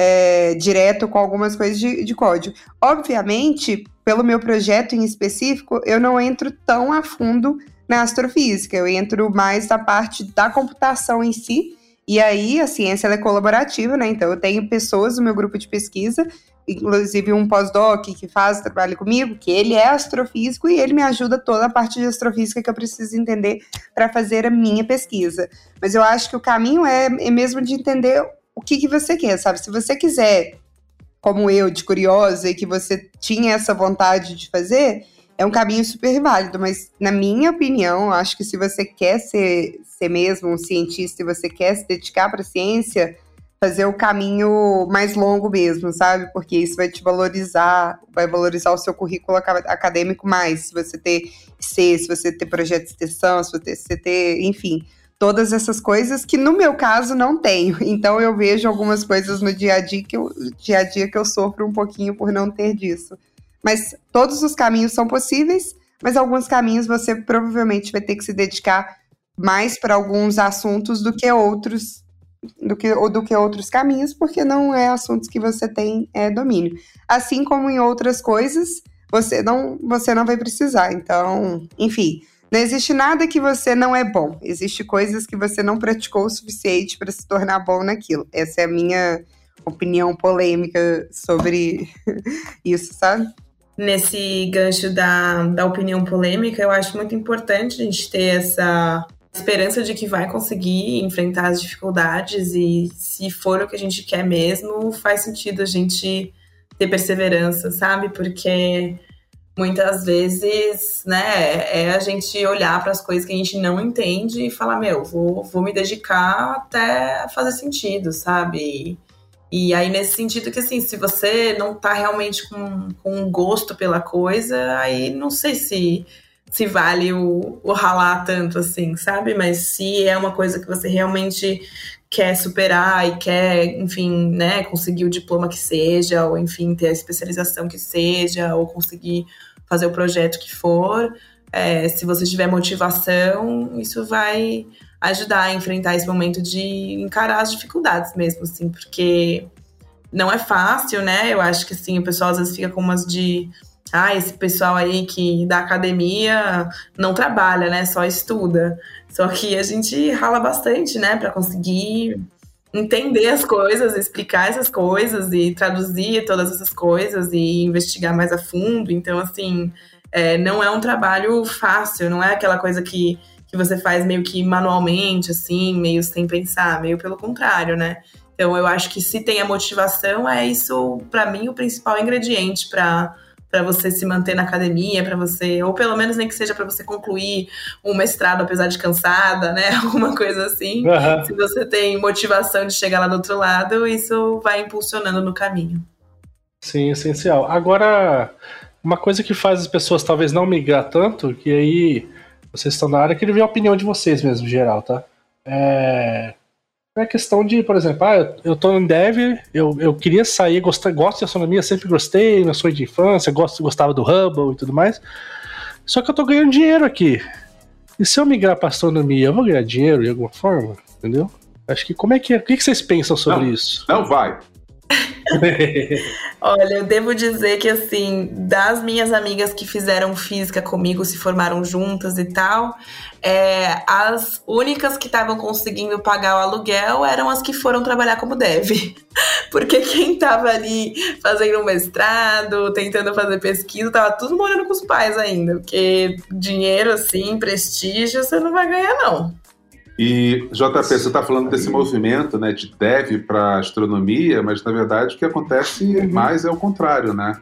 Speaker 5: é, direto com algumas coisas de, de, código. Obviamente, pelo meu projeto em específico, eu não entro tão a fundo na astrofísica, eu entro mais na parte da computação em si. E aí a ciência é colaborativa, né? Então eu tenho pessoas no meu grupo de pesquisa inclusive um pós-doc que faz trabalho comigo, que ele é astrofísico e ele me ajuda toda a parte de astrofísica que eu preciso entender para fazer a minha pesquisa. Mas eu acho que o caminho é, é mesmo de entender o que, que você quer, sabe? Se você quiser, como eu, de curiosa, e que você tinha essa vontade de fazer, é um caminho super válido, mas na minha opinião, acho que se você quer ser, ser mesmo um cientista e você quer se dedicar para a ciência, fazer o caminho mais longo mesmo, sabe? Porque isso vai te valorizar, vai valorizar o seu currículo acadêmico mais. Se você ter C, se você ter projeto de extensão, se você ter, enfim, todas essas coisas que no meu caso não tenho. Então eu vejo algumas coisas no dia a dia que eu, dia a dia que eu sofro um pouquinho por não ter disso. Mas todos os caminhos são possíveis, mas alguns caminhos você provavelmente vai ter que se dedicar mais para alguns assuntos do que outros do que, ou do que outros caminhos, porque não é assuntos que você tem é, domínio. Assim como em outras coisas, você não, você não vai precisar. Então, enfim, não existe nada que você não é bom. Existe coisas que você não praticou o suficiente para se tornar bom naquilo. Essa é a minha opinião polêmica sobre isso, sabe?
Speaker 7: Nesse gancho da, da opinião polêmica, eu acho muito importante a gente ter essa esperança de que vai conseguir enfrentar as dificuldades e se for o que a gente quer mesmo, faz sentido a gente ter perseverança, sabe? Porque muitas vezes, né, é a gente olhar para as coisas que a gente não entende e falar, meu, vou, vou me dedicar até fazer sentido, sabe? E, e aí, nesse sentido que, assim, se você não tá realmente com, com um gosto pela coisa, aí não sei se se vale o, o ralar tanto assim, sabe? Mas se é uma coisa que você realmente quer superar e quer, enfim, né, conseguir o diploma que seja, ou enfim, ter a especialização que seja, ou conseguir fazer o projeto que for, é, se você tiver motivação, isso vai ajudar a enfrentar esse momento de encarar as dificuldades mesmo, assim, porque não é fácil, né? Eu acho que assim, o pessoal às vezes fica com umas de ah, esse pessoal aí que da academia não trabalha, né? Só estuda. Só que a gente rala bastante, né, para conseguir entender as coisas, explicar essas coisas e traduzir todas essas coisas e investigar mais a fundo. Então, assim, é, não é um trabalho fácil, não é aquela coisa que, que você faz meio que manualmente, assim, meio sem pensar, meio pelo contrário, né? Então, eu acho que se tem a motivação, é isso, para mim, o principal ingrediente para para você se manter na academia, para você, ou pelo menos nem que seja para você concluir um mestrado apesar de cansada, né? Alguma coisa assim. Uhum. Se você tem motivação de chegar lá do outro lado, isso vai impulsionando no caminho.
Speaker 3: Sim, essencial. Agora, uma coisa que faz as pessoas talvez não migrar tanto, que aí vocês estão na área, queria ver a opinião de vocês mesmo, em geral, tá? É, é questão de, por exemplo, ah, eu tô em dev, eu, eu queria sair, gosto, gosto de astronomia, sempre gostei, meu sonho de infância, gosto, gostava do Hubble e tudo mais. Só que eu tô ganhando dinheiro aqui. E se eu migrar pra astronomia, eu vou ganhar dinheiro de alguma forma? Entendeu? Acho que como é que é? O que vocês pensam sobre
Speaker 6: não,
Speaker 3: isso?
Speaker 6: Não vai.
Speaker 7: Olha, eu devo dizer que assim, das minhas amigas que fizeram física comigo, se formaram juntas e tal, é, as únicas que estavam conseguindo pagar o aluguel eram as que foram trabalhar como dev. Porque quem estava ali fazendo mestrado, tentando fazer pesquisa, tava tudo morando com os pais ainda. Porque dinheiro assim, prestígio, você não vai ganhar, não.
Speaker 6: E, JP, você está falando desse movimento né, de dev para astronomia, mas na verdade o que acontece uhum. mais é o contrário, né?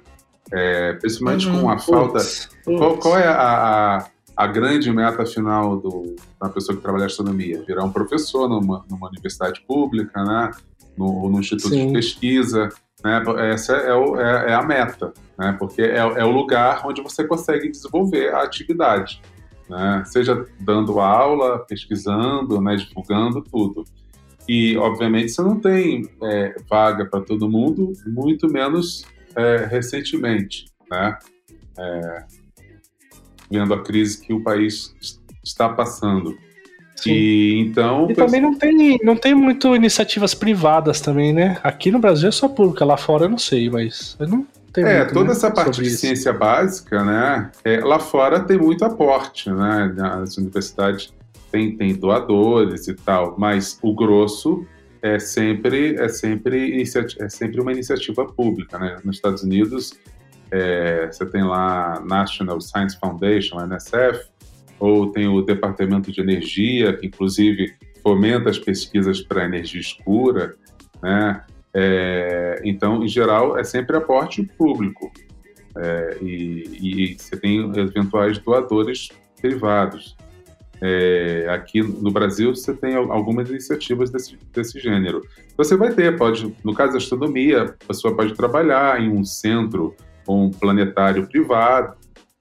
Speaker 6: É, principalmente uhum. com a falta. Qual, qual, é a, a, a, grande meta final do, da pessoa que trabalha em astronomia? Virar um professor numa, numa universidade pública, né? No, no instituto Sim. de pesquisa. Né? Essa é, o, é, é, a meta, né? porque é, é o lugar onde você consegue desenvolver a atividade né? seja dando aula, pesquisando, né? divulgando tudo. E, obviamente, você não tem é, vaga para todo mundo, muito menos é, recentemente, né? É, vendo a crise que o país está passando. Sim. E então.
Speaker 3: E também não tem, não tem muito iniciativas privadas também, né? Aqui no Brasil é só pública, lá fora eu não sei, mas eu não
Speaker 6: tem é, muito, toda né, essa parte de isso. ciência básica, né? É, lá fora tem muito aporte, né? As universidades têm, têm doadores e tal, mas o grosso é sempre é sempre é sempre uma iniciativa pública, né? Nos Estados Unidos é, você tem lá National Science Foundation, NSF, ou tem o Departamento de Energia, que inclusive fomenta as pesquisas para energia escura, né? É, então, em geral, é sempre aporte público. É, e, e, você tem eventuais doadores privados. É, aqui no Brasil, você tem algumas iniciativas desse, desse gênero. Você vai ter, pode, no caso da astronomia, a pessoa pode trabalhar em um centro ou um planetário privado,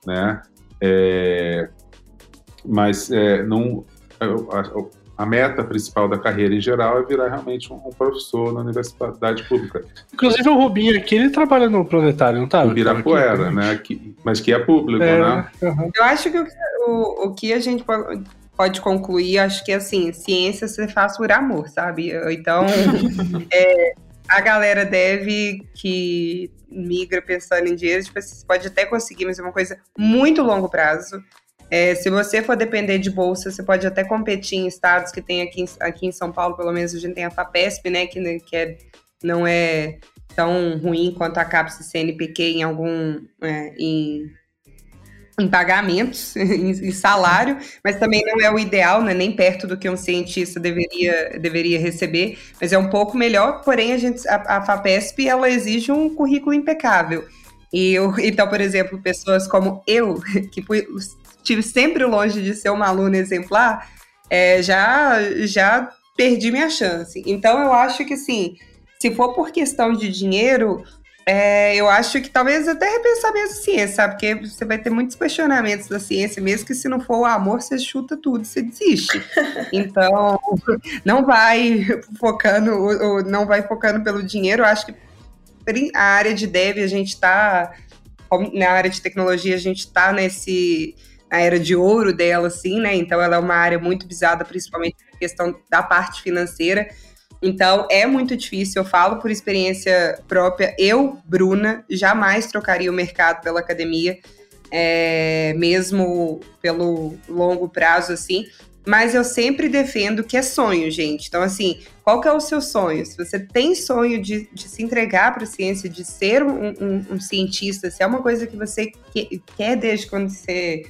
Speaker 6: né? É, mas é, não, a meta principal da carreira em geral é virar realmente um, um professor na universidade pública.
Speaker 3: Inclusive o Rubinho aqui, ele trabalha no planetário, não tá?
Speaker 6: No Ibirapuera, né? Que, mas que é público, é, né?
Speaker 7: Uhum. Eu acho que o, o, o que a gente pode, pode concluir, acho que assim, ciência você faz por amor, sabe? Então, é, a galera deve que migra pensando em dinheiro, tipo, você pode até conseguir, mas é uma coisa muito longo prazo. É, se você for depender de bolsa, você pode até competir em estados que tem aqui, aqui em São Paulo, pelo menos a gente tem a FAPESP, né, que, que é, não é tão ruim quanto a CAPES CNPq em algum, é, em,
Speaker 5: em pagamentos, em, salário, mas também não é o ideal, né, nem perto do que um cientista deveria, deveria receber, mas é um pouco melhor, porém a, gente, a, a FAPESP ela exige um currículo impecável. E eu, então, por exemplo, pessoas como eu, que estive sempre longe de ser uma aluna exemplar, é, já, já perdi minha chance. Então, eu acho que, assim, se for por questão de dinheiro, é, eu acho que talvez até repensar mesmo a ciência, sabe? Porque você vai ter muitos questionamentos da ciência, mesmo que se não for o amor, você chuta tudo, você desiste. Então, não vai focando, não vai focando pelo dinheiro. Eu acho que a área de dev, a gente está, na área de tecnologia, a gente está nesse, na era de ouro dela, assim, né? Então, ela é uma área muito visada, principalmente na questão da parte financeira. Então, é muito difícil, eu falo por experiência própria. Eu, Bruna, jamais trocaria o mercado pela academia, é, mesmo pelo longo prazo, assim. Mas eu sempre defendo que é sonho, gente. Então, assim, qual que é o seu sonho? Se você tem sonho de, de se entregar para a ciência, de ser um, um, um, cientista, se é uma coisa que você quer desde quando você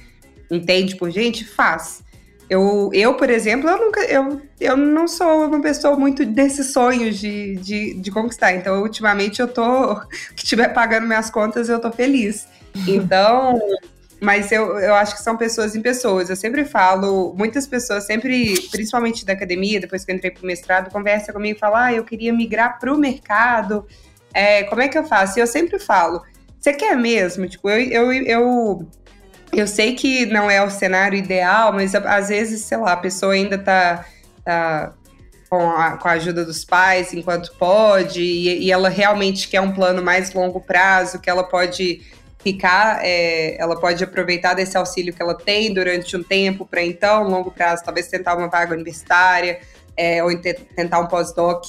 Speaker 5: entende por gente, faz. Eu, eu, por exemplo, eu nunca, eu, eu não sou uma pessoa muito desses sonhos de, de, de conquistar. Então, ultimamente, eu tô. que estiver pagando minhas contas, eu tô feliz. Então, mas eu, eu acho que são pessoas em pessoas. Eu sempre falo, muitas pessoas, sempre, principalmente da academia, depois que eu entrei pro mestrado, conversa comigo e fala: ah, eu queria migrar pro mercado. É, como é que eu faço? E eu sempre falo: você quer mesmo? Tipo, eu, eu, eu eu sei que não é o cenário ideal, mas às vezes, sei lá, a pessoa ainda tá, tá com, a, com a ajuda dos pais enquanto pode, e, e, ela realmente quer um plano mais longo prazo, que ela pode ficar, é, ela pode aproveitar desse auxílio que ela tem durante um tempo para então, longo prazo, talvez tentar uma vaga universitária, é, ou tentar um pós-doc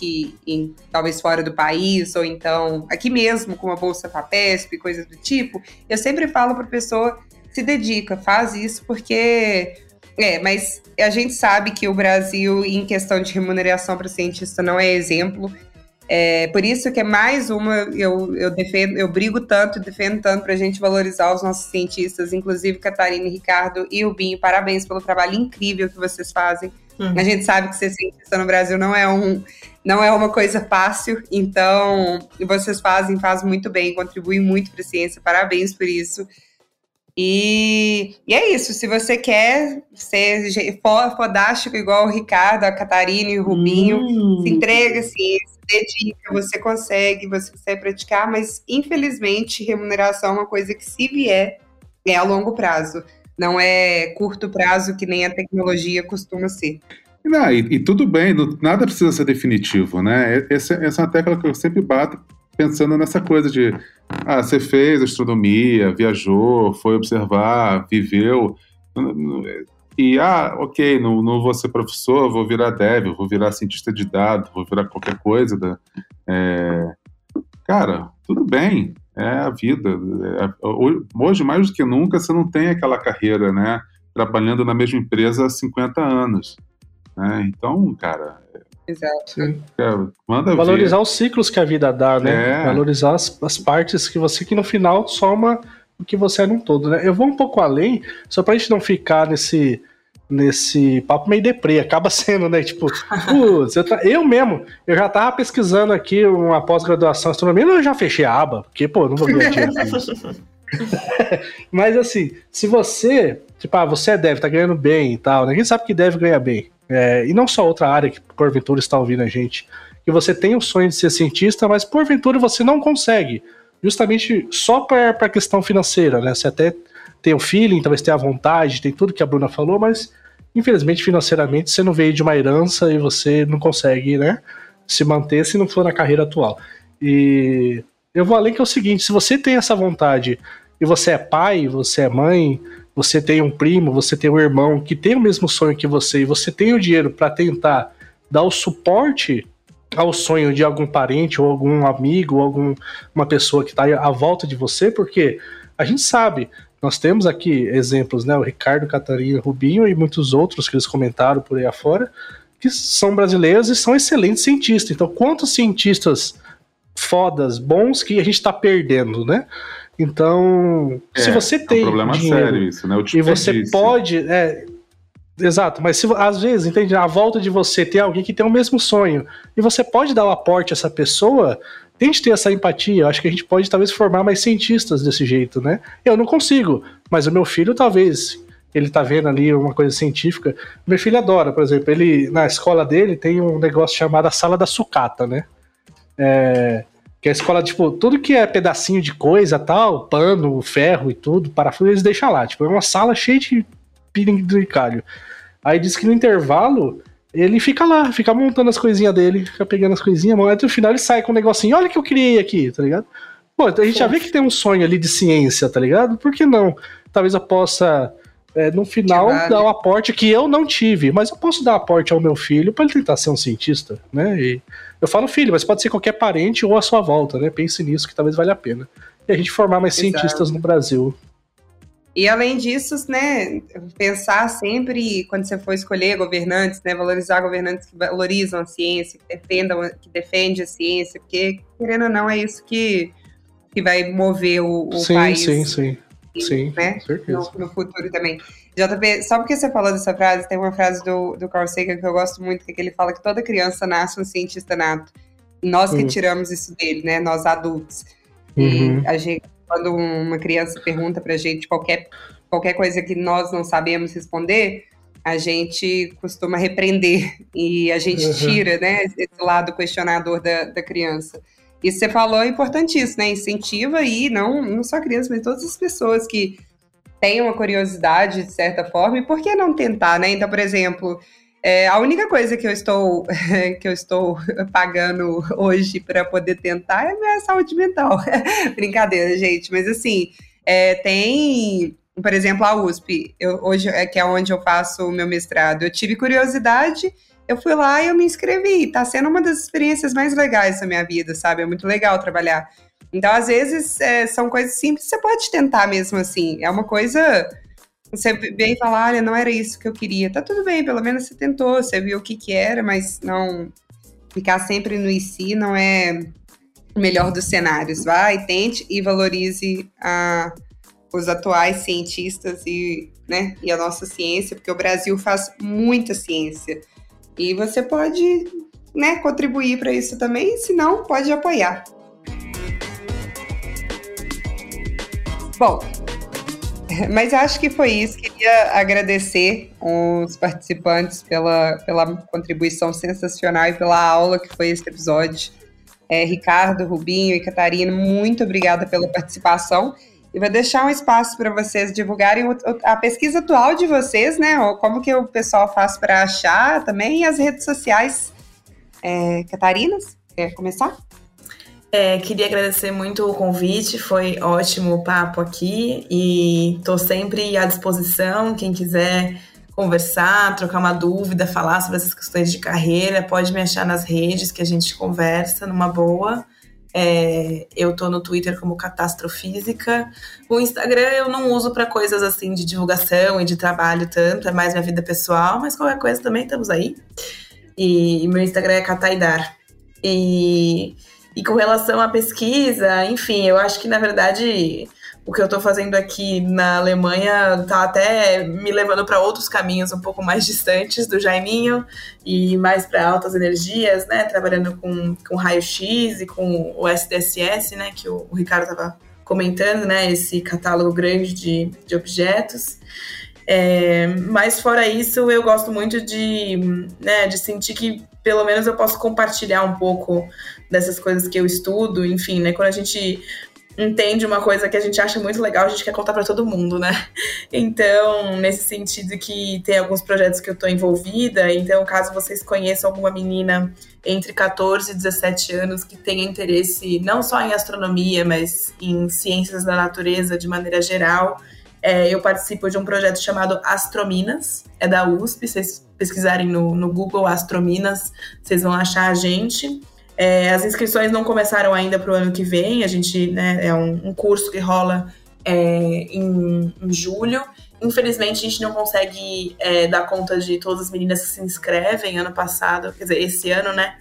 Speaker 5: talvez fora do país, ou então aqui mesmo com uma bolsa FAPESP, coisas do tipo. Eu sempre falo para pessoa se dedica, faz isso, porque. É, mas a gente sabe que o Brasil, em questão de remuneração para cientista, não é exemplo. É, por isso que é mais uma, eu, eu defendo, eu brigo tanto, defendo tanto para a gente valorizar os nossos cientistas, inclusive Catarina, Ricardo e o Binho. Parabéns pelo trabalho incrível que vocês fazem. Uhum. A gente sabe que ser cientista no Brasil não é um, não é uma coisa fácil, então vocês fazem, fazem muito bem, contribuem muito para a ciência. Parabéns por isso. E, e, é isso. Se você quer ser fodástico igual o Ricardo, a Catarina e o Rubinho, hum. se entrega, se, dedica, você consegue, você consegue praticar, mas infelizmente remuneração é uma coisa que se vier é a longo prazo. Não é curto prazo que nem a tecnologia costuma ser.
Speaker 6: Não, e, e tudo bem, nada precisa ser definitivo, né? Essa, essa é uma tecla que eu sempre bato pensando nessa coisa de ah, você fez astronomia, viajou, foi observar, viveu. E, ah, ok, não, não vou ser professor, vou virar dev, vou virar cientista de dados, vou virar qualquer coisa. É... Cara, tudo bem, é a vida. É, hoje, mais do que nunca, você não tem aquela carreira, né? Trabalhando na mesma empresa há 50 anos. Né? Então, cara,
Speaker 5: Exato.
Speaker 3: É, manda Valorizar ver. os ciclos que a vida dá, né? É. Valorizar as, as partes que você, que no final soma o que você é num todo, né? Eu vou um pouco além, só pra gente não ficar nesse nesse papo meio deprê, acaba sendo, né? Tipo, putz, eu, eu, mesmo, eu já tava pesquisando aqui uma pós-graduação em astronomia, eu já fechei a aba, porque, pô, não vou ganhar dinheiro. Mas assim, se você, tipo, ah, você deve, tá ganhando bem e tal, né? Quem sabe que deve ganhar bem é, e não só outra área que porventura está ouvindo a gente, que você tem o sonho de ser cientista, mas porventura você não consegue, justamente só para a questão financeira, né? Você até tem o feeling, talvez tenha a vontade, tem tudo que a Bruna falou, mas infelizmente financeiramente você não veio de uma herança e você não consegue, né, se manter se não for na carreira atual. E eu vou além que é o seguinte, se você tem essa vontade e você é pai, você é mãe, você tem um primo, você tem um irmão que tem o mesmo sonho que você e você tem o dinheiro para tentar dar o suporte ao sonho de algum parente ou algum amigo ou alguma pessoa que está à volta de você, porque a gente sabe, nós temos aqui exemplos, né? O Ricardo, Catarina, Rubinho e muitos outros que eles comentaram por aí afora, que são brasileiros e são excelentes cientistas. Então, quantos cientistas fodas, bons que a gente está perdendo, né? Então,
Speaker 6: É,
Speaker 3: se você
Speaker 6: é um
Speaker 3: tem
Speaker 6: problema
Speaker 3: dinheiro
Speaker 6: sério isso, né? O
Speaker 3: e você
Speaker 6: desperdício.
Speaker 3: pode, é, exato, mas se, às vezes, entende, à volta de você tem alguém que tem o mesmo sonho e você pode dar o aporte a essa pessoa, tente ter essa empatia. Eu acho que a gente pode talvez formar mais cientistas desse jeito, né? Eu não consigo, mas o meu filho talvez ele tá vendo ali uma coisa científica. Meu filho adora, por exemplo, ele na escola dele tem um negócio chamado a sala da sucata, né? É, que a escola, tipo, tudo que é pedacinho de coisa, tal, pano, ferro e tudo, parafuso, eles deixam lá. Tipo, é uma sala cheia de pirindicalho. Aí diz que no intervalo ele fica lá, fica montando as coisinhas dele, fica pegando as coisinhas, mas no final ele sai com um negocinho, olha que eu criei aqui, tá ligado? Pô, a gente já vê que tem um sonho ali de ciência, tá ligado? Por que não? Talvez eu possa, é, no final,
Speaker 5: vale.
Speaker 3: dar um aporte que eu não tive, mas eu posso dar aporte ao meu filho para ele tentar ser um cientista, né? E eu falo filho, mas pode ser qualquer parente ou à sua volta, né? Pense nisso que talvez valha a pena. E a gente formar mais
Speaker 5: Exato.
Speaker 3: cientistas no Brasil.
Speaker 5: E além disso, né, pensar sempre, quando você for escolher governantes, né, valorizar governantes que valorizam a ciência, que defendam, que defendem a ciência, porque, querendo ou não, é isso que, que vai mover o, o
Speaker 3: sim,
Speaker 5: país.
Speaker 3: sim, sim, sim,
Speaker 5: né?
Speaker 3: com certeza.
Speaker 5: no, no futuro também. JP, só porque você falou dessa frase, tem uma frase do, do Carl Sagan que eu gosto muito, que ele fala que toda criança nasce um cientista nato. Nós que
Speaker 3: Uhum.
Speaker 5: tiramos isso dele, né? Nós adultos.
Speaker 3: Uhum.
Speaker 5: E a gente, quando uma criança pergunta pra gente qualquer, qualquer coisa que nós não sabemos responder, a gente costuma repreender e a gente
Speaker 3: Uhum.
Speaker 5: tira, né, esse lado questionador da, da criança. Isso você falou é importantíssimo, né? Incentiva aí, não, não só a criança, mas todas as pessoas que têm uma curiosidade, de certa forma, e por que não tentar, né? Então, por exemplo, é, a única coisa que eu estou que eu estou pagando hoje para poder tentar é minha saúde mental. Brincadeira, gente. Mas assim, é, tem, por exemplo, a USP, eu, hoje é que é onde eu faço o meu mestrado. Eu tive curiosidade, eu fui lá e eu me inscrevi. Tá sendo uma das experiências mais legais da minha vida, sabe? É muito legal trabalhar. Então, às vezes, é, são coisas simples, você pode tentar mesmo assim. É uma coisa. Você vem e fala, olha, não era isso que eu queria. Tá tudo bem, pelo menos você tentou, você viu o que que era, mas não ficar sempre no IC não é o melhor dos cenários. Vai, tente e valorize a, os atuais cientistas e, né, e a nossa ciência, porque o Brasil faz muita ciência. E você pode né, contribuir para isso também, se não, pode apoiar. Bom, mas acho que foi isso. Queria agradecer os participantes pela, pela contribuição sensacional e pela aula que foi esse episódio. É, Ricardo, Rubinho e Catarina, muito obrigada pela participação. E vou deixar um espaço para vocês divulgarem a pesquisa atual de vocês, né? Como que o pessoal faz para achar também e as redes sociais. É, Catarinas, quer começar?
Speaker 7: É, queria agradecer muito o convite, foi ótimo o papo aqui e estou sempre à disposição. Quem quiser conversar, trocar uma dúvida, falar sobre essas questões de carreira, pode me achar nas redes que a gente conversa numa boa. É, eu tô no Twitter como Catastrofísica. O Instagram eu não uso para coisas assim de divulgação e de trabalho tanto, é mais minha vida pessoal, mas qualquer coisa também estamos aí. E, e meu Instagram é Cataidar. E e com relação à pesquisa, enfim, eu acho que na verdade o que eu estou fazendo aqui na Alemanha está até me levando para outros caminhos um pouco mais distantes do Jaiminho e mais para altas energias, né? Trabalhando com, com raio-x e com o SDSS, né? Que o, o Ricardo estava comentando, né? Esse catálogo grande de, de objetos. É, mas fora isso, eu gosto muito de, né, de sentir que pelo menos eu posso compartilhar um pouco dessas coisas que eu estudo, enfim, né? Quando a gente entende uma coisa que a gente acha muito legal, a gente quer contar para todo mundo, né? Então, nesse sentido que tem alguns projetos que eu estou envolvida, então caso vocês conheçam alguma menina entre 14 e 17 anos que tenha interesse não só em astronomia, mas em ciências da natureza de maneira geral, é, eu participo de um projeto chamado Astrominas, é da USP, vocês pesquisarem no, no Google Astrominas, vocês vão achar a gente. É, as inscrições não começaram ainda para o ano que vem, a gente né, é um, um curso que rola é, em, em, julho. Infelizmente, a gente não consegue é, dar conta de todas as meninas que se inscrevem ano passado, quer dizer, esse ano, né?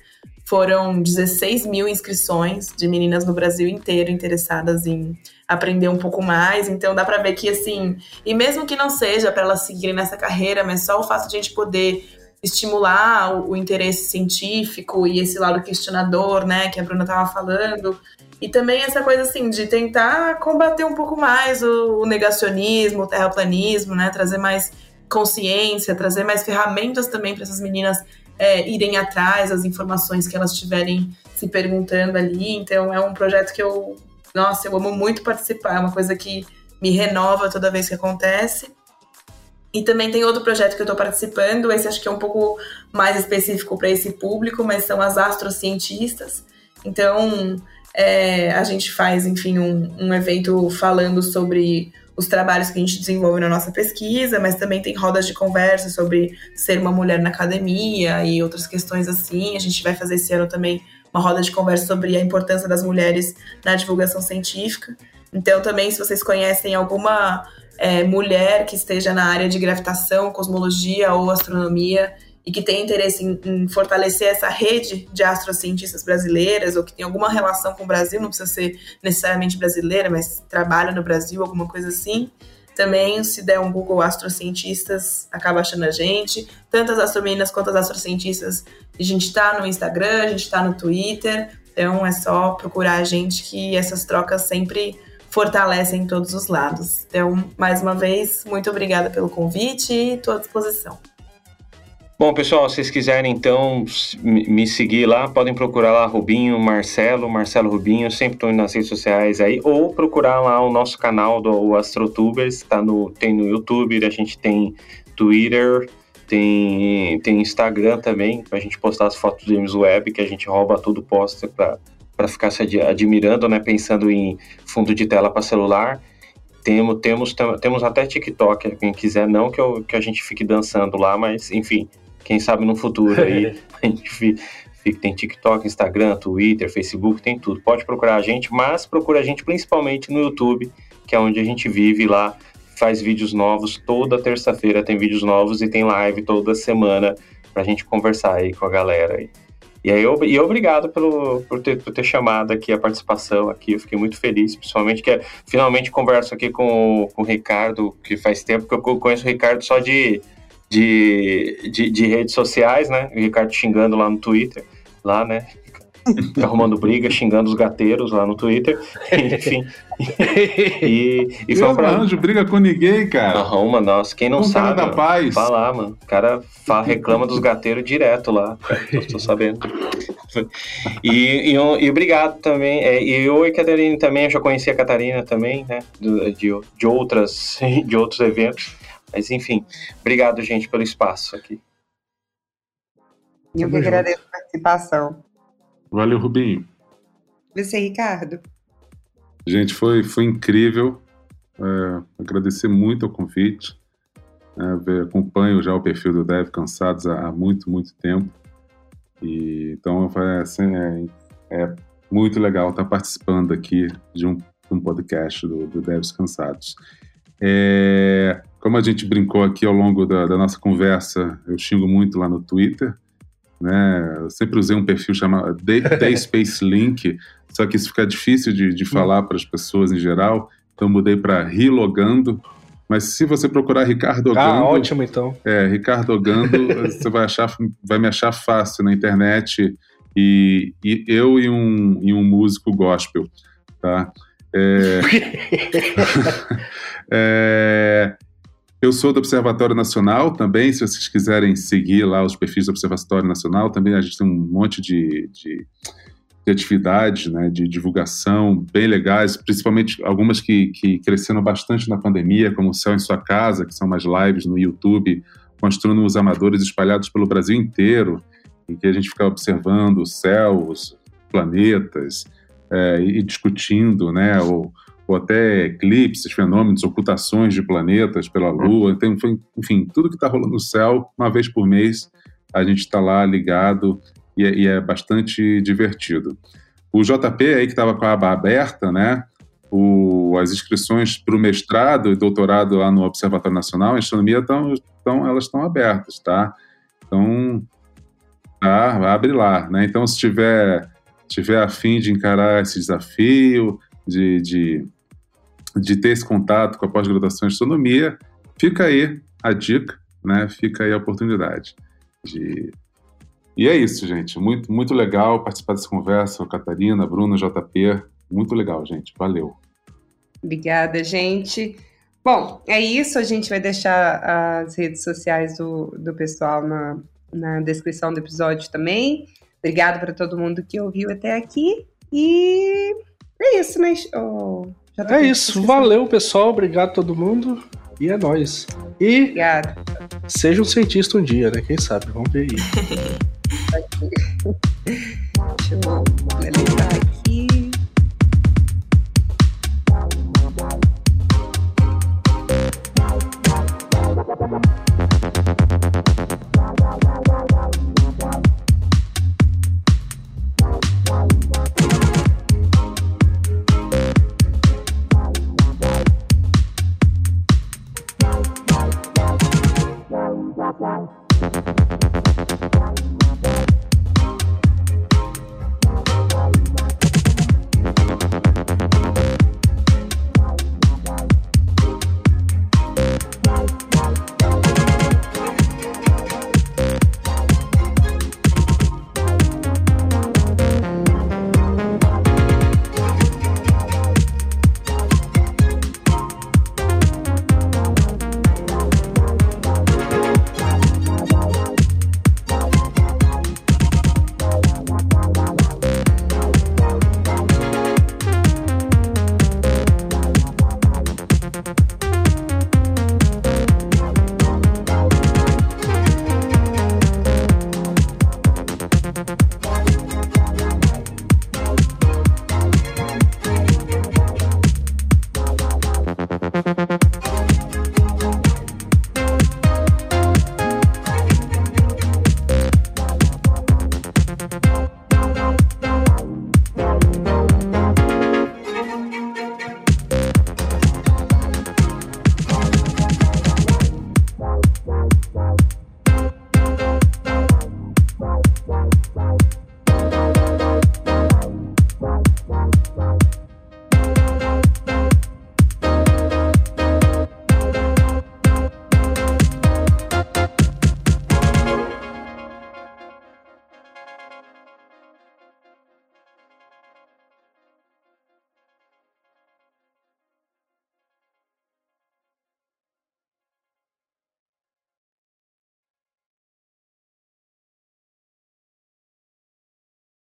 Speaker 7: foram 16 mil inscrições de meninas no Brasil inteiro interessadas em aprender um pouco mais. Então dá para ver que assim, e mesmo que não seja para elas seguirem nessa carreira, mas só o fato de a gente poder estimular o, o, interesse científico e esse lado questionador, né, que a Bruna estava falando, e também essa coisa assim de tentar combater um pouco mais o, o negacionismo, o terraplanismo, né, trazer mais consciência, trazer mais ferramentas também para essas meninas é, irem atrás das informações que elas estiverem se perguntando ali. Então é um projeto que eu, nossa, eu amo muito participar, é uma coisa que me renova toda vez que acontece. E também tem outro projeto que eu estou participando, esse acho que é um pouco mais específico para esse público, mas são as astrocientistas. Então, é, a gente faz, enfim, um, um evento falando sobre os trabalhos que a gente desenvolve na nossa pesquisa, mas também tem rodas de conversa sobre ser uma mulher na academia e outras questões assim. A gente vai fazer esse ano também uma roda de conversa sobre a importância das mulheres na divulgação científica. Então, também, se vocês conhecem alguma é, mulher que esteja na área de gravitação, cosmologia ou astronomia e que tem interesse em, em, fortalecer essa rede de astrocientistas brasileiras ou que tem alguma relação com o Brasil, não precisa ser necessariamente brasileira, mas trabalha no Brasil, alguma coisa assim. Também, se der um Google Astrocientistas, acaba achando a gente. Tanto as astromeninas quanto as astrocientistas, a gente está no Instagram, a gente está no Twitter. Então, é só procurar a gente que essas trocas sempre fortalecem todos os lados. Então, mais uma vez, muito obrigada pelo convite e estou à disposição.
Speaker 2: Bom, pessoal, se vocês quiserem então me seguir lá, podem procurar lá Rubinho, Marcelo, Marcelo Rubinho, sempre estou nas redes sociais aí, ou procurar lá o nosso canal do AstroTubers, tá no, tem no YouTube, a gente tem Twitter, tem, tem Instagram também, pra gente postar as fotos do James Web, que a gente rouba tudo, posta pra, pra ficar se admirando, né, pensando em fundo de tela para celular. Temos, temos, temos até TikTok, quem quiser, não que, eu, que a gente fique dançando lá, mas enfim, quem sabe no futuro aí a gente fica, tem TikTok, Instagram, Twitter, Facebook, tem tudo. Pode procurar a gente, mas procura a gente principalmente no YouTube, que é onde a gente vive lá, faz vídeos novos toda terça-feira, tem vídeos novos e tem live toda semana pra gente conversar aí com a galera aí. E aí, eu, e obrigado pelo, por, ter, por ter chamado aqui a participação aqui, eu fiquei muito feliz, principalmente que finalmente converso aqui com, com o Ricardo, que faz tempo que eu conheço o Ricardo só de, de, de, de, redes sociais, né? O Ricardo xingando lá no Twitter, lá, né? Arrumando briga, xingando os gateiros lá no Twitter, enfim.
Speaker 6: e, e foi pra... arranjo briga com ninguém, cara.
Speaker 2: Arruma, nossa, quem não um sabe.
Speaker 6: Cara da paz.
Speaker 2: Vai lá, mano. O cara fala, reclama dos gateiros direto lá. Tô sabendo. E, e, e, obrigado também. É, e eu e Catarina também, eu já conheci a Catarina também, né? De, de, de, outras, de outros eventos. Mas enfim, obrigado, gente, pelo espaço aqui.
Speaker 5: Eu que agradeço a participação.
Speaker 6: Valeu, Rubinho.
Speaker 5: Você, Ricardo.
Speaker 6: Gente, foi, foi incrível. É, agradecer muito o convite. É, acompanho já o perfil do Dev Cansados há, há muito, muito tempo. E, então, é, assim, é, é, muito legal estar participando aqui de um, um podcast do, do Devs Cansados. É, como a gente brincou aqui ao longo da, da, nossa conversa, eu xingo muito lá no Twitter, né? Eu sempre usei um perfil chamado Day Space Link, só que isso fica difícil de, de falar para as pessoas em geral, então mudei para Rilogando. Mas se você procurar Ricardo Ogando.
Speaker 3: Ah, ótimo então.
Speaker 6: É, Ricardo Ogando, você vai, achar, vai me achar fácil na internet. E, e eu e um, e um músico gospel, tá? É, é, eu sou do Observatório Nacional também, se vocês quiserem seguir lá os perfis do Observatório Nacional, também a gente tem um monte de, de, de atividades, né, de divulgação bem legais, principalmente algumas que, que cresceram bastante na pandemia, como o Céu em Sua Casa, que são umas lives no YouTube com astrônomos amadores espalhados pelo Brasil inteiro, em que a gente fica observando os planetas, é, e discutindo, né, ou até eclipses, fenômenos, ocultações de planetas pela Lua, então, enfim, tudo que está rolando no céu, uma vez por mês, a gente está lá ligado e é, e é, bastante divertido. O JP aí que estava com a aba aberta, né? O, as inscrições para o mestrado e doutorado lá no Observatório Nacional em Astronomia estão, estão elas estão abertas, tá? Então Tá, abre lá, né? Então, se tiver, tiver a fim de encarar esse desafio, de, de, de ter esse contato com a pós-graduação em astronomia, fica aí a dica, né? Fica aí a oportunidade. De... E é isso, gente. Muito, muito legal participar dessa conversa. Catarina, Bruna, JP. Muito legal, gente. Valeu.
Speaker 5: Obrigada, gente. Bom, é isso. A gente vai deixar as redes sociais do, do pessoal na, na descrição do episódio também. Obrigada para todo mundo que ouviu até aqui. E é isso, né? Oh,
Speaker 3: é isso. Valeu, pessoal. Obrigado a todo mundo. E é nóis. E
Speaker 5: Obrigada.
Speaker 3: seja um cientista um dia, né? Quem sabe? Vamos ver aí.
Speaker 5: Deixa eu finalizar aqui.